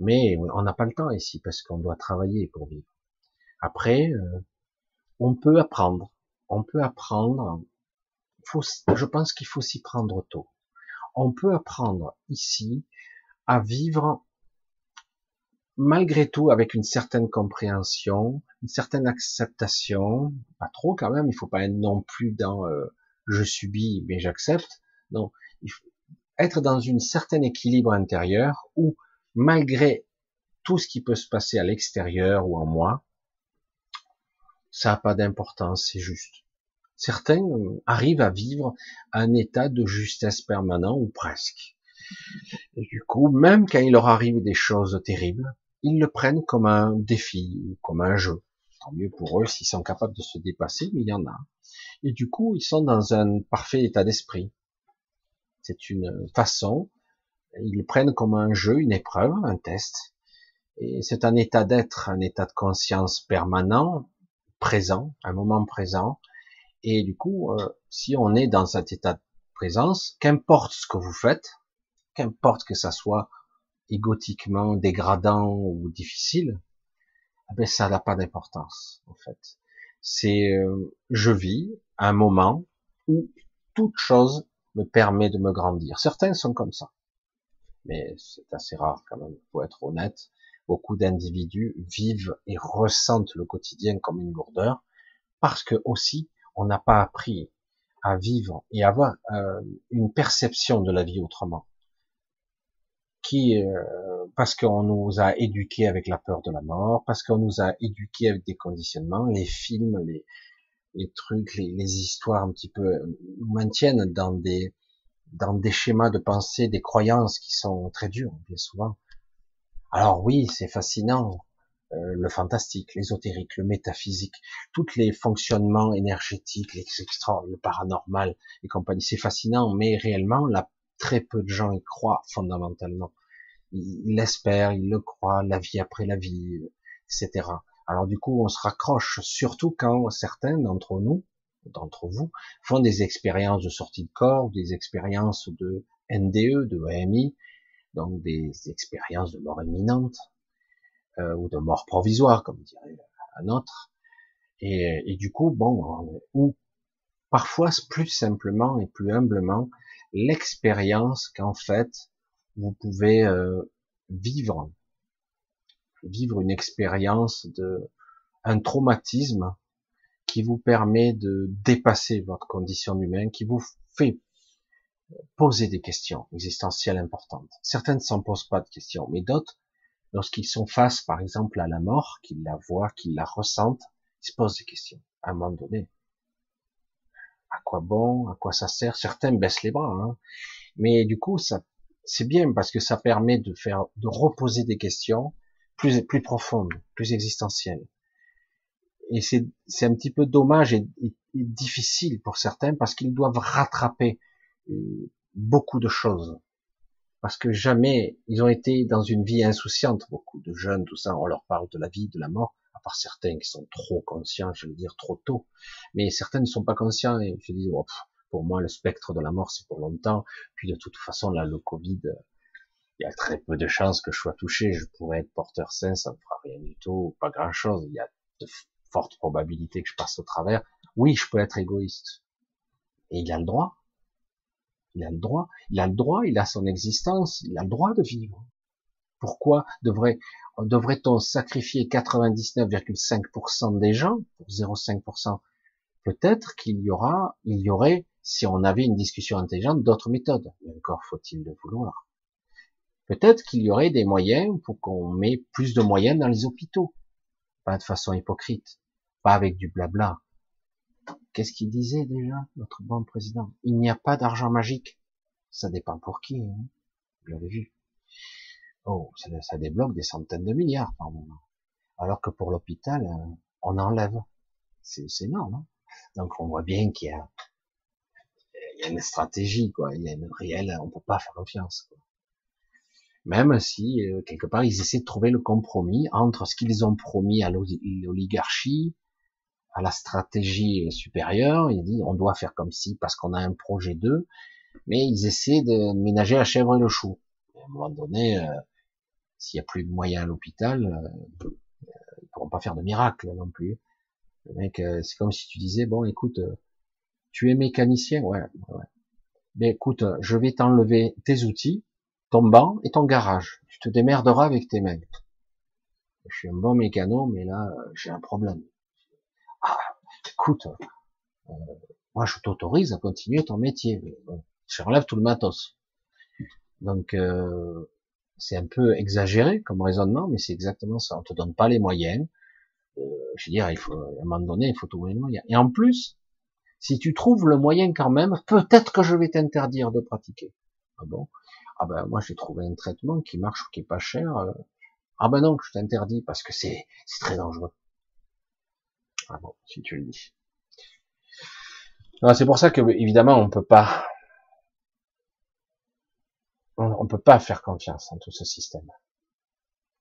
Mais on n'a pas le temps ici parce qu'on doit travailler pour vivre. Après, euh, on peut apprendre. On peut apprendre. je pense qu'il faut s'y prendre tôt. On peut apprendre ici à vivre malgré tout avec une certaine compréhension, une certaine acceptation, pas trop quand même, il faut pas être non plus dans euh, je subis mais j'accepte. Non, il faut être dans une certaine équilibre intérieur où malgré tout ce qui peut se passer à l'extérieur ou en moi, ça n'a pas d'importance, c'est juste. Certains euh, arrivent à vivre un état de justesse permanent ou presque. Du coup, même quand il leur arrive des choses terribles, ils le prennent comme un défi ou comme un jeu. Tant mieux pour eux s'ils sont capables de se dépasser, mais il y en a. Et du coup, ils sont dans un parfait état d'esprit. C'est une façon, ils le prennent comme un jeu, une épreuve, un test. Et c'est un état d'être, un état de conscience permanent, présent, un moment présent. Et du coup, euh, si on est dans cet état de présence, qu'importe ce que vous faites, qu'importe que ça soit égotiquement dégradant ou difficile, eh ben ça n'a pas d'importance en fait. C'est euh, je vis un moment où toute chose me permet de me grandir. Certains sont comme ça, mais c'est assez rare quand même. Faut être honnête. Beaucoup d'individus vivent et ressentent le quotidien comme une lourdeur parce que aussi on n'a pas appris à vivre et avoir euh, une perception de la vie autrement. Qui, euh, parce qu'on nous a éduqués avec la peur de la mort, parce qu'on nous a éduqués avec des conditionnements, les films, les, trucs, les, les, histoires un petit peu nous maintiennent dans des dans des schémas de pensée, des croyances qui sont très dures, bien souvent. Alors oui, c'est fascinant, euh, le fantastique, l'ésotérique, le métaphysique, tous les fonctionnements énergétiques, les extra, le paranormal et compagnie, c'est fascinant, mais réellement, là, très peu de gens y croient fondamentalement. Ils l'espèrent, ils le croient, la vie après la vie, etc. Alors du coup, on se raccroche, surtout quand certains d'entre nous, d'entre vous, font des expériences de sortie de corps, des expériences de NDE, de AMI, donc des expériences de mort imminente, euh, ou de mort provisoire, comme dirait un autre. Et, du coup, bon, ou parfois plus simplement et plus humblement, l'expérience qu'en fait, vous pouvez euh, vivre, vivre une expérience de un traumatisme qui vous permet de dépasser votre condition humaine, qui vous fait poser des questions existentielles importantes. Certaines ne s'en posent pas de questions, mais d'autres, lorsqu'ils sont face, par exemple, à la mort, qu'ils la voient, qu'ils la ressentent, ils se posent des questions. À un moment donné, à quoi bon, à quoi ça sert? Certains baissent les bras, hein. mais du coup, ça, c'est bien parce que ça permet de faire, de reposer des questions plus, plus profondes, plus existentielles et c'est, c'est un petit peu dommage et, difficile pour certains parce qu'ils doivent rattraper beaucoup de choses. Parce que jamais ils ont été dans une vie insouciante, beaucoup de jeunes, tout ça, on leur parle de la vie, de la mort, à part certains qui sont trop conscients, je veux dire trop tôt, mais certains ne sont pas conscients et je dis, oh, pour moi le spectre de la mort c'est pour longtemps, puis de toute façon là le Covid, il y a très peu de chances que je sois touché, je pourrais être porteur sain, ça ne fera rien du tout, pas grand chose, il y a de forte probabilité que je passe au travers. Oui, je peux être égoïste. Et il a le droit. Il a le droit. Il a le droit, il a son existence, il a le droit de vivre. Pourquoi devrait, devrait-on sacrifier 99,5% des gens pour 0,5% Peut-être qu'il y aura, il y aurait, si on avait une discussion intelligente, d'autres méthodes. Mais encore faut-il le vouloir. Peut-être qu'il y aurait des moyens pour qu'on met plus de moyens dans les hôpitaux. Pas de façon hypocrite pas avec du blabla. Qu'est-ce qu'il disait déjà, notre bon président? Il n'y a pas d'argent magique. Ça dépend pour qui. Hein Vous l'avez vu. Oh, ça, débloque des centaines de milliards par moment. Alors que pour l'hôpital, euh, on enlève. C'est énorme. Hein Donc on voit bien qu'il y a, une stratégie, quoi. Il y a une réelle, on peut pas faire confiance. Même si euh, quelque part ils essaient de trouver le compromis entre ce qu'ils ont promis à l'oligarchie, à la stratégie supérieure, il dit on doit faire comme si parce qu'on a un projet d'eux, mais ils essaient de ménager la chèvre et le chou. à un moment donné, euh, s'il y a plus de moyens à l'hôpital, euh, ils pourront pas faire de miracle non plus. Le euh, c'est comme si tu disais bon, écoute, euh, tu es mécanicien, ouais, ouais. Mais écoute, je vais t'enlever tes outils, ton banc et ton garage. Tu te démerderas avec tes mains. Je suis un bon mécano, mais là, j'ai un problème écoute, euh, moi je t'autorise à continuer ton métier. je relève tout le matos. Donc euh, c'est un peu exagéré comme raisonnement, mais c'est exactement ça. On te donne pas les moyens. Euh, je veux dire, il faut à un moment donné, il faut trouver les moyens. Et en plus, si tu trouves le moyen quand même, peut-être que je vais t'interdire de pratiquer. Ah bon? Ah ben moi j'ai trouvé un traitement qui marche, qui est pas cher. Ah ben non, je t'interdis parce que c'est c'est très dangereux. Ah bon, si tu le dis. C'est pour ça que, évidemment, on peut pas, on, peut pas faire confiance en tout ce système.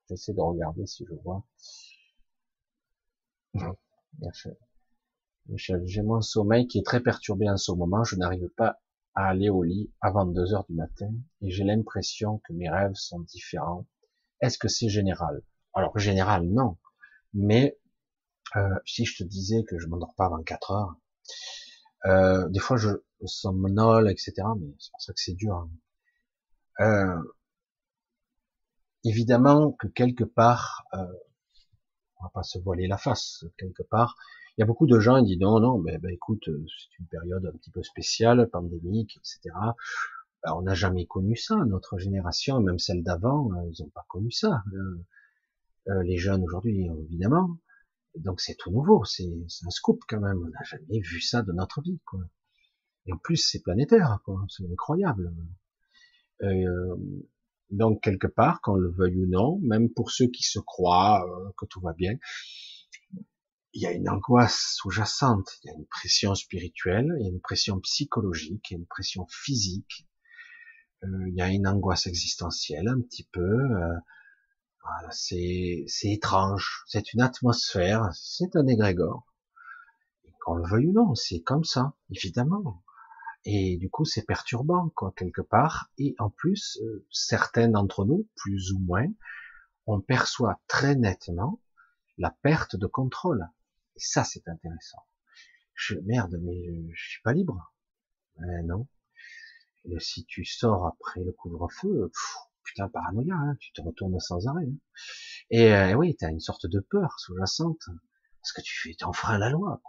J'essaie de regarder si je vois. J'ai mon sommeil qui est très perturbé en ce moment. Je n'arrive pas à aller au lit avant 2 heures du matin et j'ai l'impression que mes rêves sont différents. Est-ce que c'est général? Alors général, non. Mais euh, si je te disais que je m'endors pas avant 4 heures, euh, des fois je somnole, etc. Mais c'est pour ça que c'est dur. Hein. Euh, évidemment que quelque part, euh, on va pas se voiler la face, quelque part, il y a beaucoup de gens qui disent non, non, mais ben, écoute, c'est une période un petit peu spéciale, pandémique, etc. Ben, on n'a jamais connu ça, notre génération, même celle d'avant, ils n'ont pas connu ça. les jeunes aujourd'hui, évidemment, donc c'est tout nouveau, c'est un scoop quand même. On n'a jamais vu ça de notre vie. Quoi. Et en plus, c'est planétaire, c'est incroyable. Euh, donc quelque part, qu'on le veuille ou non, même pour ceux qui se croient euh, que tout va bien, il y a une angoisse sous-jacente, il y a une pression spirituelle, il y a une pression psychologique, il y a une pression physique, euh, il y a une angoisse existentielle un petit peu. Euh, c'est étrange, c'est une atmosphère, c'est un égrégore. Qu'on le veuille ou non, c'est comme ça, évidemment. Et du coup, c'est perturbant, quoi, quelque part. Et en plus, euh, certains d'entre nous, plus ou moins, on perçoit très nettement la perte de contrôle. Et ça, c'est intéressant. Je, merde, mais je, suis pas libre. Ben non. Et si tu sors après le couvre-feu, putain, paranoïa, hein, tu te retournes sans arrêt. Hein. Et euh, oui, tu as une sorte de peur sous-jacente. Parce que tu fais, enfreins la loi.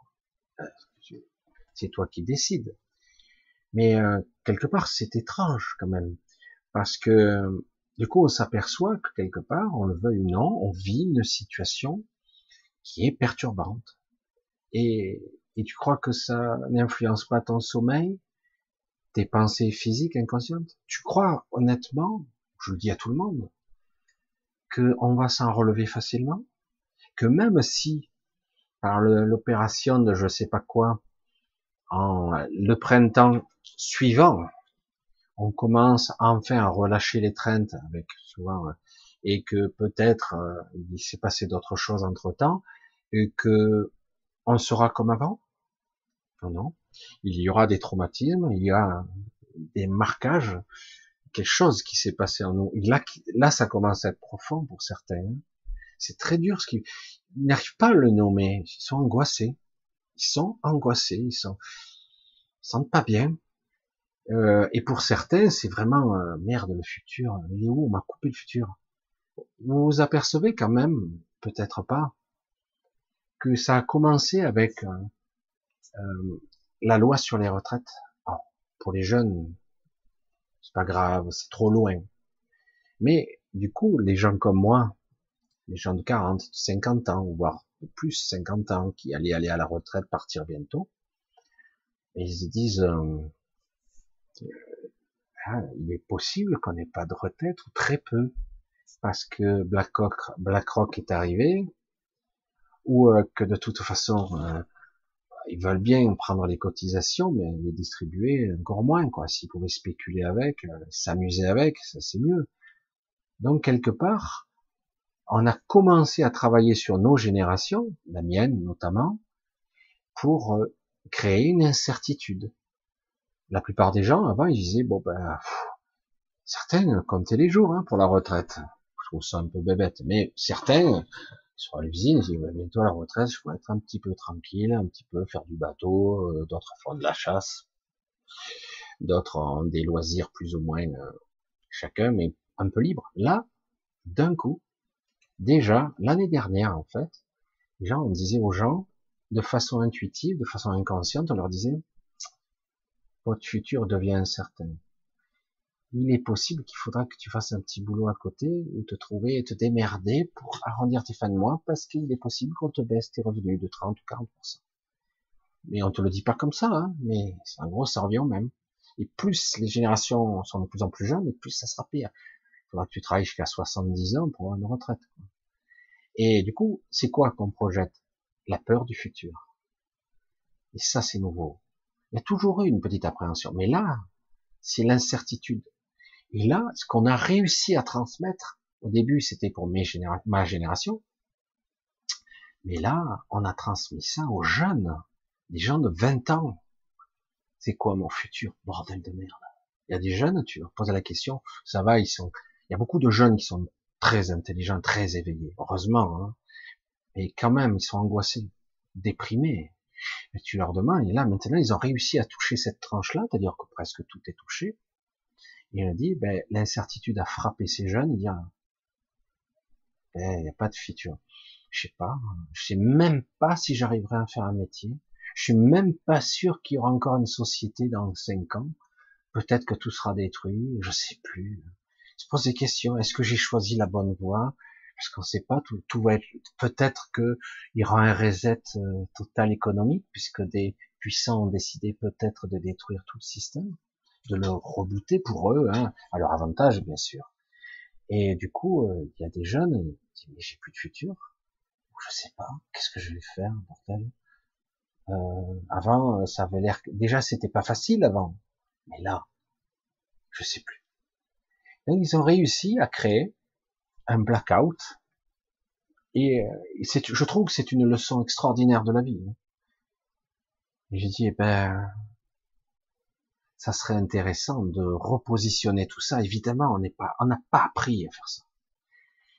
Euh, c'est toi qui décides. Mais euh, quelque part, c'est étrange quand même, parce que du coup, on s'aperçoit que quelque part, on le veuille ou non, on vit une situation qui est perturbante. Et, et tu crois que ça n'influence pas ton sommeil, tes pensées physiques inconscientes? Tu crois honnêtement, je le dis à tout le monde, que on va s'en relever facilement Que même si, par l'opération de je sais pas quoi, en le printemps suivant, on commence enfin à relâcher les traintes avec souvent et que peut-être euh, il s'est passé d'autres choses entre temps et que on sera comme avant? Non, non. Il y aura des traumatismes, il y a des marquages, quelque chose qui s'est passé en nous. Là, là, ça commence à être profond pour certains. C'est très dur ce qui, ils n'arrivent pas à le nommer. Ils sont angoissés. Ils sont angoissés. Ils sont, ils sentent pas bien. Euh, et pour certains, c'est vraiment euh, merde le futur. Il est où? On m'a coupé le futur. Vous vous apercevez quand même, peut-être pas, que ça a commencé avec euh, euh la loi sur les retraites. pour les jeunes, c'est pas grave, c'est trop loin. Mais du coup, les gens comme moi, les gens de 40, 50 ans, voire plus 50 ans, qui allaient aller à la retraite, partir bientôt, ils se disent, euh, ah, il est possible qu'on n'ait pas de retraite ou très peu parce que BlackRock, BlackRock est arrivé ou euh, que de toute façon euh, ils veulent bien prendre les cotisations mais les distribuer encore moins quoi. S'ils pouvaient spéculer avec euh, s'amuser avec ça c'est mieux. Donc quelque part on a commencé à travailler sur nos générations la mienne notamment pour créer une incertitude. La plupart des gens, avant, ils disaient, bon ben, certains comptaient les jours hein, pour la retraite. Je trouve ça un peu bébête, mais certains, sur l'usine, ils disaient, bientôt la retraite, je pourrais être un petit peu tranquille, un petit peu faire du bateau, euh, d'autres font de la chasse, d'autres ont des loisirs plus ou moins euh, chacun, mais un peu libre. Là, d'un coup, déjà, l'année dernière, en fait, déjà, on disait aux gens, de façon intuitive, de façon inconsciente, on leur disait, votre futur devient incertain. Il est possible qu'il faudra que tu fasses un petit boulot à côté ou te trouver et te démerder pour arrondir tes fins de mois parce qu'il est possible qu'on te baisse tes revenus de 30 ou 40%. Mais on te le dit pas comme ça, hein, mais en gros, ça revient au même. Et plus les générations sont de plus en plus jeunes, et plus ça sera pire. Il faudra que tu travailles jusqu'à 70 ans pour avoir une retraite. Et du coup, c'est quoi qu'on projette? La peur du futur. Et ça, c'est nouveau. Il y a toujours eu une petite appréhension. Mais là, c'est l'incertitude. Et là, ce qu'on a réussi à transmettre, au début, c'était pour mes ma génération. Mais là, on a transmis ça aux jeunes, des gens de 20 ans. C'est quoi mon futur? Bordel de merde? Il y a des jeunes, tu leur poses la question, ça va, ils sont, il y a beaucoup de jeunes qui sont très intelligents, très éveillés, heureusement, hein. Mais quand même, ils sont angoissés, déprimés, et tu leur demandes, et là maintenant ils ont réussi à toucher cette tranche-là, c'est-à-dire que presque tout est touché. Et il a dit, ben, l'incertitude a frappé ces jeunes, il dit, ben, il n'y a pas de futur. Je sais pas, je sais même pas si j'arriverai à faire un métier. Je suis même pas sûr qu'il y aura encore une société dans cinq ans. Peut-être que tout sera détruit, je sais plus. Se pose des questions. Est-ce que j'ai choisi la bonne voie? Parce qu'on sait pas, tout, va être, peut-être qu'il y aura un reset euh, total économique, puisque des puissants ont décidé peut-être de détruire tout le système, de le rebooter pour eux, hein, à leur avantage bien sûr. Et du coup, euh, il y a des jeunes, ils disent mais j'ai plus de futur, je sais pas, qu'est-ce que je vais faire, bordel. Euh, avant, ça avait l'air, déjà c'était pas facile avant, mais là, je sais plus. Donc ils ont réussi à créer un blackout, et, euh, je trouve que c'est une leçon extraordinaire de la vie. Hein. Et j'ai dit, eh ben, ça serait intéressant de repositionner tout ça. Évidemment, on n'est pas, on n'a pas appris à faire ça.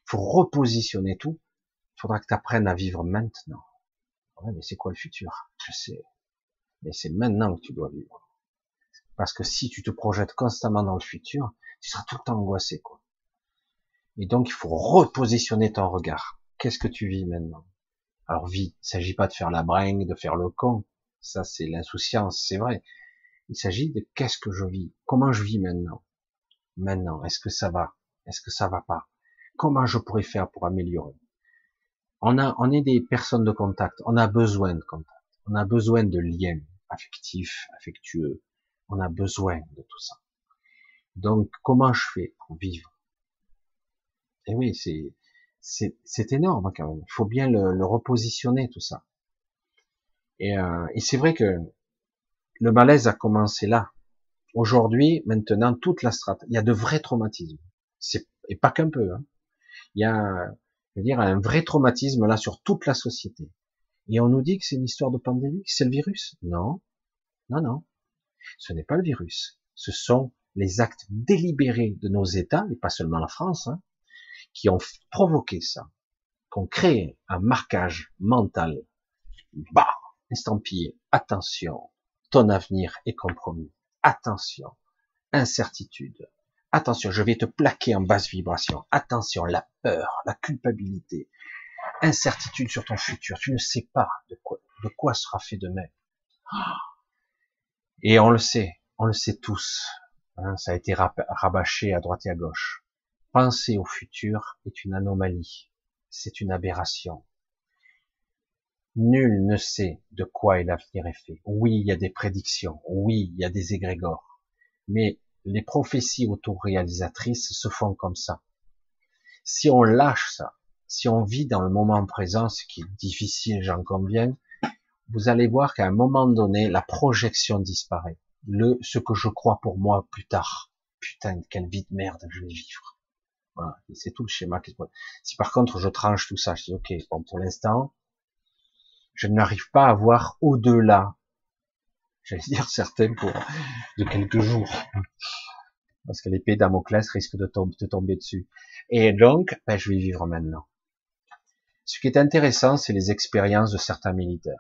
Faut repositionner tout. Faudra que tu apprennes à vivre maintenant. Ouais, mais c'est quoi le futur? Je sais. Mais c'est maintenant que tu dois vivre. Parce que si tu te projettes constamment dans le futur, tu seras tout le temps angoissé, quoi. Et donc, il faut repositionner ton regard. Qu'est-ce que tu vis maintenant? Alors, vie. Il s'agit pas de faire la bringue, de faire le con. Ça, c'est l'insouciance, c'est vrai. Il s'agit de qu'est-ce que je vis, comment je vis maintenant? Maintenant, est-ce que ça va? Est-ce que ça va pas? Comment je pourrais faire pour améliorer? On a, on est des personnes de contact. On a besoin de contact. On a besoin de liens affectifs, affectueux. On a besoin de tout ça. Donc, comment je fais pour vivre? Et oui, c'est, c'est, énorme quand même. Il faut bien le, repositionner tout ça. Et, euh, et c'est vrai que le malaise a commencé là. Aujourd'hui, maintenant, toute la strate, il y a de vrais traumatismes. Et pas qu'un peu, hein. Il y a, je veux dire, un vrai traumatisme là sur toute la société. Et on nous dit que c'est une histoire de pandémie, que c'est le virus. Non. Non, non. Ce n'est pas le virus. Ce sont les actes délibérés de nos États, et pas seulement la France, hein, qui ont provoqué ça, qui ont créé un marquage mental. Bah, estampillé. Attention, ton avenir est compromis. Attention, incertitude. Attention, je vais te plaquer en basse vibration. Attention, la peur, la culpabilité, incertitude sur ton futur. Tu ne sais pas de quoi, sera fait demain. Et on le sait, on le sait tous. Hein, ça a été rabâché à droite et à gauche. Penser au futur est une anomalie. C'est une aberration. Nul ne sait de quoi l'avenir est fait. Oui, il y a des prédictions, oui, il y a des égrégores, mais les prophéties autoréalisatrices se font comme ça. Si on lâche ça, si on vit dans le moment présent, ce qui est difficile, j'en conviens, vous allez voir qu'à un moment donné, la projection disparaît. Le, ce que je crois pour moi plus tard. Putain, quelle vie de merde je vais vivre. Voilà. C'est tout le schéma qui se Si par contre je tranche tout ça, je dis ok, bon, pour l'instant, je n'arrive pas à voir au-delà, j'allais dire certains pour de quelques jours, parce que l'épée Damoclès risque de, tomber, tomber dessus. Et donc, ben, je vais vivre maintenant. Ce qui est intéressant, c'est les expériences de certains militaires.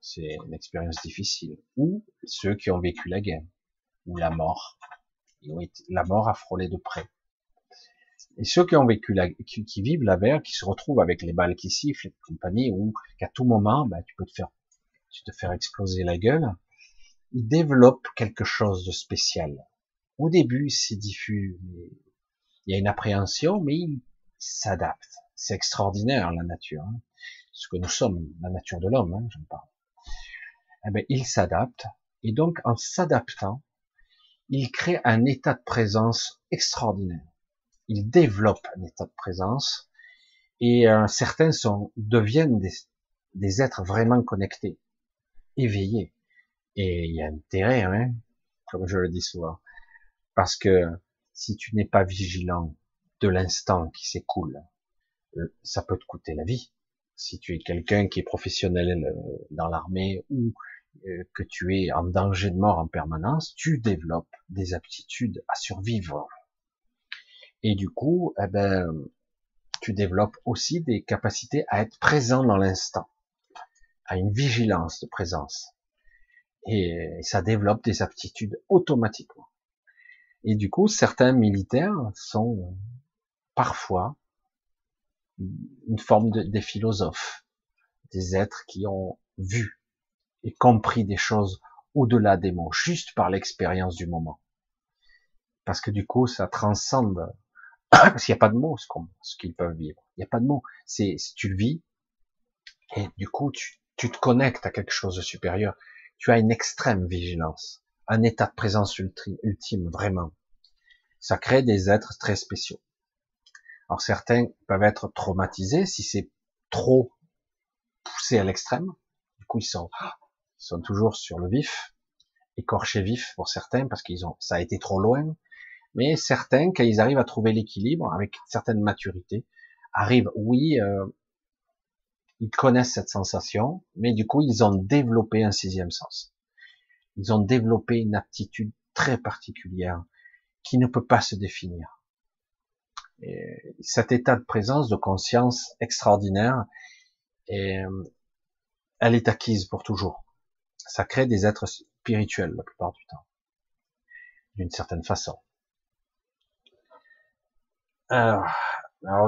C'est une expérience difficile. Ou ceux qui ont vécu la guerre, ou la mort. La mort a frôlé de près. Et ceux qui ont vécu la, qui, vivent la guerre, qui se retrouvent avec les balles qui sifflent et compagnie, ou qu'à tout moment, bah, tu peux te faire, tu te faire exploser la gueule, ils développent quelque chose de spécial. Au début, c'est diffus, il y a une appréhension, mais ils s'adaptent. C'est extraordinaire, la nature. Hein. Ce que nous sommes, la nature de l'homme, hein, j'en parle. Eh ben, il s'adapte, et donc, en s'adaptant, il crée un état de présence extraordinaire ils développent un état de présence et euh, certains sont deviennent des, êtres vraiment connectés, éveillés. Et il y a intérêt, hein, comme je le dis souvent, parce que si tu n'es pas vigilant de l'instant qui s'écoule, euh, ça peut te coûter la vie. Si tu es quelqu'un qui est professionnel euh, dans l'armée ou que tu es en danger de mort en permanence, tu développes des aptitudes à survivre et du coup, eh ben, tu développes aussi des capacités à être présent dans l'instant, à une vigilance de présence. Et ça développe des aptitudes automatiquement. Et du coup, certains militaires sont parfois une forme de, des philosophes, des êtres qui ont vu et compris des choses au-delà des mots, juste par l'expérience du moment. Parce que du coup, ça transcende parce qu'il n'y a pas de mots, ce qu'ils peuvent vivre. Il n'y a pas de mots. C'est, tu le vis, et du coup, tu, te connectes à quelque chose de supérieur, tu as une extrême vigilance, un état de présence ultime, vraiment. Ça crée des êtres très spéciaux. Alors certains peuvent être traumatisés si c'est trop poussé à l'extrême. Du coup, ils sont, ils sont toujours sur le vif, écorchés vifs pour certains parce qu'ils ont, ça a été trop loin. Mais certains, quand ils arrivent à trouver l'équilibre avec une certaine maturité, arrivent, oui, euh, ils connaissent cette sensation, mais du coup, ils ont développé un sixième sens. Ils ont développé une aptitude très particulière qui ne peut pas se définir. Et cet état de présence, de conscience extraordinaire, et, elle est acquise pour toujours. Ça crée des êtres spirituels la plupart du temps, d'une certaine façon. Alors,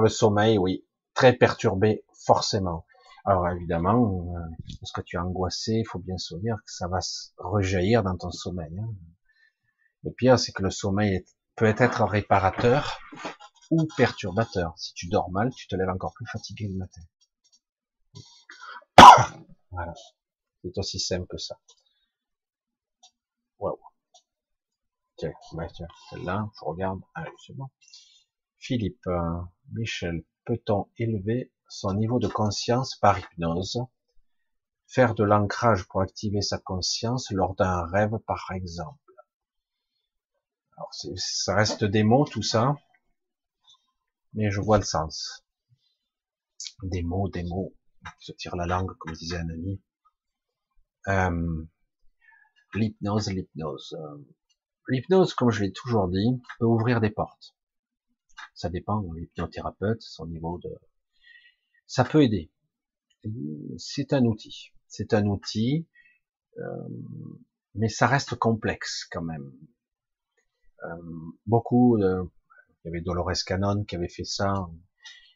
le sommeil, oui, très perturbé, forcément. Alors évidemment, euh, parce que tu es angoissé, il faut bien se dire que ça va rejaillir dans ton sommeil. Hein. Le pire, c'est que le sommeil peut être réparateur ou perturbateur. Si tu dors mal, tu te lèves encore plus fatigué le matin. [COUGHS] Voilà. C'est aussi simple que ça. Waouh. Tiens, tiens, celle-là, je regarde. Allez, c'est bon. Philippe, euh, Michel, peut-on élever son niveau de conscience par hypnose, faire de l'ancrage pour activer sa conscience lors d'un rêve par exemple. Alors, ça reste des mots tout ça, mais je vois le sens. Des mots, des mots, se tire la langue comme disait un ami. Euh, l'hypnose, l'hypnose. L'hypnose, comme je l'ai toujours dit, peut ouvrir des portes. Ça dépend l'hypnothérapeute, son niveau de, ça peut aider. C'est un outil. C'est un outil, euh, mais ça reste complexe quand même. Euh, beaucoup, il y avait Dolores Cannon qui avait fait ça,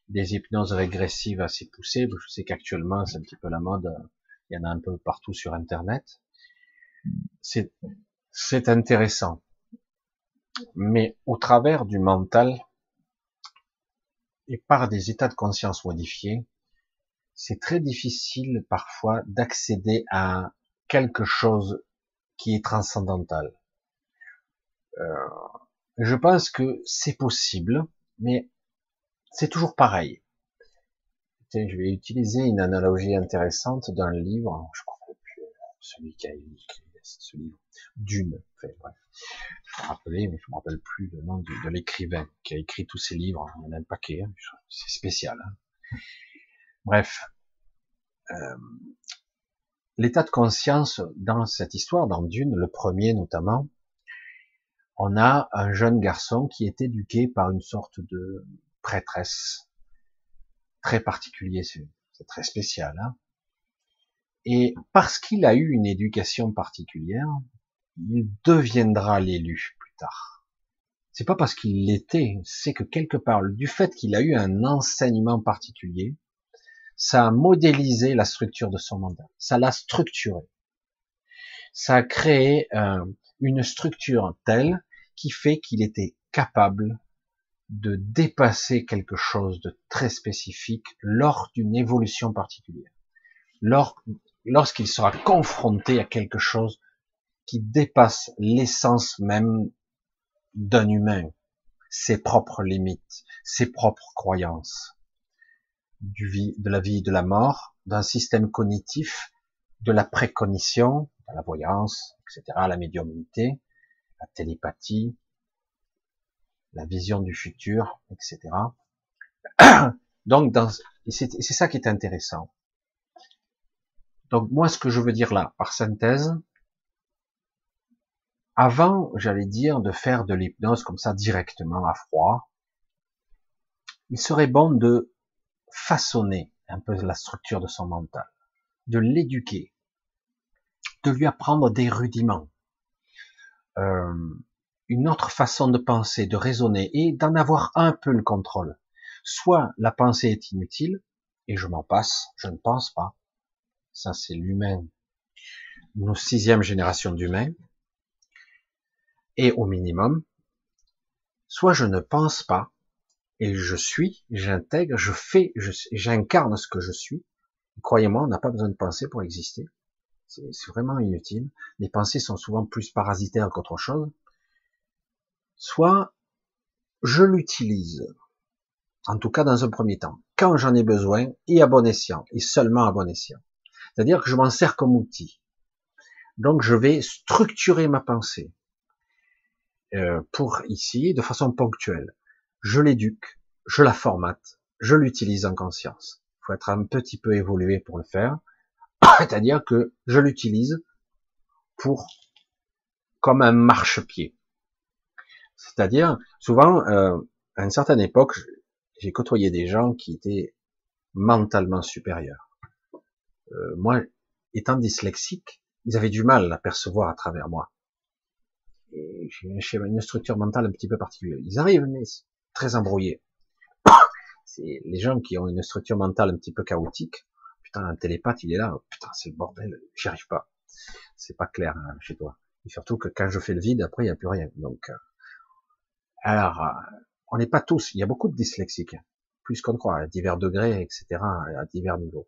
des hypnoses régressives assez poussées. Je sais qu'actuellement c'est un petit peu la mode. Il y en a un peu partout sur Internet. C'est intéressant, mais au travers du mental, et par des états de conscience modifiés, c'est très difficile parfois d'accéder à quelque chose qui est transcendantal. Euh, je pense que c'est possible, mais c'est toujours pareil. je vais utiliser une analogie intéressante d'un livre, je crois plus celui qui a écrit ce livre, Dune. Enfin, bref. Je me mais je me rappelle plus le nom de, l'écrivain qui a écrit tous ces livres. Il y en a un paquet, hein. c'est spécial. Hein. Bref, euh, l'état de conscience dans cette histoire, dans Dune, le premier notamment, on a un jeune garçon qui est éduqué par une sorte de prêtresse très particulier, c'est très spécial. Hein et parce qu'il a eu une éducation particulière, il deviendra l'élu plus tard. C'est pas parce qu'il l'était, c'est que quelque part, du fait qu'il a eu un enseignement particulier, ça a modélisé la structure de son mandat, ça l'a structuré. Ça a créé euh, une structure telle qui fait qu'il était capable de dépasser quelque chose de très spécifique lors d'une évolution particulière. Lorsqu'il sera confronté à quelque chose qui dépasse l'essence même d'un humain, ses propres limites, ses propres croyances, du vie, de la vie et de la mort, d'un système cognitif, de la précognition, de la voyance, etc., la médiumnité, la télépathie, la vision du futur, etc. [CLEARS THROAT] Donc, c'est ça qui est intéressant. Donc moi, ce que je veux dire là, par synthèse, avant, j'allais dire, de faire de l'hypnose comme ça directement à froid, il serait bon de façonner un peu la structure de son mental, de l'éduquer, de lui apprendre des rudiments, euh, une autre façon de penser, de raisonner et d'en avoir un peu le contrôle. Soit la pensée est inutile, et je m'en passe, je ne pense pas, ça c'est l'humain, nos sixième génération d'humains, et au minimum, soit je ne pense pas, et je suis, j'intègre, je fais, j'incarne ce que je suis, Croyez-moi, on n'a pas besoin de penser pour exister. C'est vraiment inutile. Les pensées sont souvent plus parasitaires qu'autre chose. Soit je l'utilise, en tout cas dans un premier temps, quand j'en ai besoin et à bon escient, et seulement à bon escient. C'est-à-dire que je m'en sers comme outil. Donc je vais structurer ma pensée euh, pour ici de façon ponctuelle. Je l'éduque, je la formate, je l'utilise en conscience. Il faut être un petit peu évolué pour le faire. [COUGHS] C'est-à-dire que je l'utilise pour comme un marchepied. C'est-à-dire, souvent, euh, à une certaine époque, j'ai côtoyé des gens qui étaient mentalement supérieurs. Euh, moi, étant dyslexique, ils avaient du mal à percevoir à travers moi. Et j'ai une structure mentale un petit peu particulière. Ils arrivent, mais très embrouillés. [COUGHS] C'est les gens qui ont une structure mentale un petit peu chaotique. Putain, un télépathe, il est là. Putain, c'est le bordel. J'y arrive pas. C'est pas clair hein, chez toi. Et surtout que quand je fais le vide, après, il n'y a plus rien. Donc, euh, alors, euh, on n'est pas tous. Il y a beaucoup de dyslexiques, plus qu'on croit, à divers degrés, etc., à divers niveaux.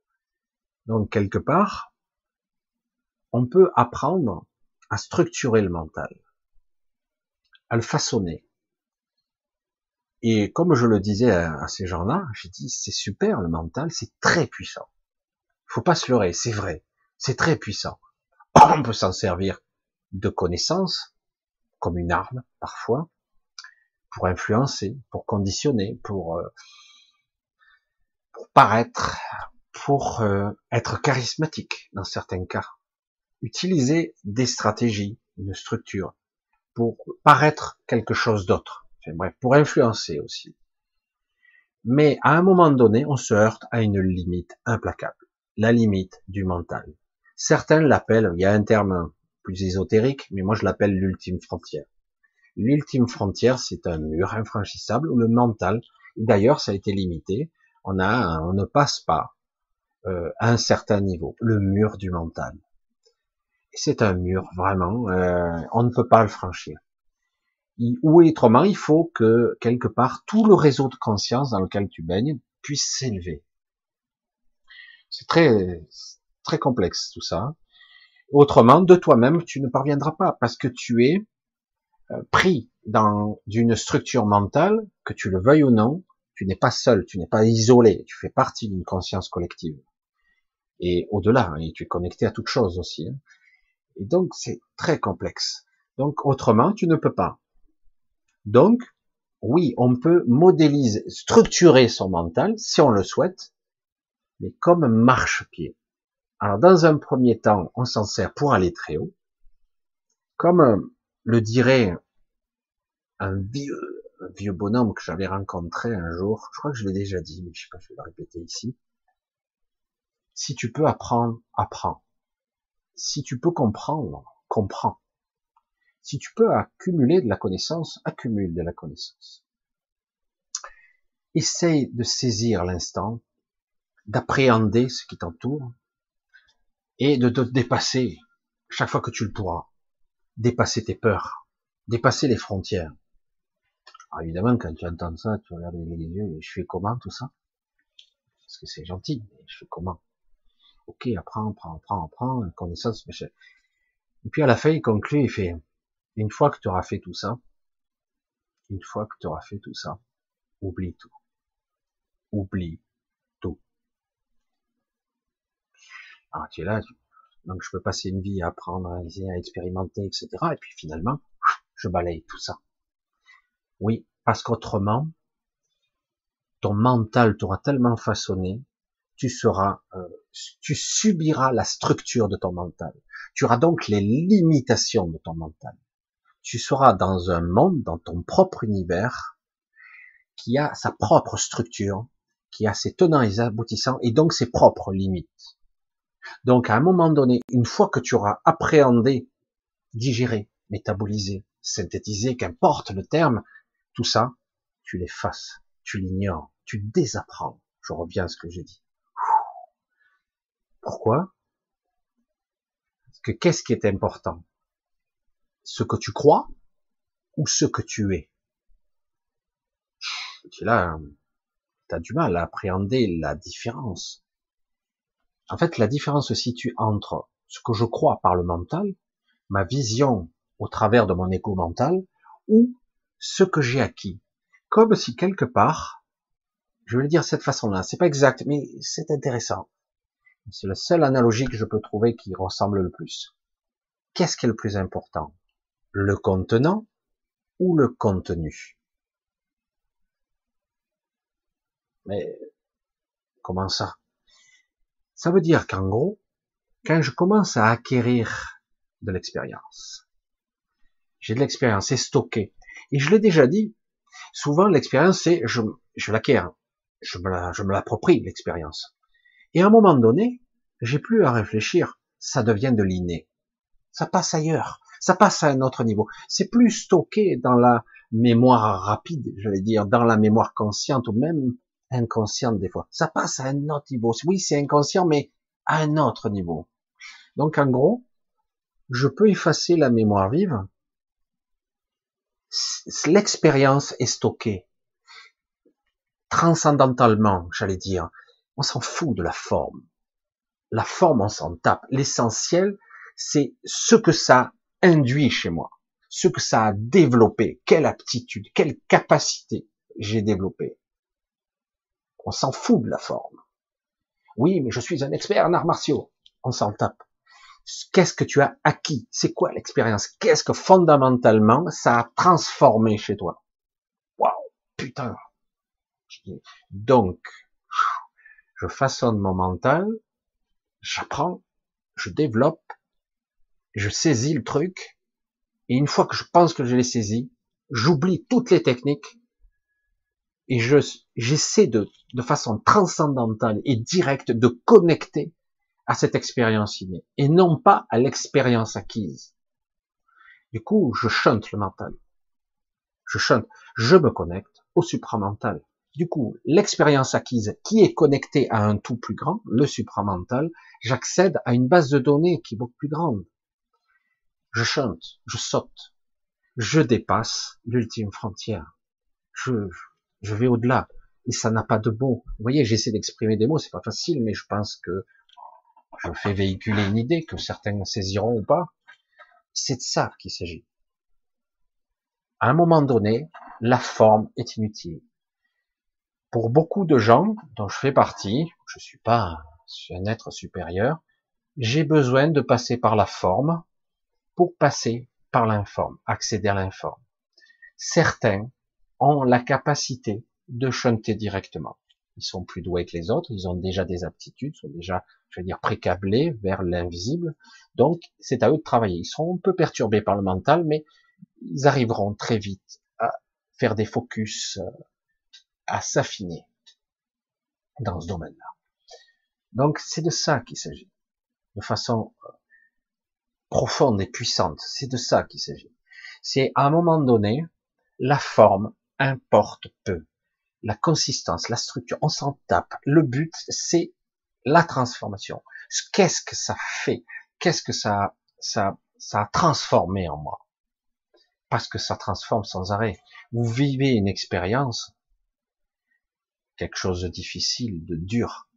Donc, quelque part, on peut apprendre à structurer le mental, à le façonner. Et comme je le disais à, ces gens-là, j'ai dit c'est super le mental, c'est très puissant. Il faut pas se leurrer, c'est vrai, c'est très puissant. [COUGHS] On peut s'en servir de connaissances, comme une arme parfois, pour influencer, pour conditionner, pour, euh, pour paraître, pour euh, être charismatique dans certains cas. Utiliser des stratégies, une structure, pour paraître quelque chose d'autre. bref, pour influencer aussi. Mais à un moment donné, on se heurte à une limite implacable, la limite du mental. Certains l'appellent, il y a un terme plus ésotérique, mais moi je l'appelle l'ultime frontière. L'ultime frontière, c'est un mur infranchissable où le mental, d'ailleurs ça a été limité, on a, on ne passe pas euh, un certain niveau, le mur du mental. C'est un mur vraiment, euh, on ne peut pas le franchir. ou autrement, il faut que quelque part tout le réseau de conscience dans lequel tu baignes puisse s'élever. C'est très très complexe tout ça. Autrement, de toi-même, tu ne parviendras pas parce que tu es euh, pris dans une structure mentale, que tu le veuilles ou non, tu n'es pas seul, tu n'es pas isolé, tu fais partie d'une conscience collective. Et au-delà, hein, tu es connecté à toute chose aussi. Hein. Et donc, c'est très complexe. Donc, autrement, tu ne peux pas. Donc, oui, on peut modéliser, structurer son mental, si on le souhaite, mais comme marche-pied. Alors, dans un premier temps, on s'en sert pour aller très haut, comme le dirait un vieux, un vieux bonhomme que j'avais rencontré un jour, je crois que je l'ai déjà dit, mais je sais pas, je vais le répéter ici. Si tu peux apprendre, apprends. Si tu peux comprendre, comprends. Si tu peux accumuler de la connaissance, accumule de la connaissance. Essaye de saisir l'instant, d'appréhender ce qui t'entoure et de te dépasser chaque fois que tu le pourras dépasser tes peurs, dépasser les frontières. Alors évidemment, quand tu entends ça, tu regardes les yeux et je fais comment tout ça? Parce que c'est gentil, mais je fais comment? Ok, apprends, apprends, apprends, apprends, connaissance, machin. Et puis à la fin, il conclut, il fait, une fois que tu auras fait tout ça, une fois que tu auras fait tout ça, oublie tout. Oublie tout. Alors tu es là, donc je peux passer une vie à apprendre, à, à expérimenter, etc. Et puis finalement, je balaye tout ça. Oui, parce qu'autrement, ton mental t'aura tellement façonné, tu seras, euh, tu subiras la structure de ton mental. Tu auras donc les limitations de ton mental. Tu seras dans un monde, dans ton propre univers, qui a sa propre structure, qui a ses tenants et aboutissants, et donc ses propres limites. Donc, à un moment donné, une fois que tu auras appréhendé, digéré, métabolisé, synthétisé, qu'importe le terme, tout ça, tu l'effaces, tu l'ignores, tu désapprends. Je reviens à ce que j'ai dit. Pourquoi? Parce que qu'est-ce qui est important? Ce que tu crois ou ce que tu es? Tu là, tu as du mal à appréhender la différence. En fait, la différence se situe entre ce que je crois par le mental, ma vision au travers de mon écho mental, ou ce que j'ai acquis. Comme si quelque part, je vais le dire de cette façon-là, c'est pas exact, mais c'est intéressant. C'est la seule analogie que je peux trouver qui ressemble le plus. Qu'est-ce qui est le plus important? Le contenant ou le contenu? Mais comment ça? Ça veut dire qu'en gros, quand je commence à acquérir de l'expérience, j'ai de l'expérience, c'est stocké. Et je l'ai déjà dit, souvent l'expérience, c'est je, je l'acquiers, je me l'approprie, l'expérience. Et à un moment donné, j'ai plus à réfléchir, ça devient de l'inné. Ça passe ailleurs, ça passe à un autre niveau. C'est plus stocké dans la mémoire rapide, j'allais dire, dans la mémoire consciente ou même inconsciente des fois. Ça passe à un autre niveau. Oui, c'est inconscient, mais à un autre niveau. Donc en gros, je peux effacer la mémoire vive. L'expérience est stockée transcendentalement, j'allais dire. On s'en fout de la forme. La forme, on s'en tape. L'essentiel, c'est ce que ça induit chez moi, ce que ça a développé, quelle aptitude, quelle capacité j'ai développé. On s'en fout de la forme. Oui, mais je suis un expert en arts martiaux. On s'en tape. Qu'est-ce que tu as acquis? C'est quoi l'expérience? Qu'est-ce que fondamentalement ça a transformé chez toi? Waouh, putain. Donc, je façonne mon mental, j'apprends, je développe, je saisis le truc, et une fois que je pense que je l'ai saisi, j'oublie toutes les techniques, et je, j'essaie de, de façon transcendantale et directe de connecter à cette expérience innée, et non pas à l'expérience acquise. Du coup, je chante le mental. Je chante, je me connecte au supramental. Du coup, l'expérience acquise qui est connectée à un tout plus grand, le supramental, j'accède à une base de données qui est beaucoup plus grande. Je chante, je saute, je dépasse l'ultime frontière. Je, vais au-delà. Et ça n'a pas de mots. Vous voyez, j'essaie d'exprimer des mots, c'est pas facile, mais je pense que je fais véhiculer une idée que certains saisiront ou pas. C'est de ça qu'il s'agit. À un moment donné, la forme est inutile pour beaucoup de gens, dont je fais partie, je suis pas un être supérieur, j'ai besoin de passer par la forme pour passer par l'informe, accéder à l'informe. Certains ont la capacité de chanter directement. Ils sont plus doués que les autres, ils ont déjà des aptitudes, sont déjà, je veux dire, précablés vers l'invisible. Donc, c'est à eux de travailler. Ils seront un peu perturbés par le mental, mais ils arriveront très vite à faire des focus euh, à s'affiner dans ce domaine-là. Donc c'est de ça qu'il s'agit, de façon euh, profonde et puissante. C'est de ça qu'il s'agit. C'est à un moment donné, la forme importe peu. La consistance, la structure, on s'en tape. Le but, c'est la transformation. Qu'est-ce que ça fait? Qu'est-ce que ça, ça, ça a transformé en moi? Parce que ça transforme sans arrêt. Vous vivez une expérience, quelque chose de difficile, de dur,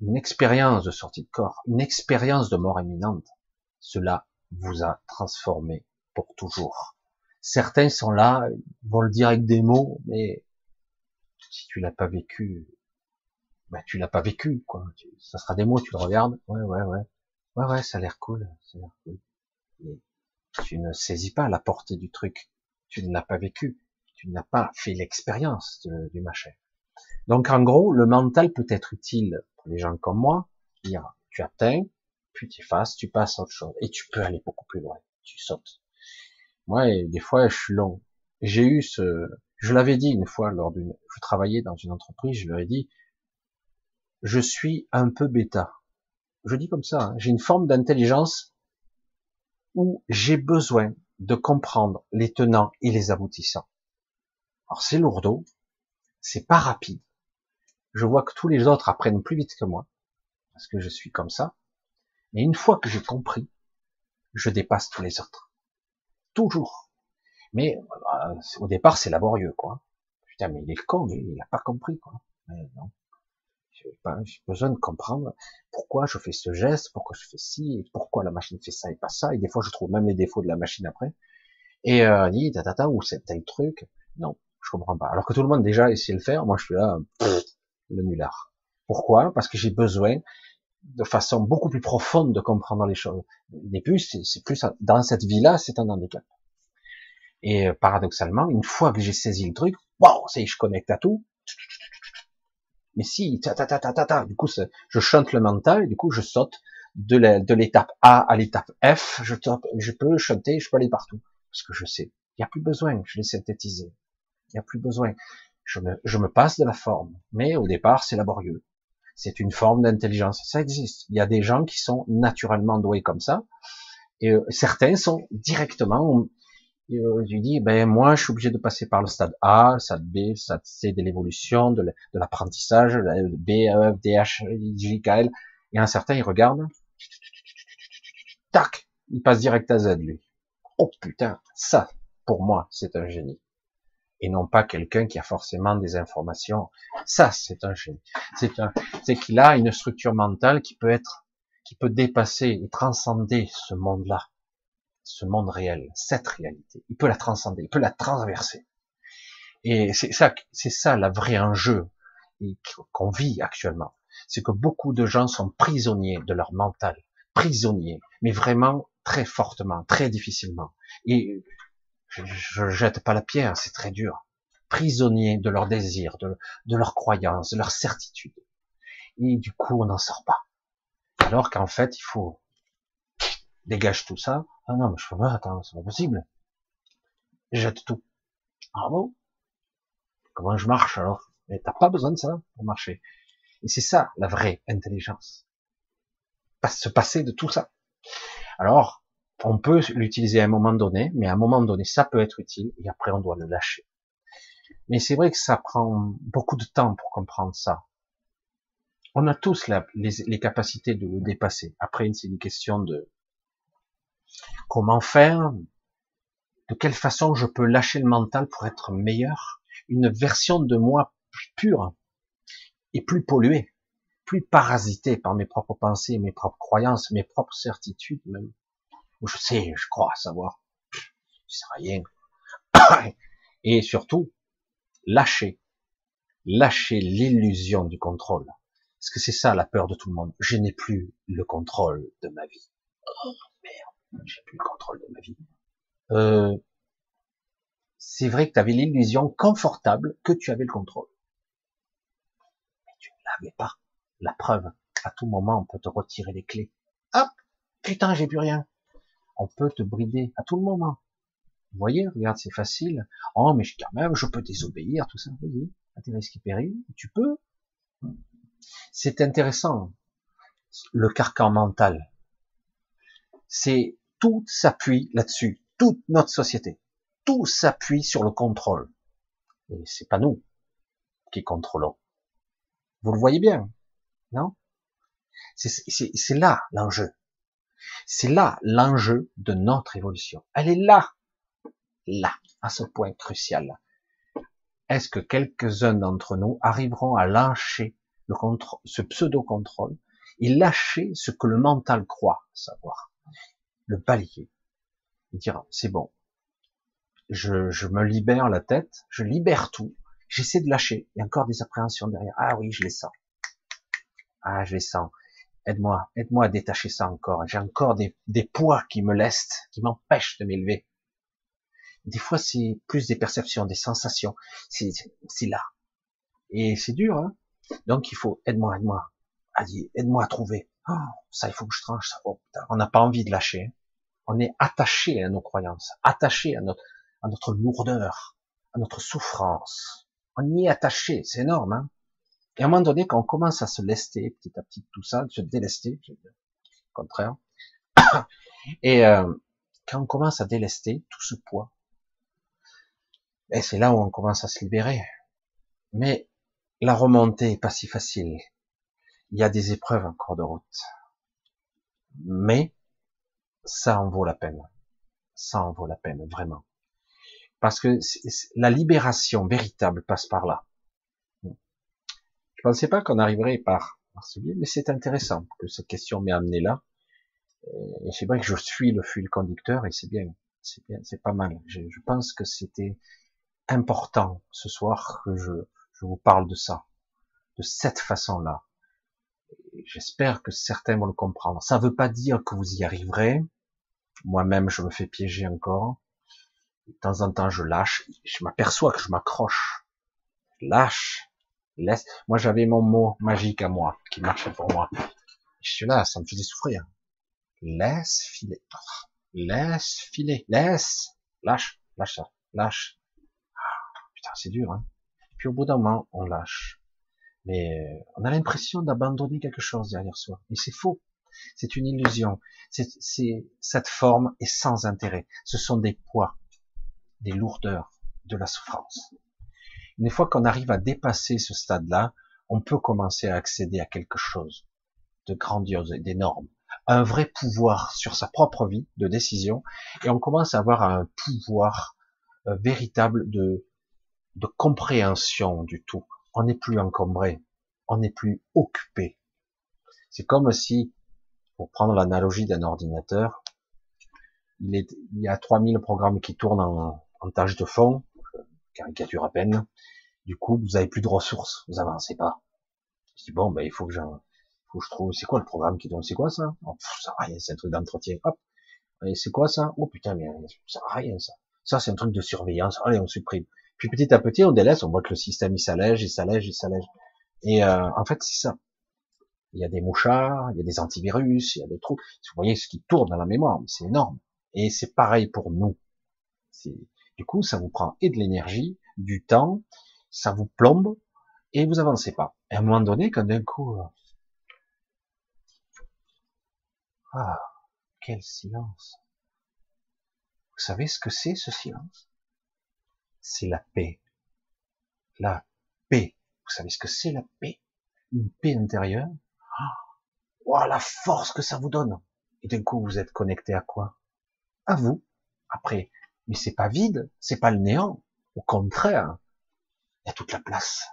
une expérience de sortie de corps, une expérience de mort imminente, cela vous a transformé pour toujours. Certains sont là, vont le dire avec des mots, mais si tu l'as pas vécu, ben tu l'as pas vécu, quoi. Ça sera des mots, tu le regardes, ouais, ouais, ouais, ouais, ouais, ça a l'air cool, ça a l'air cool. tu ne saisis pas la portée du truc, tu ne l'as pas vécu, tu n'as pas fait l'expérience du machin. Donc en gros, le mental peut être utile pour les gens comme moi. Tu atteins, puis tu effaces, tu passes à autre chose. Et tu peux aller beaucoup plus loin. Tu sautes. Moi, des fois, je suis long. J'ai eu ce, je l'avais dit une fois lors d'une, je travaillais dans une entreprise, je leur ai dit, je suis un peu bêta. Je dis comme ça, hein. j'ai une forme d'intelligence où j'ai besoin de comprendre les tenants et les aboutissants. Alors c'est lourdeau, c'est pas rapide, je vois que tous les autres apprennent plus vite que moi, parce que je suis comme ça. Mais une fois que j'ai compris, je dépasse tous les autres. Toujours. Mais euh, au départ, c'est laborieux, quoi. Putain, mais il est con, il n'a pas compris, quoi. Mais non. J'ai besoin de comprendre pourquoi je fais ce geste, pourquoi je fais ci, et pourquoi la machine fait ça et pas ça. Et des fois, je trouve même les défauts de la machine après. Et euh, dit tata ou c'est tel truc. Non, je comprends pas. Alors que tout le monde déjà essayé de le faire, moi je suis là, le nulard. Pourquoi? Parce que j'ai besoin de façon beaucoup plus profonde de comprendre les choses. Des plus, c'est plus dans cette vie-là, c'est un handicap. Et euh, paradoxalement, une fois que j'ai saisi le truc, wow, c'est je connecte à tout. Mais si, ta ta ta ta ta, ta. du coup, je chante le mental, du coup, je saute de l'étape A à l'étape F, je, je peux chanter, je peux aller partout, parce que je sais. Il n'y a plus besoin, je l'ai synthétisé. Il n'y a plus besoin. Je me, je me passe de la forme, mais au départ, c'est laborieux. C'est une forme d'intelligence, ça existe. Il y a des gens qui sont naturellement doués comme ça, et euh, certains sont directement euh, je dis, ben moi, je suis obligé de passer par le stade A, le stade B, le stade C de l'évolution, de l'apprentissage, B, E, F, D, H, J, K, L. Et un certain, il regarde, tac, il passe direct à Z, lui. Oh putain, ça, pour moi, c'est un génie. Et non pas quelqu'un qui a forcément des informations. Ça, c'est un génie. C'est un, c'est qu'il a une structure mentale qui peut être, qui peut dépasser et transcender ce monde-là ce monde réel, cette réalité. Il peut la transcender, il peut la transverser. Et c'est ça, c'est ça la vraie enjeu qu'on vit actuellement. C'est que beaucoup de gens sont prisonniers de leur mental, prisonniers, mais vraiment très fortement, très difficilement. Et je, jette pas la pierre, c'est très dur. Prisonniers de leurs désirs, de, de leurs croyances, de leurs certitudes. Et du coup, on n'en sort pas. Alors qu'en fait, il faut dégage tout ça. Ah non, mais je peux pas, attends, c'est pas possible. Jette tout. Ah bon? Comment je marche alors? Mais t'as pas besoin de ça pour marcher. Et c'est ça la vraie intelligence. Se passer de tout ça. Alors, on peut l'utiliser à un moment donné, mais à un moment donné, ça peut être utile, et après on doit le lâcher. Mais c'est vrai que ça prend beaucoup de temps pour comprendre ça. On a tous les, les, capacités de le dépasser. Après, c'est une question de, Comment faire De quelle façon je peux lâcher le mental pour être meilleur Une version de moi plus pure et plus polluée, plus parasitée par mes propres pensées, mes propres croyances, mes propres certitudes même. Je sais, je crois savoir. Je sais rien. [COUGHS] Et surtout, lâcher. Lâcher l'illusion du contrôle. Parce que c'est ça la peur de tout le monde. Je n'ai plus le contrôle de ma vie. Oh, merde j'ai plus le contrôle de ma vie. Euh, c'est vrai que tu avais l'illusion confortable que tu avais le contrôle. Mais tu ne l'avais pas. La preuve, à tout moment, on peut te retirer les clés. Hop, putain, j'ai plus rien. On peut te brider à tout moment. Vous voyez, regarde, c'est facile. Oh, mais quand même, je peux désobéir, tout ça. Vas-y, à tes risques et tu peux. C'est intéressant. Le carcan mental. C'est tout s'appuie là-dessus. Toute notre société. Tout s'appuie sur le contrôle. Et c'est pas nous qui contrôlons. Vous le voyez bien, non? C'est là l'enjeu. C'est là l'enjeu de notre évolution. Elle est là, là, à ce point crucial. Est-ce que quelques-uns d'entre nous arriveront à lâcher le ce pseudo-contrôle et lâcher ce que le mental croit savoir? Le balayer et dire c'est bon, je, je me libère la tête, je libère tout, j'essaie de lâcher. Il y a encore des appréhensions derrière. Ah oui, je les sens. Ah, je les sens. Aide-moi, aide-moi à détacher ça encore. J'ai encore des, poids qui me laissent, qui m'empêchent de m'élever. Des fois, c'est plus des perceptions, des sensations. C'est, là. Et c'est dur, hein. Donc, il faut, aide-moi, aide-moi. aide-moi à trouver. Oh, ça, il faut que je tranche ça. Oh, on n'a pas envie de lâcher. On est attaché à nos croyances, attaché à notre, à notre lourdeur, à notre souffrance. On y est attaché, c'est énorme. Hein et à un moment donné, quand on commence à se lester petit à petit tout ça, se délester, au contraire, [COUGHS] et euh, quand on commence à délester tout ce poids, et c'est là où on commence à se libérer. Mais la remontée est pas si facile il y a des épreuves en cours de route. Mais ça en vaut la peine. Ça en vaut la peine, vraiment. Parce que la libération véritable passe par là. Je pensais pas qu'on arriverait par, par ce biais, mais c'est intéressant que cette question m'ait amené là. Et c'est vrai que je suis le fil conducteur et c'est bien, c'est bien, c'est pas mal. Je, je pense que c'était important ce soir que je, je vous parle de ça, de cette façon-là. J'espère que certains vont le comprendre. Ça ne veut pas dire que vous y arriverez. Moi-même, je me fais piéger encore. De temps en temps, je lâche. Je m'aperçois que je m'accroche. Lâche. Laisse. Moi, j'avais mon mot magique à moi, qui marchait pour moi. Je suis là, ça me faisait souffrir. Laisse filer. Laisse filer. Laisse. Lâche. Lâche ça. Lâche. Ah, putain, c'est dur, hein. Puis au bout d'un moment, on lâche. Mais euh, on a l'impression d'abandonner quelque chose derrière soi. Et c'est faux. C'est une illusion. C'est, cette forme est sans intérêt. Ce sont des poids, des lourdeurs, de la souffrance. Une fois qu'on arrive à dépasser ce stade-là, on peut commencer à accéder à quelque chose de grandiose et d'énorme. Un vrai pouvoir sur sa propre vie de décision. Et on commence à avoir un pouvoir euh, véritable de, de compréhension du tout on n'est plus encombré, on n'est plus occupé. C'est comme si, pour prendre l'analogie d'un ordinateur, il, y a 3000 programmes qui tournent en, en tâche de fond, caricature à peine. Du coup, vous avez plus de ressources, vous avancez pas. Je dis bon, ben il faut que j'en, faut que je trouve, c'est quoi le programme qui tourne, c'est quoi ça? Oh, Ça rien, c'est un truc d'entretien. Hop, c'est quoi ça? Oh putain, mais ça va rien ça. Ça c'est un truc de surveillance. Allez, on supprime. Puis petit à petit, on délaisse, on voit que le système il s'allège, il s'allège, il s'allège. Et euh, en fait, c'est ça. Il y a des mouchards, il y a des antivirus, il y a des trucs. Vous voyez ce qui tourne dans la mémoire, c'est énorme. Et c'est pareil pour nous. Du coup, ça vous prend et de l'énergie, du temps, ça vous plombe, et vous avancez pas. À un moment donné, quand d'un coup, euh, ah, quel silence. Vous savez ce que c'est ce silence? C'est la paix. La paix. Vous savez ce que c'est la paix? Une paix intérieure. Oh, la force que ça vous donne. Et d'un coup, vous êtes connecté à quoi? À vous. Après, mais c'est pas vide, c'est pas le néant. Au contraire, il y a toute la place.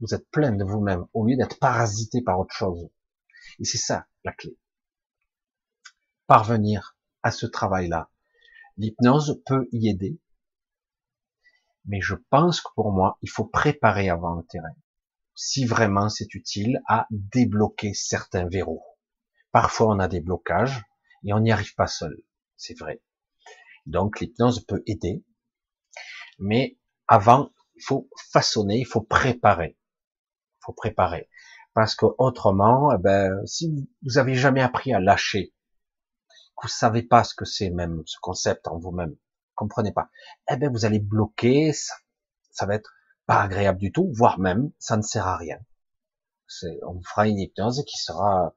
Vous êtes plein de vous-même au lieu d'être parasité par autre chose. Et c'est ça la clé. Parvenir à ce travail-là. L'hypnose peut y aider, mais je pense que pour moi, il faut préparer avant le terrain. Si vraiment c'est utile à débloquer certains verrous. Parfois, on a des blocages et on n'y arrive pas seul. C'est vrai. Donc, l'hypnose peut aider. Mais avant, il faut façonner, il faut préparer. Il faut préparer. Parce que autrement, eh ben, si vous avez jamais appris à lâcher, que vous savez pas ce que c'est même, ce concept en vous-même, comprenez pas, eh ben vous allez bloquer, ça, ça va être pas agréable du tout, voire même ça ne sert à rien. On fera une hypnose qui sera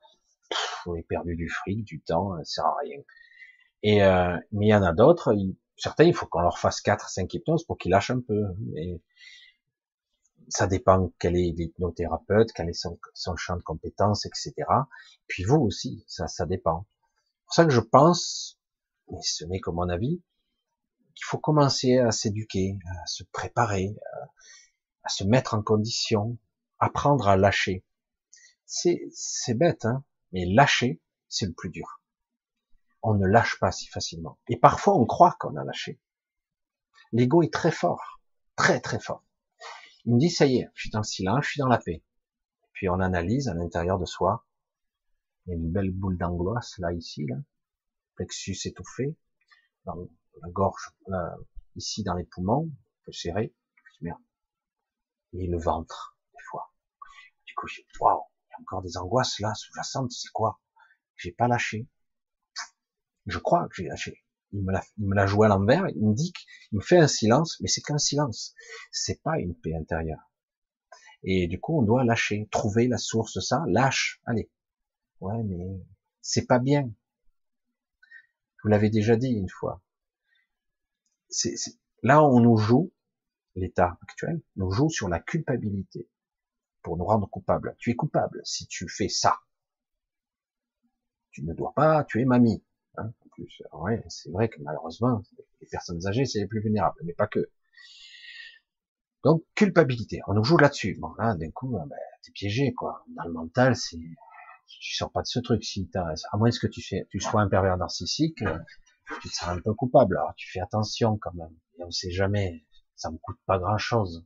pff, perdu du fric, du temps, ça sert à rien. Et euh, mais il y en a d'autres, certains il faut qu'on leur fasse 4 5 hypnoses pour qu'ils lâchent un peu. Mais ça dépend quel est l'hypnothérapeute, quel est son, champ de compétences, etc. Puis vous aussi, ça, ça dépend. C'est pour ça que je pense, mais ce n'est que mon avis, qu'il faut commencer à s'éduquer, à se préparer, à, se mettre en condition, apprendre à lâcher. C'est, c'est bête, hein, mais lâcher, c'est le plus dur. On ne lâche pas si facilement. Et parfois, on croit qu'on a lâché. L'ego est très fort, très très fort. Il me dit, ça y est, je suis dans le silence, je suis dans la paix. Puis on analyse à l'intérieur de soi. Il y a une belle boule d'angoisse, là, ici, là. Plexus étouffé la gorge, ici dans les poumons, un peu serré, et le ventre, des fois. Du coup, j'ai, waouh, il y a encore des angoisses là, sous-jacentes, c'est quoi? J'ai pas lâché. Je crois que j'ai lâché. Il me l'a, il me l'a joué à l'envers, il me dit qu'il me fait un silence, mais c'est qu'un silence. C'est pas une paix intérieure. Et du coup, on doit lâcher, trouver la source de ça, lâche, allez. Ouais, mais c'est pas bien. Vous l'avez déjà dit une fois c'est, là on nous joue, l'état actuel, nous joue sur la culpabilité pour nous rendre coupables. Tu es coupable si tu fais ça. Tu ne dois pas tuer mamie. Hein, en plus, ouais, c'est vrai que malheureusement, les personnes âgées, c'est les plus vulnérables, mais pas que. Donc culpabilité, on nous joue là-dessus. Bon là, d'un coup, ben, t'es piégé quoi. Dans le mental, c'est tu sors pas de ce truc si t'intéresse. À moins que tu fais, tu sois un pervers narcissique, tu te sens un peu coupable. Alors tu fais attention quand même. Et on sait jamais, ça me coûte pas grand chose.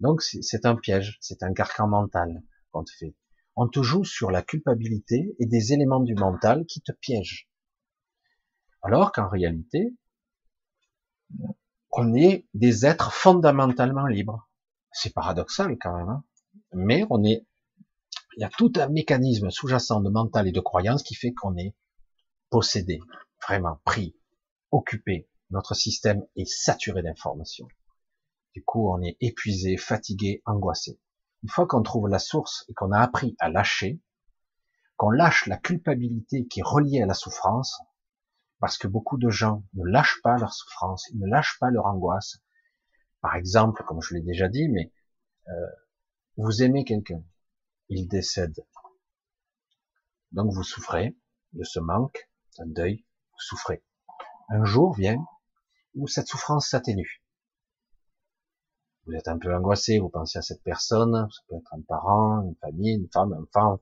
Donc c'est un piège, c'est un carcan mental qu'on te fait. On te joue sur la culpabilité et des éléments du mental qui te piègent. Alors qu'en réalité, on est des êtres fondamentalement libres. C'est paradoxal quand même, hein mais on est, il y a tout un mécanisme sous-jacent de mental et de croyance qui fait qu'on est possédé, vraiment pris, occupé. Notre système est saturé d'informations. Du coup, on est épuisé, fatigué, angoissé. Une fois qu'on trouve la source et qu'on a appris à lâcher, qu'on lâche la culpabilité qui est reliée à la souffrance, parce que beaucoup de gens ne lâchent pas leur souffrance, ils ne lâchent pas leur angoisse. Par exemple, comme je l'ai déjà dit, mais euh, vous aimez quelqu'un, il décède. Donc vous souffrez de ce manque, d'un deuil, vous souffrez. Un jour vient où cette souffrance s'atténue vous êtes un peu angoissé, vous pensez à cette personne, ça peut être un parent, une famille, une femme, un enfant.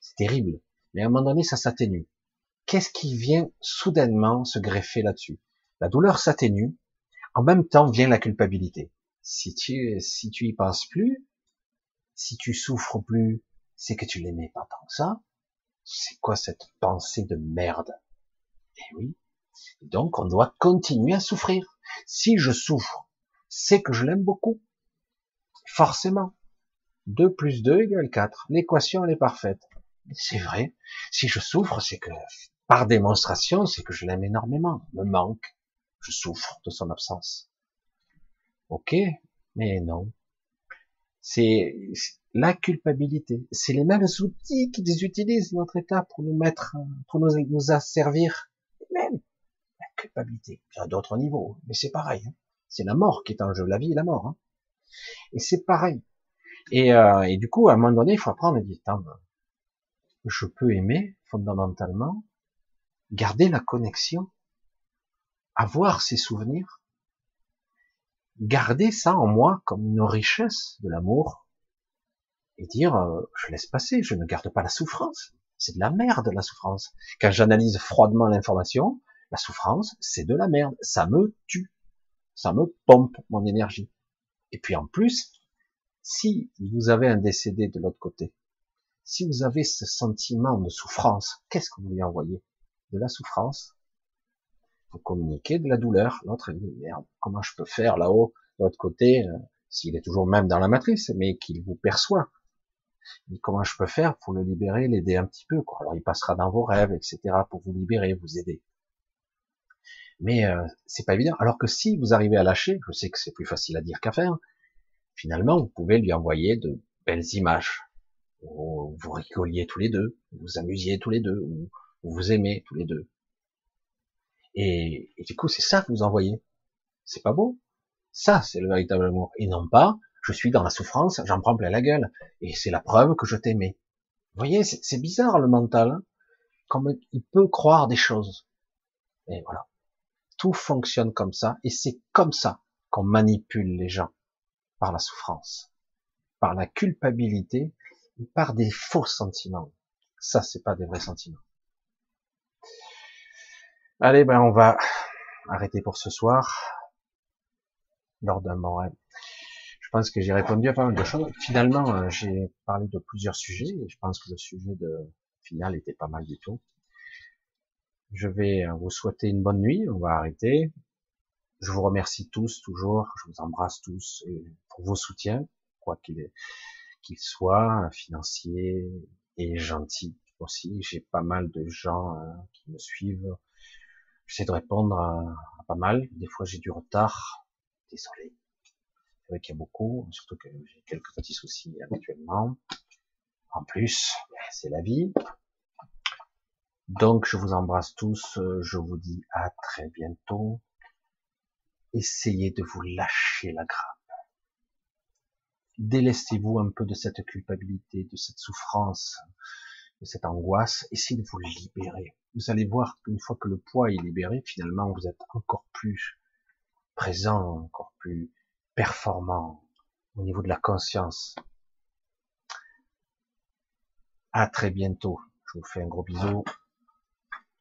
C'est terrible. Mais à un moment donné, ça s'atténue. Qu'est-ce qui vient soudainement se greffer là-dessus? La douleur s'atténue. En même temps vient la culpabilité. Si tu, si tu y penses plus, si tu souffres plus, c'est que tu l'aimais pas tant que ça. C'est quoi cette pensée de merde? Eh oui. Donc on doit continuer à souffrir. Si je souffre c'est que je l'aime beaucoup. Forcément. 2 plus 2 égale 4. L'équation, elle est parfaite. C'est vrai. Si je souffre, c'est que, par démonstration, c'est que je l'aime énormément. Me manque. Je souffre de son absence. Ok, mais non. C'est la culpabilité. C'est les mêmes outils qu'ils utilisent notre État pour nous mettre, pour nous, nous asservir. Même la culpabilité. Il y a d'autres niveaux, mais c'est pareil. Hein. C'est la mort qui est en jeu, la vie et la mort. Hein. Et c'est pareil. Euh, et, du coup, à un moment donné, il faut apprendre à dire, je peux aimer fondamentalement, garder la connexion, avoir ces souvenirs, garder ça en moi comme une richesse de l'amour, et dire, euh, je laisse passer, je ne garde pas la souffrance. C'est de la merde, la souffrance. Quand j'analyse froidement l'information, la souffrance, c'est de la merde. Ça me tue ça me pompe mon énergie. Et puis en plus, si vous avez un décédé de l'autre côté, si vous avez ce sentiment de souffrance, qu'est-ce que vous lui envoyez? De la souffrance? Vous communiquez de la douleur. L'autre dit merde, comment je peux faire là-haut, de l'autre côté, euh, s'il est toujours même dans la matrice, mais qu'il vous perçoit. comment je peux faire pour le libérer, l'aider un petit peu quoi? Alors il passera dans vos rêves, etc. pour vous libérer, vous aider mais euh, c'est pas évident. Alors que si vous arrivez à lâcher, je sais que c'est plus facile à dire qu'à faire, finalement vous pouvez lui envoyer de belles images, où vous rigoliez tous les deux, vous vous amusiez tous les deux, ou vous vous aimez tous les deux. Et, et du coup c'est ça que vous envoyez. C'est pas beau Ça c'est le véritable amour. Et non pas, je suis dans la souffrance, j'en prends plein la gueule, et c'est la preuve que je t'aimais. Vous voyez, c'est bizarre le mental, hein comme il peut croire des choses. Et voilà. Tout fonctionne comme ça, et c'est comme ça qu'on manipule les gens par la souffrance, par la culpabilité, par des faux sentiments. Ça, c'est pas des vrais sentiments. Allez, ben on va arrêter pour ce soir. Lors d'un moment, je pense que j'ai répondu à pas mal de choses. Finalement, euh, j'ai parlé de plusieurs sujets et je pense que le sujet de final était pas mal du tout. Je vais vous souhaiter une bonne nuit. On va arrêter. Je vous remercie tous toujours. Je vous embrasse tous pour vos soutiens, quoi qu'il qu'il soit, financier et gentil aussi. J'ai pas mal de gens qui me suivent. J'essaie de répondre à, pas mal. Des fois, j'ai du retard. Désolé. C'est vrai qu'il y a beaucoup, surtout que j'ai quelques petits soucis actuellement. En plus, c'est la vie. Donc, je vous embrasse tous. Euh, je vous dis à très bientôt. Essayez de vous lâcher la grappe. Délestez-vous un peu de cette culpabilité, de cette souffrance, de cette angoisse. Essayez de vous libérer. Vous allez voir qu'une fois que le poids est libéré, finalement, vous êtes encore plus présent, encore plus performant au niveau de la conscience. À très bientôt. Je vous fais un gros bisou.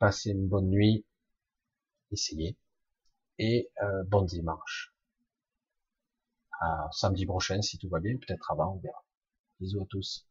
Passez une bonne nuit. Essayez. Et euh, bon dimanche. À samedi prochain, si tout va bien, peut-être avant, on verra. Bisous à tous.